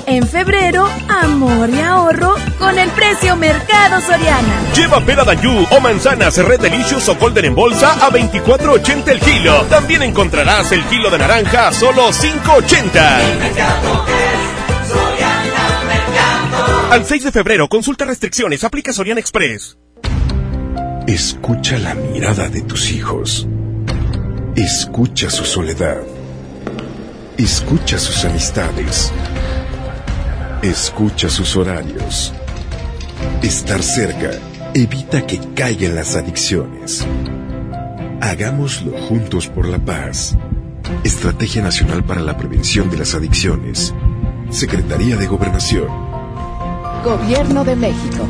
En febrero, amor y ahorro con el precio Mercado Soriana. Lleva pera Dayú o manzanas Red Delicious o Golden en bolsa a 24.80 el kilo. También encontrarás el kilo de naranja a solo 5.80. Al 6 de febrero, consulta restricciones, aplica Soriana Express. Escucha la mirada de tus hijos. Escucha su soledad. Escucha sus amistades. Escucha sus horarios. Estar cerca evita que caigan las adicciones. Hagámoslo juntos por la paz. Estrategia Nacional para la Prevención de las Adicciones. Secretaría de Gobernación. Gobierno de México.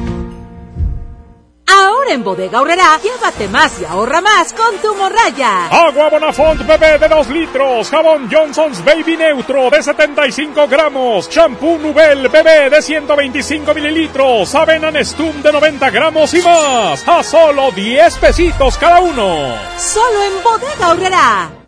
Ahora en Bodega Horrera, llévate más y ahorra más con tu morraya. Agua Bonafont bebé de 2 litros, jabón Johnson's Baby Neutro de 75 gramos, champú Nubel bebé de 125 mililitros, avena Nestum de 90 gramos y más, a solo 10 pesitos cada uno. Solo en Bodega Horrera.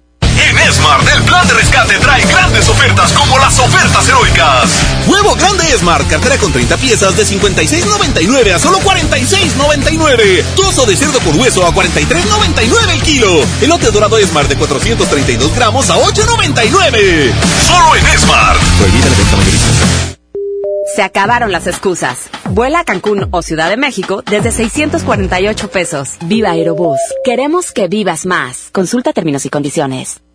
En Smart, el plan de rescate trae grandes ofertas como las ofertas heroicas. Huevo grande Smart, cartera con 30 piezas de 56.99 a solo 46.99. Trozo de cerdo con hueso a 43.99 el kilo. Elote dorado Smart de 432 gramos a 8.99. Solo en Smart. Prohibida la venta mayorista. Se acabaron las excusas. Vuela a Cancún o Ciudad de México desde 648 pesos. Viva Aerobús. Queremos que vivas más. Consulta términos y condiciones.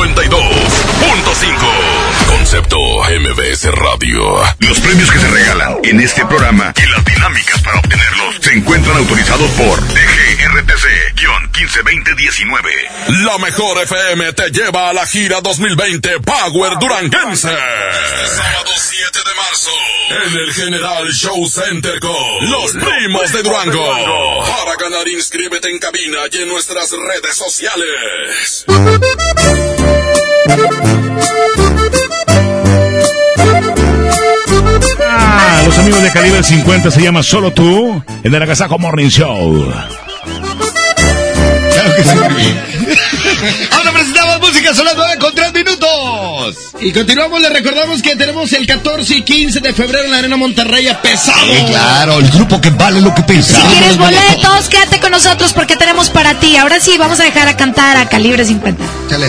92.5. Concepto MBS Radio. Los premios que se regalan en este programa y las dinámicas para obtenerlos se encuentran autorizados por DGRTC-152019. La mejor FM te lleva a la gira 2020 Power Duranguense. Este sábado 7 de marzo. En el General Show Center con Los Primos de Durango. Para ganar, inscríbete en cabina y en nuestras redes sociales. Ah, los amigos de Calibre 50 se llama Solo Tú en el Agasajo Morning Show. Claro que sí. Ahora presentamos música, son las 9 con 3 minutos. Y continuamos, les recordamos que tenemos el 14 y 15 de febrero en la Arena Monterrey a pesado. Sí, claro, el grupo que vale lo que pesa. Si quieres boletos, quédate con nosotros porque tenemos para ti. Ahora sí, vamos a dejar a cantar a Calibre 50. Chale.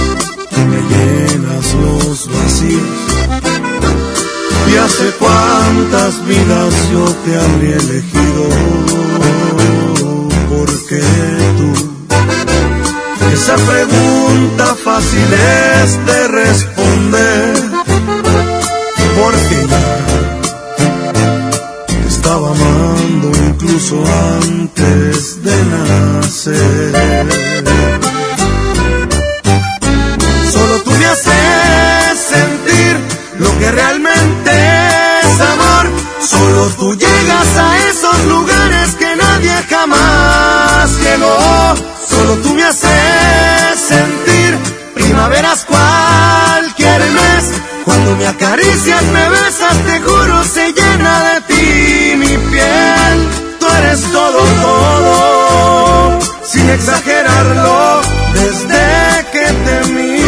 me llenas los vacíos. Y hace cuántas vidas yo te habría elegido, porque tú, esa pregunta fácil es de responder, porque ya te estaba amando incluso antes de nacer. Lo que realmente es amor. Solo tú llegas a esos lugares que nadie jamás llegó. Solo tú me haces sentir primaveras cualquier mes. Cuando me acaricias, me besas, te juro, se llena de ti mi piel. Tú eres todo, todo, sin exagerarlo, desde que te miré.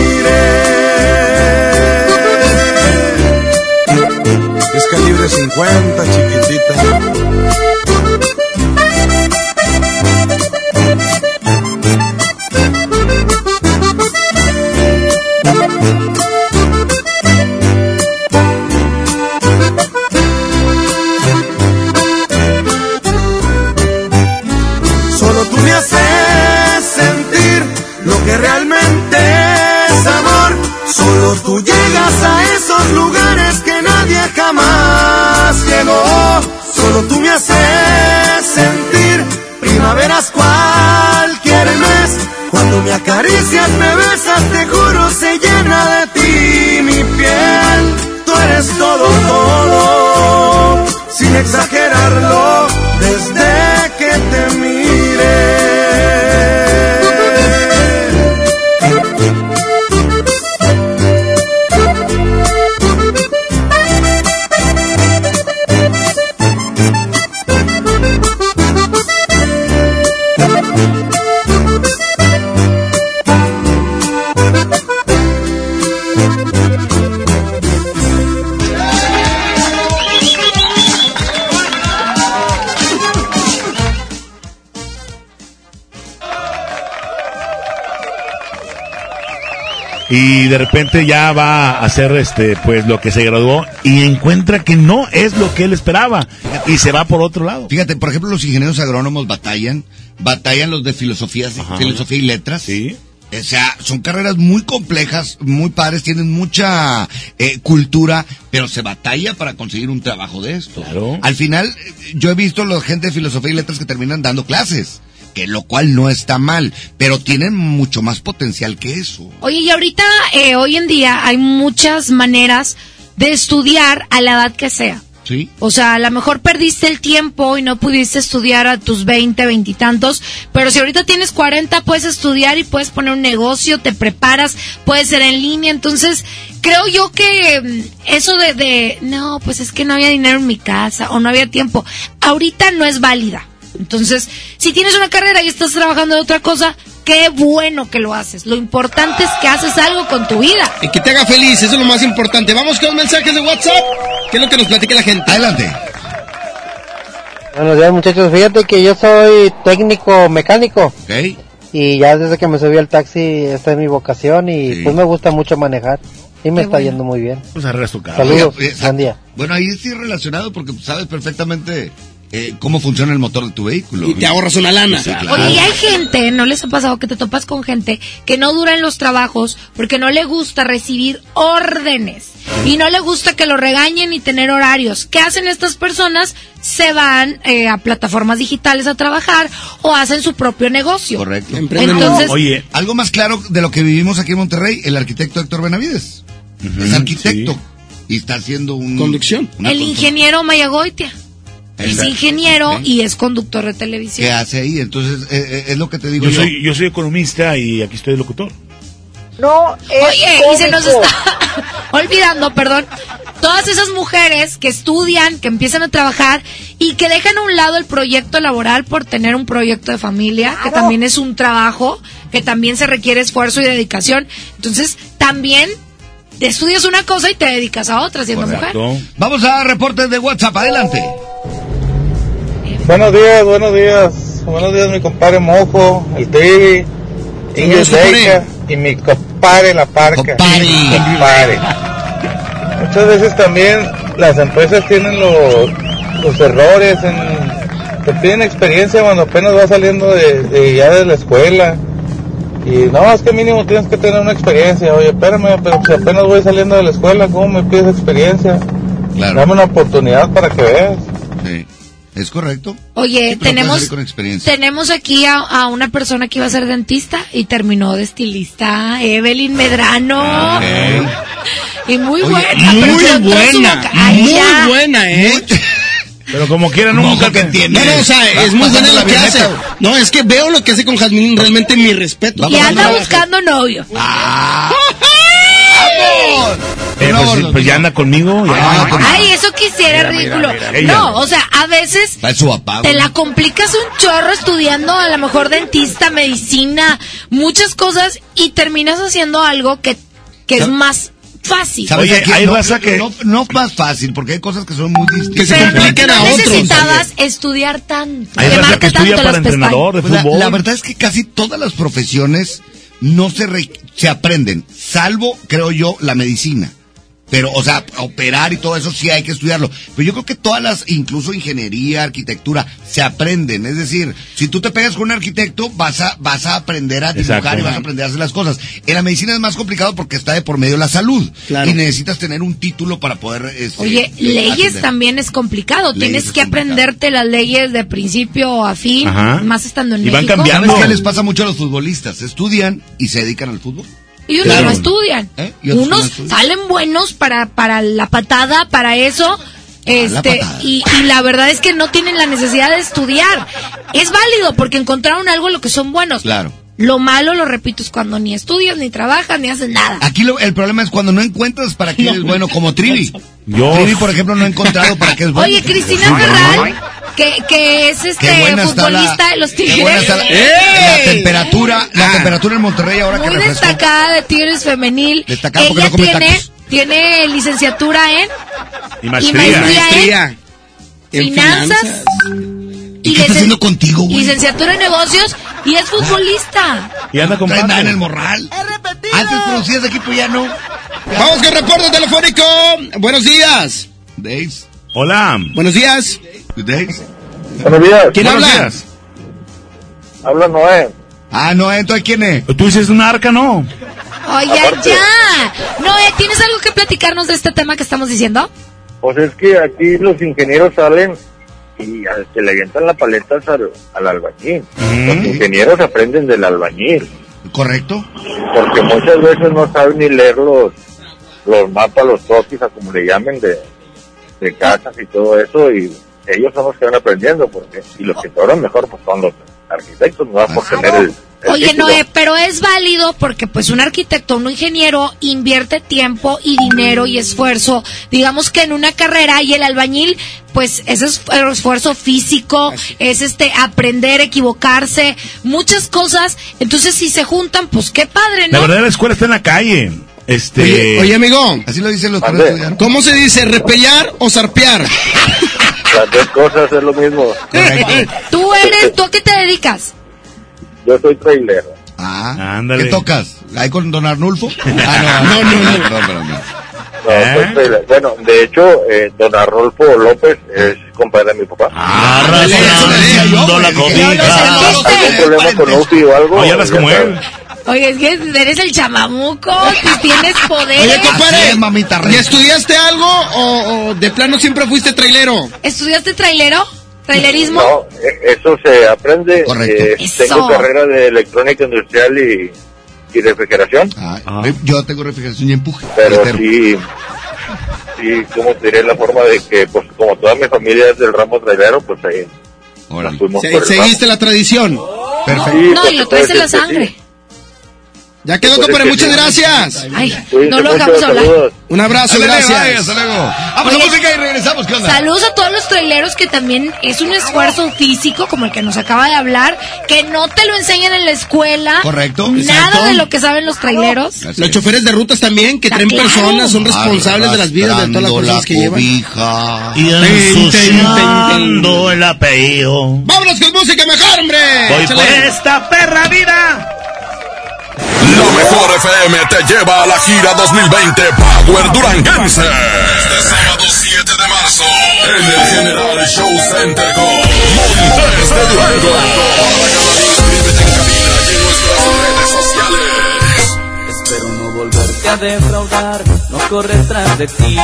50, chiquitita. Solo tú me haces sentir lo que realmente es amor. Solo tú llegas a esos lugares que nadie jamás llegó. Solo tú me haces sentir primaveras cualquier mes. Cuando me acaricias, me besas, te juro, se llena de ti mi piel. Tú eres todo, todo, sin exagerarlo, desde y de repente ya va a hacer este pues lo que se graduó y encuentra que no es lo que él esperaba y se va por otro lado. Fíjate, por ejemplo, los ingenieros agrónomos batallan, batallan los de filosofía, filosofía y letras. Sí. O sea, son carreras muy complejas, muy padres, tienen mucha eh, cultura, pero se batalla para conseguir un trabajo de esto. Claro. Al final, yo he visto la gente de filosofía y letras que terminan dando clases, que lo cual no está mal, pero tienen mucho más potencial que eso. Oye, y ahorita, eh, hoy en día, hay muchas maneras de estudiar a la edad que sea. Sí. O sea, a lo mejor perdiste el tiempo y no pudiste estudiar a tus 20, 20 y tantos, pero si ahorita tienes 40 puedes estudiar y puedes poner un negocio, te preparas, puedes ser en línea, entonces creo yo que mm, eso de, de, no, pues es que no había dinero en mi casa o no había tiempo, ahorita no es válida. Entonces, si tienes una carrera y estás trabajando en otra cosa, qué bueno que lo haces. Lo importante es que haces algo con tu vida. Y que te haga feliz, eso es lo más importante. Vamos con los mensajes de WhatsApp. ¿Qué es lo que nos platica la gente? Adelante. Buenos días muchachos, fíjate que yo soy técnico mecánico. Ok. Y ya desde que me subí al taxi, esta es mi vocación y pues me gusta mucho manejar. Y me Qué está bueno. yendo muy bien. Pues arreglas tu carro. Saludos, Oye, buen día. Bueno, ahí sí relacionado porque sabes perfectamente eh, cómo funciona el motor de tu vehículo. Y te ahorras una lana. Sí, claro. Oye, y hay gente, ¿no les ha pasado que te topas con gente que no dura en los trabajos porque no le gusta recibir órdenes y no le gusta que lo regañen y tener horarios? ¿Qué hacen estas personas? Se van eh, a plataformas digitales a trabajar o hacen su propio negocio. Correcto. Entonces, Oye, algo más claro de lo que vivimos aquí en Monterrey, el arquitecto Héctor Benavides. es arquitecto y está haciendo un... Conducción. el ingeniero Mayagoitia es ingeniero y es conductor de televisión. ¿Qué hace ahí? Entonces, eh, eh, es lo que te digo Yo yo. soy, yo soy economista y aquí estoy de locutor. No, Oye, y se nos está olvidando, perdón, todas esas mujeres que estudian, que empiezan a trabajar y que dejan a un lado el proyecto laboral por tener un proyecto de familia, que también es un trabajo, que también se requiere esfuerzo y dedicación. Entonces, también te estudias una cosa y te dedicas a otra siendo mujer. Vamos a reportes de WhatsApp, adelante. Buenos días, buenos días. Buenos días, mi compadre Mojo, el Trivi, compadre. Leica y mi compadre La Parca. Compadre. Muchas veces también las empresas tienen los, los errores, en, te piden experiencia cuando apenas vas saliendo de, de ya de la escuela. Y no, es que mínimo tienes que tener una experiencia. Oye, espérame, pero si apenas voy saliendo de la escuela, ¿cómo me pides experiencia? Dame una oportunidad para que veas. Sí, es correcto. Oye, Sí, tenemos con experiencia. tenemos aquí a, a una persona que iba a ser dentista y terminó de estilista, Evelyn Medrano. Ah, Y muy Oye, buena, muy buena, Muy buena, ¿eh? Pero como quiera, nunca que tiene. No, no, o sea, es muy buena lo que hace. No, es que veo lo que hace con Jazmín, realmente mi respeto. Y anda buscando novio. Eh, pues, pues ya anda conmigo. ya. Ay, eso quisiera, Mira, ridículo. mira, ella. no, o sea, a veces Va su papá. te la complicas un chorro estudiando a lo mejor dentista, medicina, muchas cosas y terminas haciendo algo que, que es más fácil. ¿Sabes Oye, quién? hay no, raza que- no, no más fácil, porque hay cosas que son muy distintas. se Pero no, complican no a otros. necesitabas estudiar tanto. Hay raza quemarte que estudia para entrenador de Pues la, fútbol. la verdad es que casi todas las profesiones no se, re- se aprenden, salvo, creo yo, la medicina. Pero, o sea, operar y todo eso sí hay que estudiarlo. Pero yo creo que todas las, incluso ingeniería, arquitectura, se aprenden. Es decir, si tú te pegas con un arquitecto, vas a, vas a aprender a dibujar Exacto. y vas a aprender a hacer las cosas. En la medicina es más complicado porque está de por medio la salud. Claro. Y necesitas tener un título para poder, este, Oye, leyes atender. también es complicado. Leyes Tienes es que complicado. aprenderte las leyes de principio a fin, Ajá. más estando en Y van México. cambiando. ¿Sabes qué les pasa mucho a los futbolistas? Estudian y se dedican al fútbol. Y unos Claro. no estudian. ¿Eh? Unos no estudian. salen buenos para, para la patada, para eso. Este, patada. y, y la verdad es que no tienen la necesidad de estudiar. Es válido porque encontraron algo en lo que son buenos. Claro. Lo malo, lo repito, es cuando ni estudias, ni trabajas, ni haces nada. Aquí lo- el problema es cuando no encuentras para qué eres bueno, como Trivi. Yo- Trivi, por ejemplo, no ha encontrado para qué es bueno. Oye, Cristina Ferral, que, que es este la- futbolista de los qué Tigres. buena está la, la temperatura, la temperatura en Monterrey ahora que muy destacada de Tigres femenil. Destacada porque Ella no come tiene, tacos. tiene licenciatura en Y maestría. Maestría. En finanzas. ¿Y qué está haciendo contigo, güey? Licenciatura en negocios y es futbolista. Y anda con Trae nada en el morral. Antes producías equipo, ya no. Vamos con reporte telefónico. Buenos días. Days. Hola. Buenos días. Days. Buenos días. ¿Quién Buenos habla? días. Habla Noé. Ah, no, entonces ¿quién es? Tú dices una arca, no. Oye, Aparte- ya. No, eh, ¿tienes algo que platicarnos de este tema que estamos diciendo? Pues es que aquí los ingenieros salen y se le avientan las paletas al, al albañil. Los ingenieros aprenden del albañil. ¿Correcto? Porque muchas veces no saben ni leer los, los mapas, los toquis, a como le llamen, de, de casas y todo eso. Y ellos son los que van aprendiendo. porque Y los que cobran mejor pues son los arquitectos, no por tener el Oye. Noé, pero es válido porque pues un arquitecto, un ingeniero invierte tiempo y dinero y esfuerzo, digamos que en una carrera y el albañil pues ese es esfuerzo físico, es este aprender, equivocarse, muchas cosas, entonces si se juntan, pues qué padre, La ¿no? verdad, la escuela está en la calle. Este. Oye, oye, amigo. Así lo dicen los estudiaron. ¿Cómo se dice? ¿Repellar o zarpear? Las dos cosas es lo mismo. Tú eres, ¿tú a qué te dedicas? Yo soy trailero. Ah, Ándale. ¿qué tocas? ¿Ahí con Don Arnulfo? Ah, no, no, no. no. Perdón, perdón. No, ¿Eh? soy trailer. Bueno, de hecho, eh, don Arnolfo López es compadre de mi papá. Ah, Arrastrando la cobija. ¿Algún problema con Ufi o algo? Oye, hablas Ya como él. Oye, es que eres el chamamuco, tú tienes poder. Oye, compadre. es, mamita ¿Y estudiaste algo o, o de plano siempre fuiste trailero? ¿Estudiaste trailero? ¿Trailerismo? No, eh, eso se aprende. Correcto. Eh, Eso. tengo carrera de electrónica industrial y, y refrigeración, Ah, Ah. Yo tengo refrigeración y empuje. pero Reitero. sí, sí, ¿cómo te diré? La forma de que, pues, como toda mi familia es del ramo trailero, pues ahí Órale. Se- seguiste la tradición. Perfecto. No, pues, y lo se traes en la sangre. sí. Ya quedó, compadre. que Muchas gracias. Ay, no lo dejamos hablar. Un abrazo, Ándale, gracias. vaya, hasta luego. Vamos a Oye, música y regresamos. ¿Qué onda? Saludos a todos los traileros que también es un esfuerzo físico, como el que nos acaba de hablar, que no te lo enseñan en la escuela. Correcto. Nada Exacto. de lo que saben los traileros. Los es. choferes de rutas también, que Ah, traen claro. personas, son responsables de las vidas de todas las personas que la llevan. cobija. Y ensuciando el apellido. ¡Vámonos con música mejor, hombre! Voy Échale. por esta perra vida. La mejor FM te lleva a la gira 2020 Power Duranguense. Este sábado 7 de marzo en el General Show Center con Montes de Durango. Inscríbete en cabina y en nuestras redes sociales. Espero no volverte a defraudar, no correr tras de ti.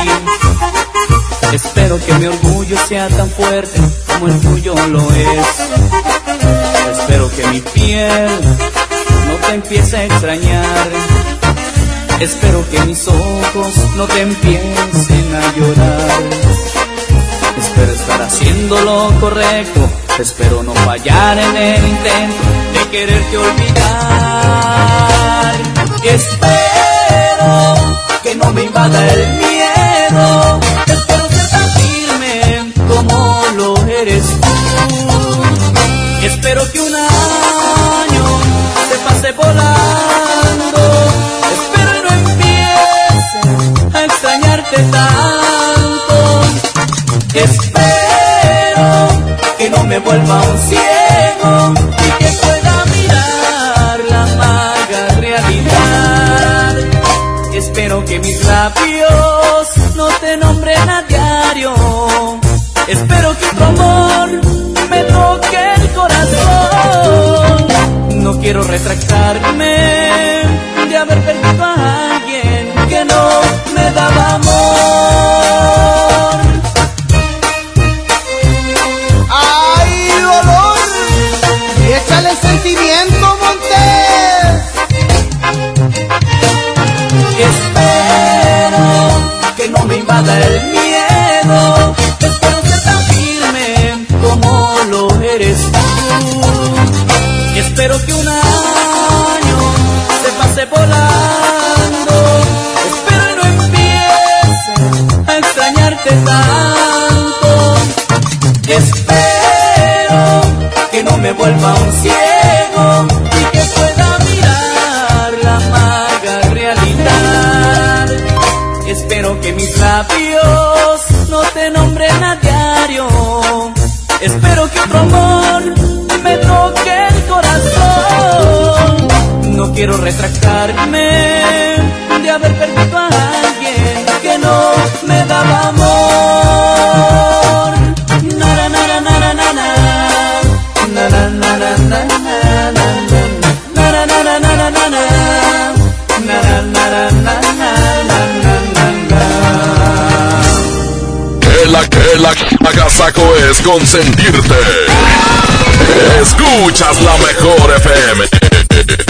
Espero que mi orgullo sea tan fuerte como el tuyo lo es. Espero que mi piel te empiece a extrañar. Espero que mis ojos no te empiecen a llorar. Espero estar haciendo lo correcto. Espero no fallar en el intento de quererte olvidar. Espero que no me invada el miedo. Espero ser tan firme como lo eres tú. Espero que un volando. Espero no empiece a extrañarte tanto. Espero que no me vuelva un ciego y que pueda mirar la amarga realidad. Espero que mis labios no te nombren a diario. Espero que tu amor quiero retractarme de haber perdido a alguien que no me daba amor. ¡Ay, dolor! ¡Échale sentimiento, Montes! Espero que no me invada el miedo. Espero ser tan firme como lo eres tú. Espero que un me vuelva un ciego y que pueda mirar la amarga realidad. Espero que mis labios no te nombren a diario. Espero que otro amor me toque el corazón. No quiero retractarme la la es consentirte. Escuchas la mejor FM.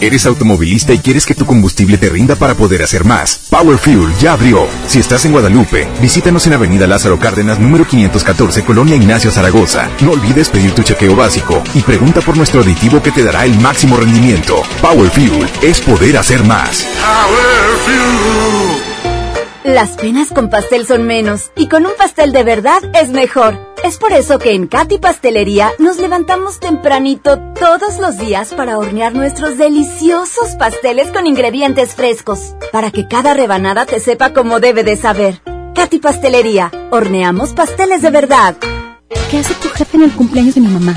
¿Eres automovilista y quieres que tu combustible te rinda para poder hacer más? Power Fuel ya abrió. Si estás en Guadalupe, visítanos en Avenida Lázaro Cárdenas, número 514, Colonia Ignacio Zaragoza. No olvides pedir tu chequeo básico y pregunta por nuestro aditivo que te dará el máximo rendimiento. Power Fuel es poder hacer más. Power Fuel. Las penas con pastel son menos y con un pastel de verdad es mejor. Es por eso que en Katy Pastelería nos levantamos tempranito todos los días para hornear nuestros deliciosos pasteles con ingredientes frescos, para que cada rebanada te sepa como debe de saber. Katy Pastelería, horneamos pasteles de verdad. ¿Qué hace tu jefe en el cumpleaños de mi mamá?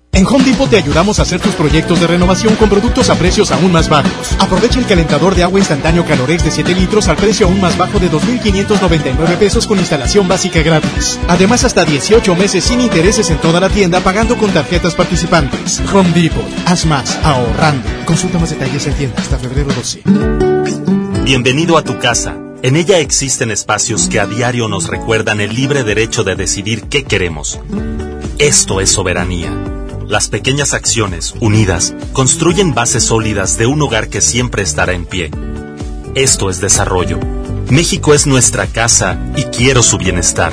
En Home Depot te ayudamos a hacer tus proyectos de renovación con productos a precios aún más bajos. Aprovecha el calentador de agua instantáneo Calorex de 7 litros al precio aún más bajo de 2.599 pesos con instalación básica gratis. Además, hasta 18 meses sin intereses en toda la tienda pagando con tarjetas participantes. Home Depot. Haz más ahorrando. Consulta más detalles en tienda hasta febrero 12. Bienvenido a tu casa. En ella existen espacios que a diario nos recuerdan el libre derecho de decidir qué queremos. Esto es soberanía. Las pequeñas acciones, unidas, construyen bases sólidas de un hogar que siempre estará en pie. Esto es desarrollo. México es nuestra casa y quiero su bienestar.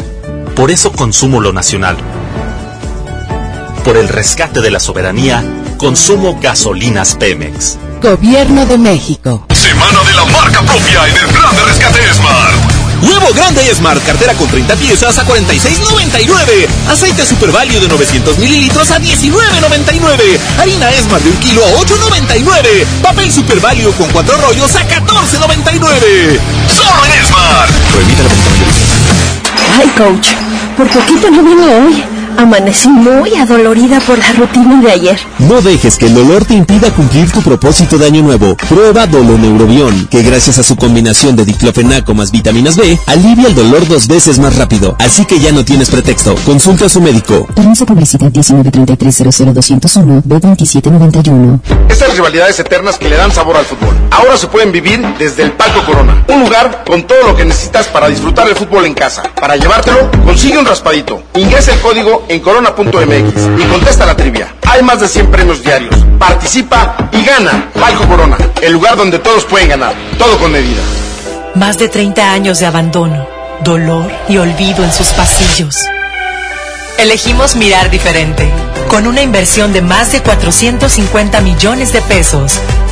Por eso consumo lo nacional. Por el rescate de la soberanía, consumo gasolinas Pemex. Gobierno de México. Semana de la marca propia en el plan de rescate Smart. Nuevo Grande Smart, cartera con 30 piezas a 46.99. Aceite Super Value de 900 mililitros a 19.99. Harina Smart de un kilo a 8.99. Papel Super Value con cuatro rollos a 14.99. Solo en Smart. Prohibida la Ay, coach, por poquito no vine hoy. Amanecí muy adolorida por la rutina de ayer. No dejes que el dolor te impida cumplir tu propósito de año nuevo. Prueba Doloneurobión, que gracias a su combinación de diclofenaco más vitaminas B, alivia el dolor dos veces más rápido. Así que ya no tienes pretexto. Consulta a su médico. Permiso publicidad 1933 B2791. Estas rivalidades eternas que le dan sabor al fútbol. Ahora se pueden vivir desde el Palco Corona. Un lugar con todo lo que necesitas para disfrutar el fútbol en casa. Para llevártelo, consigue un raspadito. Ingresa el código en corona.mx y contesta la trivia. Hay más de 100 premios diarios. Participa y gana. Palco Corona, el lugar donde todos pueden ganar. Todo con medida. Más de 30 años de abandono, dolor y olvido en sus pasillos. Elegimos mirar diferente. Con una inversión de más de 450 millones de pesos,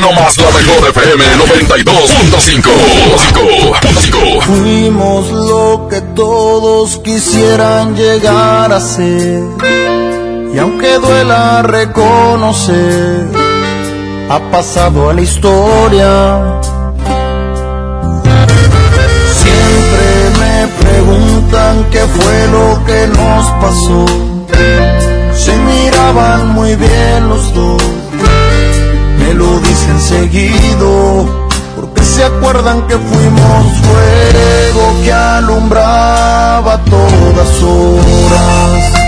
Nomás la mejor FM 92.5. Fuimos lo que todos quisieran llegar a ser. Y aunque duela reconocer, ha pasado a la historia. Siempre me preguntan qué fue lo que nos pasó. Se miraban muy bien los dos, lo dicen seguido, porque se acuerdan que fuimos fuego que alumbraba todas horas.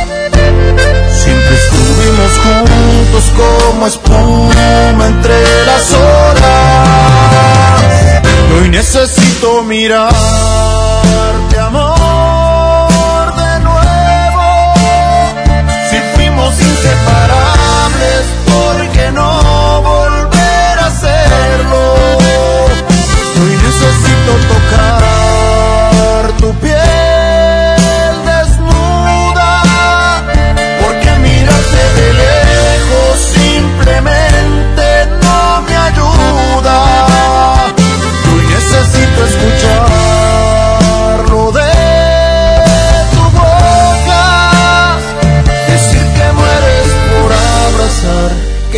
Siempre estuvimos juntos como espuma entre las horas. Y hoy necesito mirarte, amor, de nuevo. Si fuimos inseparables, ¿por qué no volver a hacerlo? Hoy necesito tocar tu piel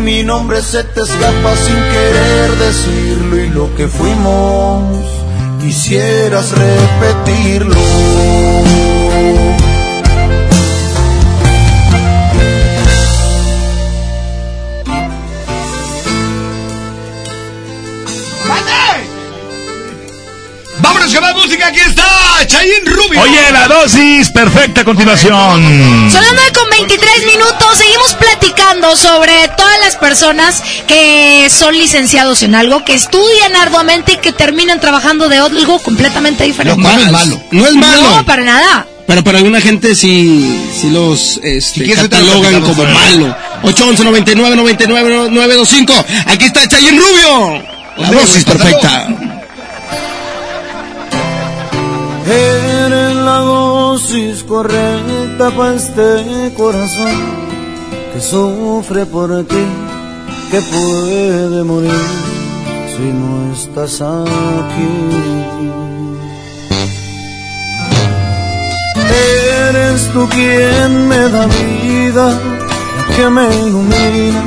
mi nombre se te escapa sin querer decirlo y lo que fuimos quisieras repetirlo. Oye, la dosis perfecta a continuación. Son las 9 con 23 minutos. Seguimos platicando sobre todas las personas que son licenciados en algo, que estudian arduamente y que terminan trabajando de algo completamente diferente. Cual no es malo. No es malo. No, para nada. Pero para alguna gente sí, sí los este, catalogan como malo. 811 99 99 925. Aquí está Chayin Rubio. La dosis perfecta. Dosis correcta para este corazón que sufre por ti, que puede morir si no estás aquí. Eres tú quien me da vida, que me ilumina,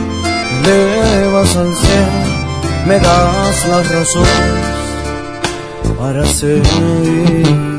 me elevas al cielo, me das las razones para seguir.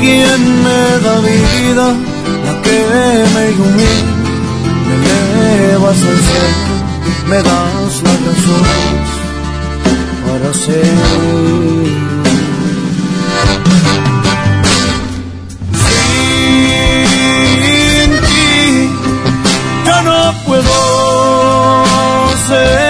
Quien me da vida, la que me ilumina, me elevas al cielo, me das las razones para ser. Sin ti yo no puedo seguir,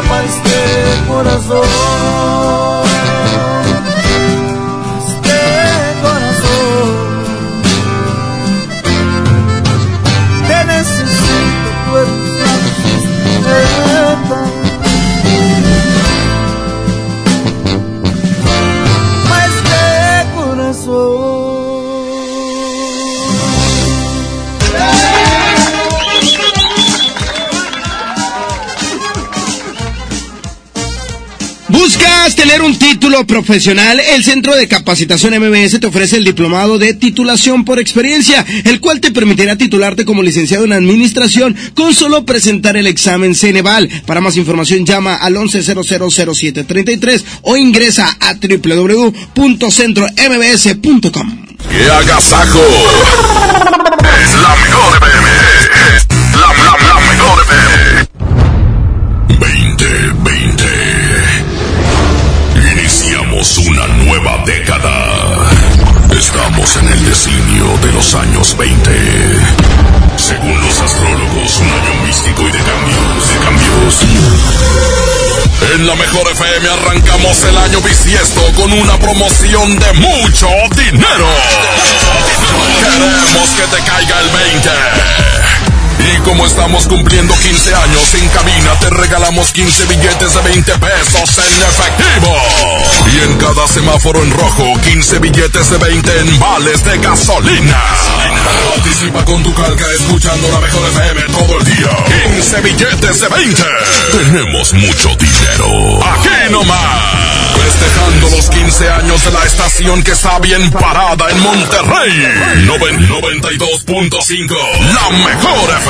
Perfecta para este corazón. ¿Buscas tener un título profesional? El Centro de Capacitación MBS te ofrece el diplomado de titulación por experiencia, el cual te permitirá titularte como licenciado en administración con solo presentar el examen Ceneval. Para más información llama al 11000733 o ingresa a www.centrombs.com. ¡Qué agasajo! Es la mejor. Es la, la, la mejor FM. Estamos en el designio de los años 20. Según los astrólogos, un año místico y de cambios, de cambios. En la mejor FM arrancamos el año bisiesto con una promoción de mucho dinero. Queremos que te caiga el 20. Y como estamos cumpliendo 15 años en cabina, te regalamos 15 billetes de 20 pesos en efectivo. Y en cada semáforo en rojo, 15 billetes de 20 en vales de gasolina. Participa con tu calca escuchando la mejor FM todo el día. 15 billetes de 20. Tenemos mucho dinero. Aquí nomás. Festejando los 15 años de la estación que está bien parada en Monterrey. Noven- 92.5. La mejor FM.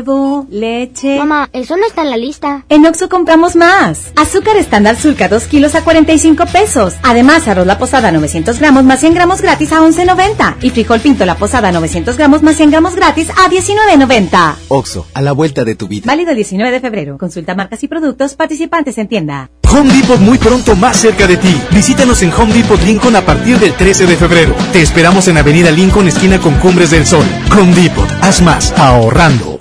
Huevo, leche. Mamá, eso no está en la lista. En Oxo compramos más. Azúcar estándar Sulca 2 kilos a 45 pesos. Además, arroz la posada 900 gramos más 100 gramos gratis a 11.90. Y frijol pinto la posada 900 gramos más 100 gramos gratis a 19.90. Oxo, a la vuelta de tu vida. Válido el 19 de febrero. Consulta marcas y productos participantes en tienda. Home Depot muy pronto más cerca de ti. Visítanos en Home Depot Lincoln a partir del 13 de febrero. Te esperamos en Avenida Lincoln, esquina con Cumbres del Sol. Home Depot, haz más ahorrando.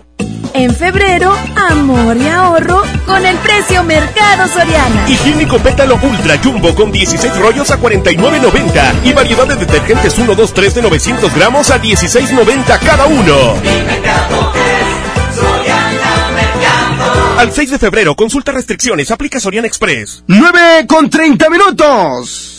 En febrero, amor y ahorro con el precio Mercado Soriana. Higiénico Pétalo Ultra Jumbo con 16 rollos a 49.90 y variedad de detergentes 1, 2, 3 de 900 gramos a 16.90 cada uno. Al 6 de febrero, consulta restricciones, aplica Soriana Express. 9 con 30 minutos.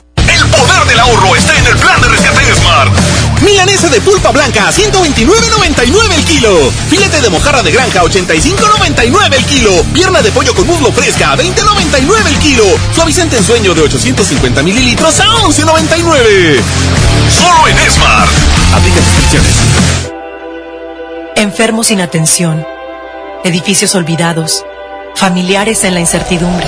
Del ahorro está en el plan de rescate Smart. Milanesa de pulpa blanca a 129.99 el kilo. Filete de mojarra de granja a 85.99 el kilo. Pierna de pollo con muslo fresca a 20.99 el kilo. Suavicente en sueño de 850 mililitros a 11.99. Solo en Smart. Aplica restricciones. Enfermos sin atención. Edificios olvidados. Familiares en la incertidumbre.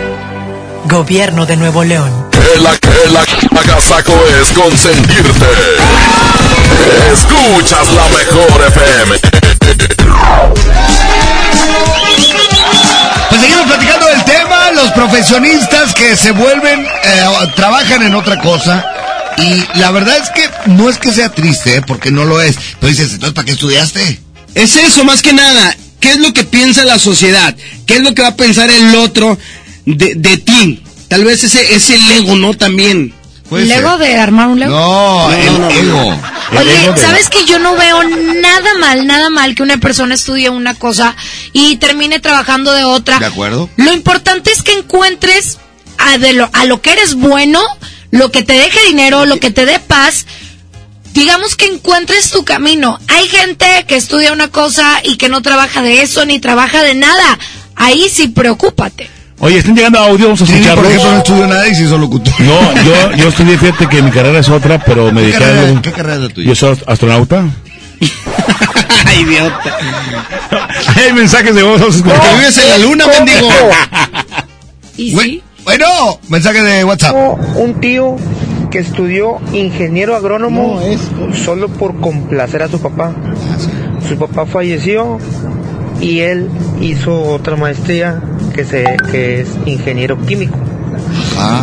Gobierno de Nuevo León. Que la que la agasaco es consentirte. Escuchas la mejor FM. Pues seguimos platicando del tema, los profesionistas que se vuelven, eh, trabajan en otra cosa. Y la verdad es que no es que sea triste, ¿eh? porque no lo es. Pero dices, entonces, ¿para qué estudiaste? Es eso, más que nada. ¿Qué es lo que piensa la sociedad? ¿Qué es lo que va a pensar el otro de, de ti? Tal vez ese, ese ego, ¿no? También. ¿El ego de armar un Lego? No, el ego. Oye, ¿sabes que yo no veo nada mal, nada mal que una persona estudie una cosa y termine trabajando de otra? ¿De acuerdo? Lo importante es que encuentres a, de lo, a lo que eres bueno, lo que te deje dinero, lo que te dé paz. Digamos que encuentres tu camino. Hay gente que estudia una cosa y que no trabaja de eso ni trabaja de nada. Ahí sí preocúpate. Oye, están llegando audio, vamos a Sí, escucharlos. por ejemplo, no estudió nada y se hizo locutor. No, yo, yo estudié, fíjate que mi carrera es otra, pero me ¿Qué dediqué carrera- a algo- qué carrera es la tuya? Yo soy astronauta. Idiota. Hay mensajes de voz, vamos a escuchar. Que vives en la luna, mendigo. ¿Y sí? Bueno, mensaje de WhatsApp. Un tío que estudió ingeniero agrónomo solo por complacer a su papá. Su papá falleció y él hizo otra maestría que se que es ingeniero químico.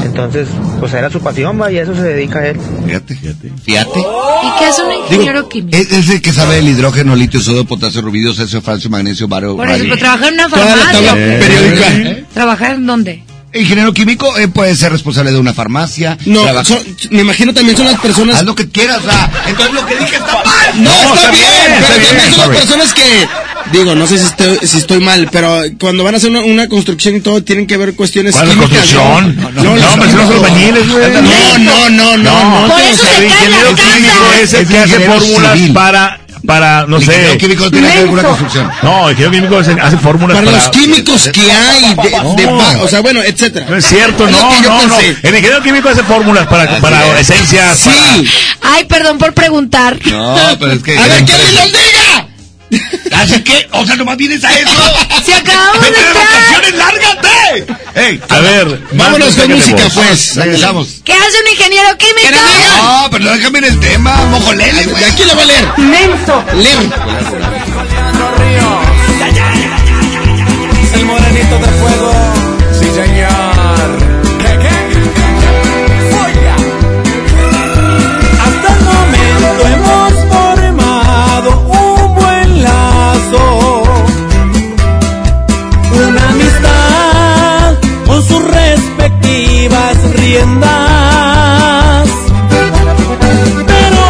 Entonces, pues era su pasión, va, y a eso se dedica él. Fíjate, fíjate. Fíjate. ¿Y qué hace un ingeniero químico? Es, es el que sabe el hidrógeno, litio, sodio, potasio, rubidio, cesio, francio, magnesio, bario, Por eso, pero trabajar en una farmacia. ¿Eh? ¿Trabajar en dónde? Ingeniero químico eh, puede ser responsable de una farmacia. No, trabaja- son- me imagino también son las personas. Haz lo que quieras, ah. Entonces lo que dije está mal. No, está, bien, pero está también bien, son sorry. las personas que, digo, no sé si estoy, si estoy mal, pero cuando van a hacer una, una construcción y todo, tienen que ver cuestiones ¿Cuál químicas. construcción? No, No, las hombre, son los albañiles, güey. No, no, no, no, no. Por no, eso o sea, se el ingeniero químico es el que hace fórmulas civil. para, para, no El sé. ingeniero químico no tiene que ver con construcción. No, el ingeniero químico hace, hace fórmulas Para para... los químicos que hay, de, de No. o sea, bueno, etcétera. No es cierto, Es no, no, no. El ingeniero químico hace fórmulas para, para es. esencias. Sí. Ay, perdón por preguntar. No, pero es que. A ver, diga. Así que, o sea, nomás vienes a eso. Si acabamos de ¡Vete de entrar. vacaciones, lárgate! ¡Ey! A ver, Vámonos con música, pues. Regresamos. ¿Qué hace un ingeniero químico? No, pero déjame en el tema, mojolele, güey. ¿Y aquí le va a leer? Menso. Leer. El morenito de fuego, entiendas. Pero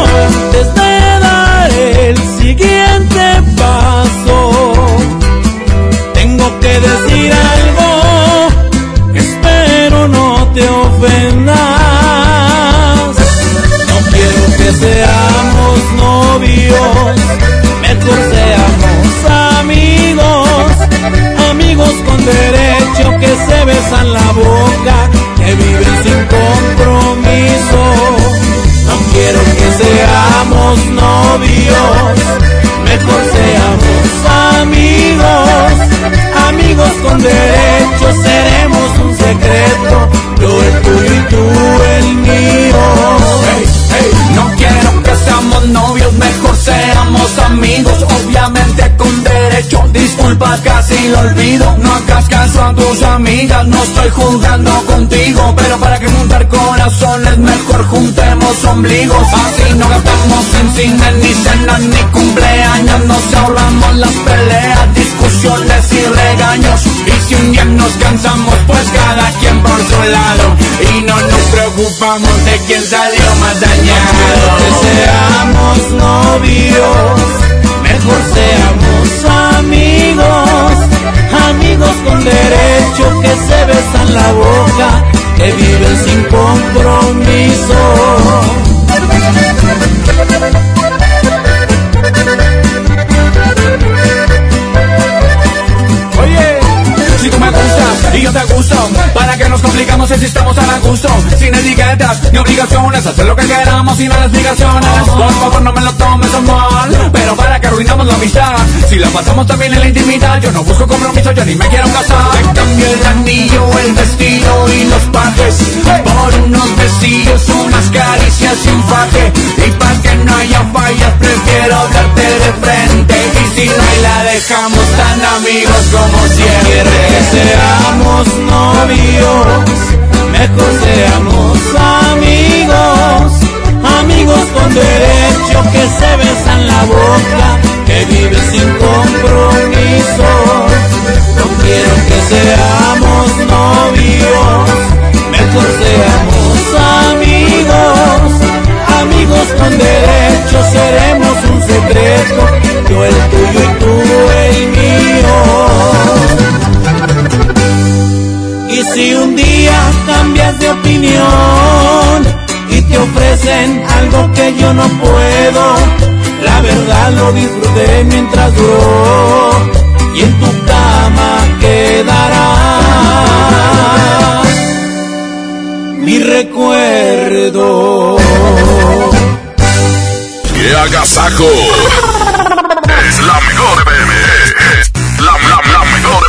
desde dar el siguiente paso, tengo que decir algo espero no te ofendas. No quiero que seamos novios, mejor seamos amigos, amigos con derecho que se besan la boca. Que viven Sin quiero que seamos novios, mejor seamos amigos, amigos con derechos, seremos un secreto, yo el tuyo y tú el mío. Hey, hey, no quiero que seamos novios, mejor seamos amigos, obviamente con derechos Disculpa, casi lo olvido. No hagas caso a tus amigas, no estoy jugando contigo. Pero para que juntar corazones, mejor juntemos ombligos. Así no gastamos en cine, ni cenas, ni cumpleaños. Nos ahorramos las peleas, discusiones y regaños. Y si un día nos cansamos, pues cada quien por su lado. Y no nos preocupamos de quién salió más dañado. Que seamos novios, mejor seamos amigos. Amigos con derecho que se besan la boca, que viven sin compromiso. Y yo te gusto, ¿para que nos complicamos si estamos a gusto? Sin etiquetas ni obligaciones, hacer lo que queramos sin las obligaciones. Por favor, no me lo tomes mal, pero para que arruinamos la amistad. Si la pasamos también en la intimidad, yo no busco compromiso, yo ni me quiero casar. Te cambio el anillo, el vestido y los pajes por unos besillos, unas caricias y un faje. Y para que no haya fallas, prefiero hablarte de frente. Y si no hay, la dejamos tan amigos como siempre. Que seamos novios, mejor seamos amigos. Amigos con derecho que se besan la boca, que viven sin compromiso. No quiero que seamos novios, mejor seamos amigos. Amigos con derecho seremos un secreto, yo el tuyo y tú el mío. Si un día cambias de opinión y te ofrecen algo que yo no puedo, la verdad lo disfruté mientras duró y en tu cama quedará mi recuerdo. ¡Qué agasajo! Es la mejor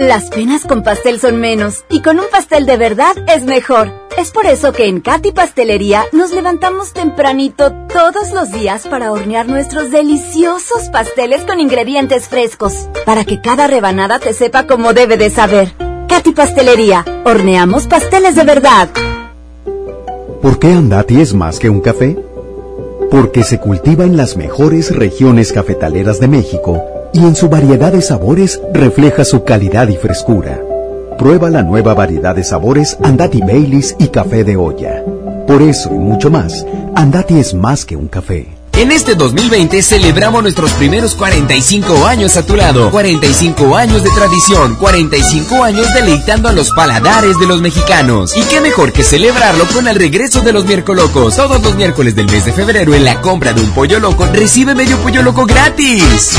Las penas con pastel son menos y con un pastel de verdad es mejor. Es por eso que en Katy Pastelería nos levantamos tempranito todos los días para hornear nuestros deliciosos pasteles con ingredientes frescos, para que cada rebanada te sepa como debe de saber. Katy Pastelería, horneamos pasteles de verdad. ¿Por qué Andati es más que un café? Porque se cultiva en las mejores regiones cafetaleras de México y en su variedad de sabores refleja su calidad y frescura. Prueba la nueva variedad de sabores Andati Baileys y café de olla. Por eso y mucho más, Andati es más que un café. En este 2020 celebramos nuestros primeros 45 años a tu lado. 45 años de tradición, 45 años deleitando a los paladares de los mexicanos. Y qué mejor que celebrarlo con el regreso de los miércoles locos. Todos los miércoles del mes de febrero en la compra de un pollo loco recibe medio pollo loco gratis.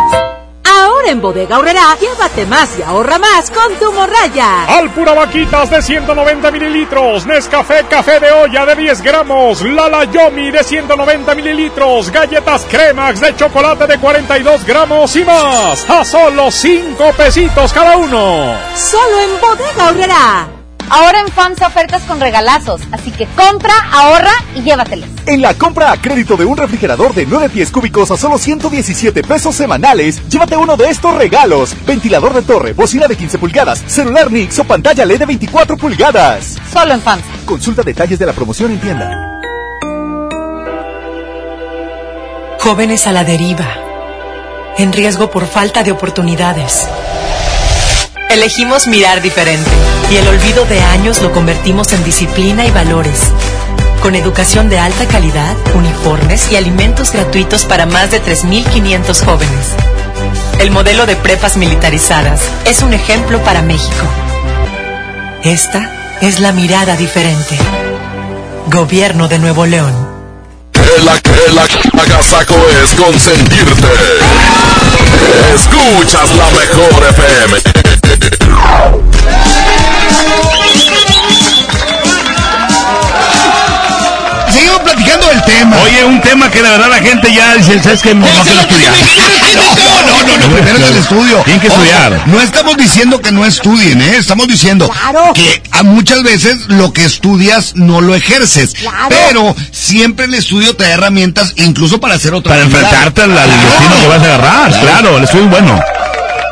Ahora en Bodega Horrera, llévate más y ahorra más con tu morraya. Alpura Vaquitas de 190 mililitros, Nescafé Café de olla de 10 gramos, Lala Yomi de 190 mililitros, galletas Cremax de chocolate de 42 gramos y más, a solo 5 pesitos cada uno. Solo en Bodega Horrera. Ahora en FAMSA ofertas con regalazos, así que compra, ahorra y llévatelos. En la compra a crédito de un refrigerador de 9 pies cúbicos a solo 117 pesos semanales, llévate uno de estos regalos. Ventilador de torre, bocina de 15 pulgadas, celular Nix o pantalla LED de 24 pulgadas. Solo en FAMSA. Consulta detalles de la promoción en tienda. Jóvenes a la deriva, en riesgo por falta de oportunidades. Elegimos mirar diferente y el olvido de años lo convertimos en disciplina y valores. Con educación de alta calidad, uniformes y alimentos gratuitos para más de 3.500 jóvenes. El modelo de prepas militarizadas es un ejemplo para México. Esta es la mirada diferente. Gobierno de Nuevo León. La agasaco es consentirte. Escuchas la mejor FM. Seguimos platicando del tema. Oye, un tema que la verdad la gente ya dice, ¿sabes qué? No quiero estudiar. No, no, no, no, primero es el estudio. Tienen que estudiar. Ojo, no estamos diciendo que no estudien, ¿eh? Estamos diciendo que a muchas veces lo que estudias no lo ejerces. Pero siempre el estudio te da herramientas incluso para hacer otra Para enfrentarte al, al destino que vas a agarrar. Claro, el estudio es bueno.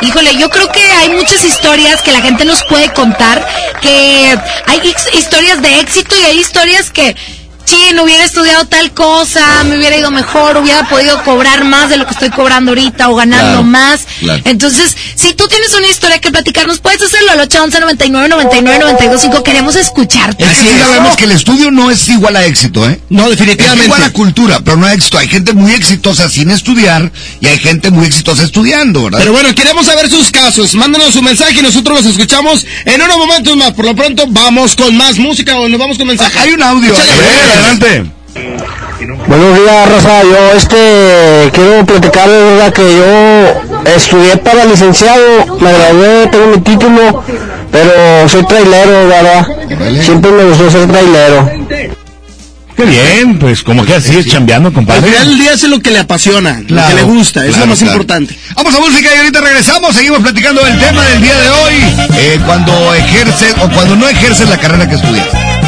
Híjole, yo creo que hay muchas historias que la gente nos puede contar, que hay historias de éxito y hay historias que, chin, hubiera estudiado tal cosa, me hubiera ido mejor, hubiera podido cobrar más de lo que estoy cobrando ahorita o ganando Claro, más. claro. Entonces, si tú tienes una historia que platicarnos, puedes hacerlo al 811 99 99 925. Queremos escucharte. Es que sí sabemos que el estudio no es igual a éxito, ¿eh? No, definitivamente. Es igual a cultura, pero no a éxito. Hay gente muy exitosa sin estudiar y hay gente muy exitosa estudiando, ¿verdad? Pero bueno, queremos saber sus casos. Mándanos su mensaje y nosotros los escuchamos en unos momentos más. Por lo pronto, vamos con más música o nos vamos con mensaje. Hay un audio. Échale. Adelante. Buenos días, Rosa. Yo este quiero platicar de verdad que yo estudié para licenciado, me gradué, tengo mi título, pero soy trailero, ¿verdad? Siempre me gustó ser trailero. Qué bien, pues como que así es chambeando, Al compadre. final del día hace lo que le apasiona, lo que le gusta, es claro, lo más claro. importante. Vamos a música y ahorita regresamos. Seguimos platicando del tema del día de hoy. Eh, cuando ejerces o cuando no ejerces la carrera que estudias.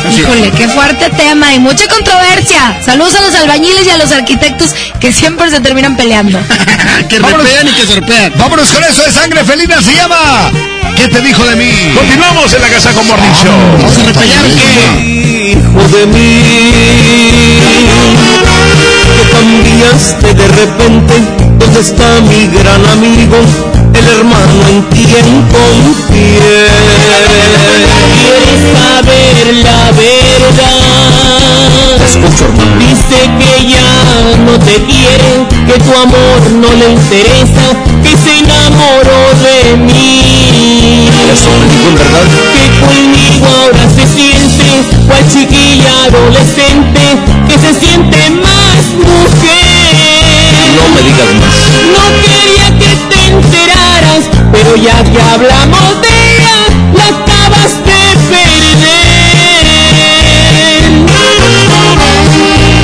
Híjole, qué fuerte tema y mucha controversia. Saludos a los albañiles y a los arquitectos que siempre se terminan peleando. que repean y que sorpean. Vámonos con eso de sangre felina. Se llama ¿Qué te dijo de mí? Continuamos en la Casa con Morning Show. Vamos a repellar que... hijo de mí que cambiaste de repente ¿Dónde está mi gran amigo? El hermano en quien confié ¿Quieres saber la verdad? Te escucho hermano Dice que ya no te quiere Que tu amor no le interesa Que se enamoró de mí. Eso me verdad. Que conmigo ahora se siente Cual chiquilla adolescente Que se siente más mujer. No me digas más. No quería que te Pero ya que hablamos de ella La acabas de perder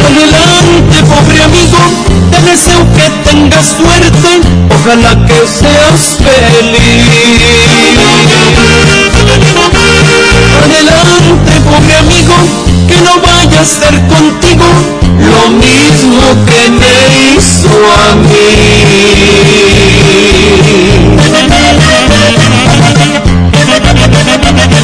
Adelante, pobre amigo, te deseo que tengas suerte, ojalá que seas feliz. Adelante, pobre amigo, que no vaya a ser contigo lo mismo que me hizo a que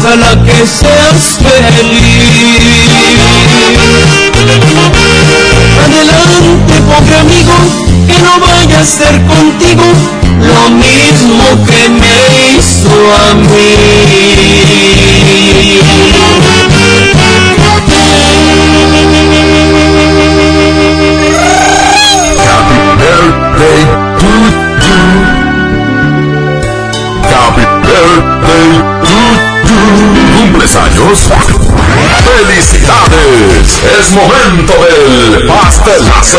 ojalá que seas feliz. Adelante, pobre amigo, que no vaya a ser contigo lo mismo que me hizo a mí. Es momento del pastelazo.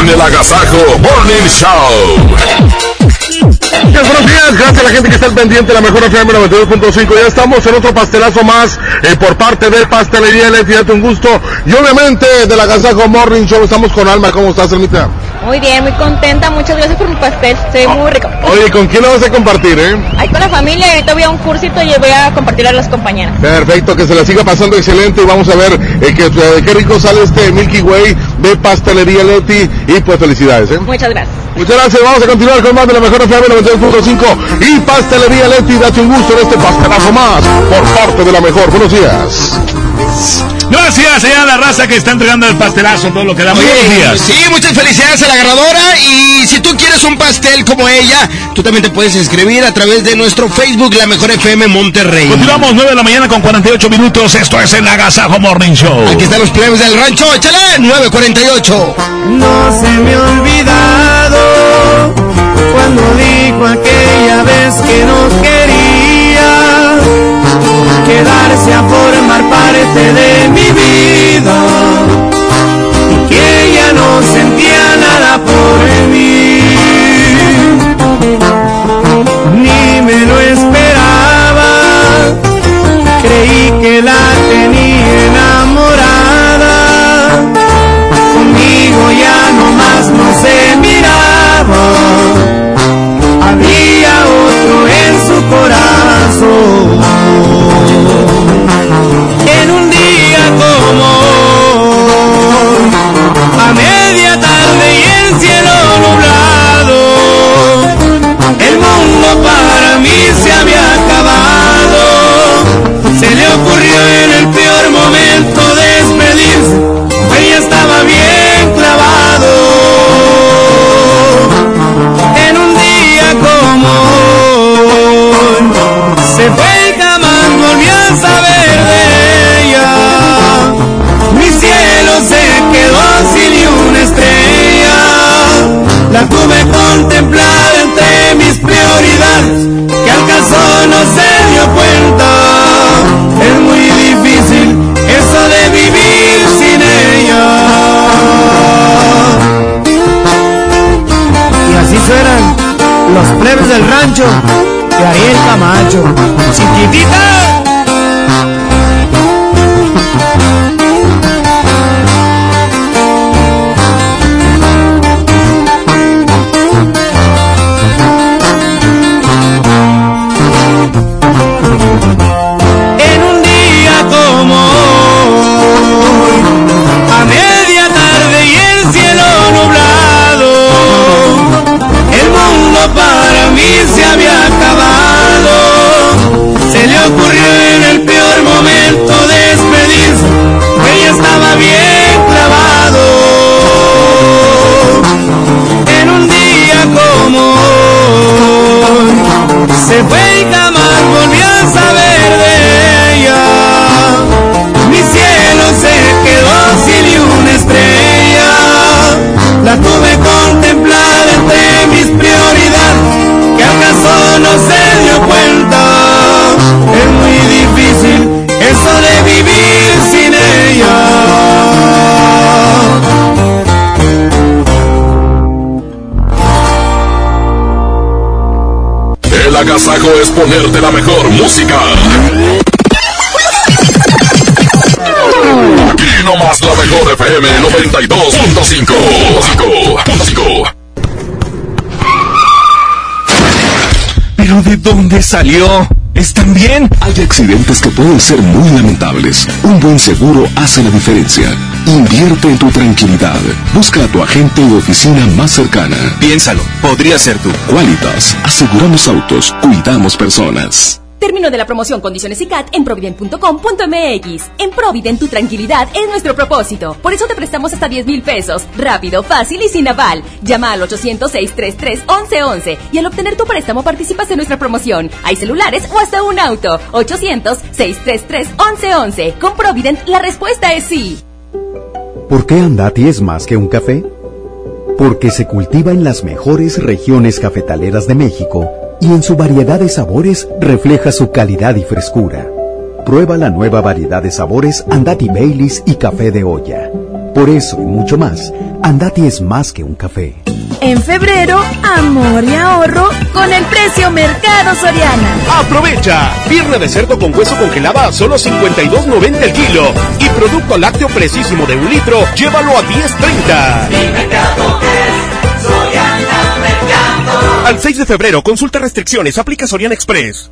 En el Agasajo Morning Show. Buenos días, gracias a la gente que está al pendiente la mejor FM 92.5. Ya estamos en otro pastelazo más eh, por parte de Pastelería. Date un gusto. Y obviamente de la Agasajo Morning Show estamos con Alma. ¿Cómo estás, Almita? Muy bien, muy contenta. Muchas gracias por mi pastel. Se muy rico. Oye, ¿con quién lo vas a compartir, eh? Ahí con la familia ahorita voy a un cursito y voy a compartir a las compañeras. Perfecto, que se la siga pasando excelente y vamos a ver eh, que, eh, qué rico sale este Milky Way de Pastelería Leti y pues felicidades, ¿eh? Muchas gracias. Muchas gracias, vamos a continuar con más de la mejor FM 92.5 y Pastelería Leti, date un gusto en este pastelazo más por parte de la mejor. Buenos días. Gracias allá a la raza que está entregando el pastelazo, todo lo que damos. Buenos días. Sí, muchas felicidades a la ganadora. Y si tú quieres un pastel como ella, tú también te puedes inscribir a través de nuestro Facebook, La Mejor FM Monterrey. Continuamos 9 de la mañana con 48 minutos. Esto es el Agasajo Morning Show. Aquí están los plebes del rancho. Échale, 948. No se me ha olvidado cuando dijo aquella vez que no quería quedarse a formar parte de mi vida y que ella no sentía nada por mí. Ni me lo esperaba, creí que la tenía es ponerte la mejor música. Aquí nomás la mejor FM 92.5. ¿Pero de dónde salió? ¿Están bien? Hay accidentes que pueden ser muy lamentables. Un buen seguro hace la diferencia. Invierte en tu tranquilidad. Busca a tu agente o oficina más cercana. Piénsalo, podría ser tú. Qualitas, aseguramos autos, cuidamos personas. Término de la promoción Condiciones y CAT en provident.com.mx. En Provident tu tranquilidad es nuestro propósito. Por eso te prestamos hasta 10 mil pesos. Rápido, fácil y sin aval. Llama al 800-633-1111 y al obtener tu préstamo participas en nuestra promoción. Hay celulares o hasta un auto. 800-633-1111. Con Provident la respuesta es sí. ¿Por qué Andati es más que un café? Porque se cultiva en las mejores regiones cafetaleras de México y en su variedad de sabores refleja su calidad y frescura. Prueba la nueva variedad de sabores Andati Baileys y café de olla. Por eso y mucho más, Andati es más que un café. En febrero, amor y ahorro con el precio Mercado Soriana. Aprovecha. Pierna de cerdo con hueso congelada a solo 52.90 el kilo. Y producto lácteo precisísimo de un litro, llévalo a 10.30. Al 6 de febrero, consulta restricciones, aplica Soriana Express.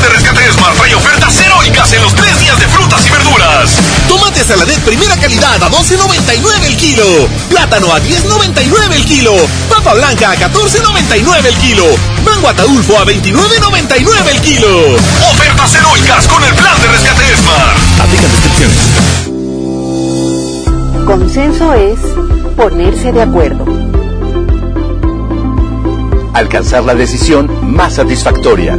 De rescate Smart trae ofertas heroicas en los tres días de frutas y verduras. Tomate saladet primera calidad a 12.99 el kilo. Plátano a 10.99 el kilo. Papa blanca a 14.99 el kilo. Mango ataulfo a 29.99 el kilo. Ofertas heroicas con el plan de rescate Smart. Aplican descripciones. Consenso es ponerse de acuerdo. Alcanzar la decisión más satisfactoria.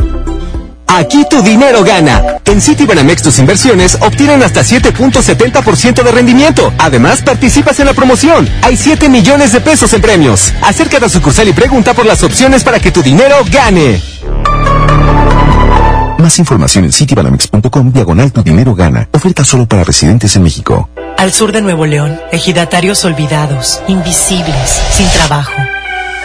Aquí tu dinero gana. En Citibanamex tus inversiones obtienen hasta 7.70% de rendimiento. Además, participas en la promoción. Hay 7 millones de pesos en premios. Acércate a sucursal y pregunta por las opciones para que tu dinero gane. Más información en citibanamex.com diagonal tu dinero gana. Oferta solo para residentes en México. Al sur de Nuevo León, ejidatarios olvidados, invisibles, sin trabajo.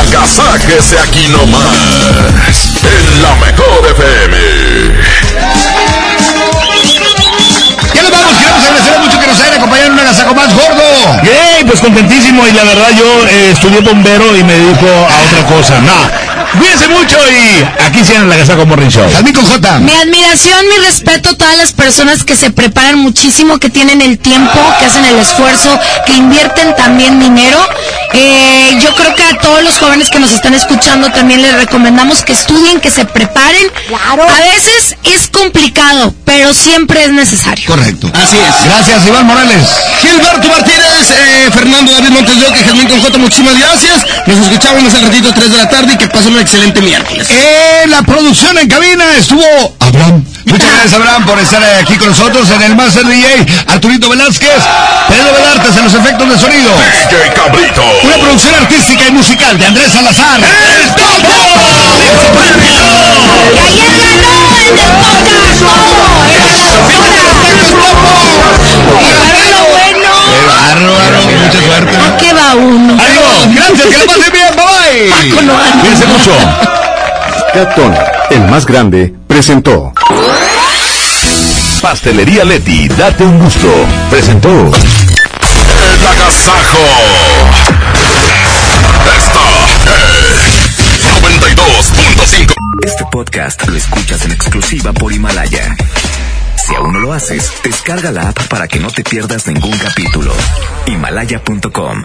agasáquese aquí nomás, en la mejor FM. Ya nos vamos, queremos agradecer mucho que nos hayan acompañado en un agasajo más gordo. Yay, pues contentísimo y la verdad yo eh, estudié bombero y me dedico a otra cosa. Nah, cuídense mucho y aquí se la casa con Morning Show. Con J. Mi admiración, mi respeto a todas las personas que se preparan muchísimo, que tienen el tiempo, que hacen el esfuerzo, que invierten también dinero. Eh, yo creo que a todos los jóvenes que nos están escuchando también les recomendamos que estudien, que se preparen. Claro. A veces es complicado, pero siempre es necesario. Correcto. Así es. Gracias, Iván Morales. Gilberto Martínez, eh, Fernando David Montes de Oca y Germán con J, muchísimas gracias. Nos escuchamos más al ratito 3 de la tarde y que pasen un excelente miércoles. En la producción en cabina estuvo Abraham. Muchas gracias, Abraham, por estar aquí con nosotros en el Master DJ. Arturito Velázquez, Pedro Velartes en los efectos de sonido. DJ Cabrito. Una producción artística y musical de Andrés Salazar. ¡El Topo! Y ayer ganó el del podcast todo. Era lo bueno. Qué bárbaro, mucha suerte. ¿A qué va uno? Adiós, gracias, que la pasen bien, bye bye. Paco no anda. Cuídense mucho. Catón, el más grande, presentó. Pastelería Leti, date un gusto. Presentó. El agasajo. Esta es 92.5. Este podcast lo escuchas en exclusiva por Himalaya. Si aún no lo haces, descarga la app para que no te pierdas ningún capítulo. Himalaya.com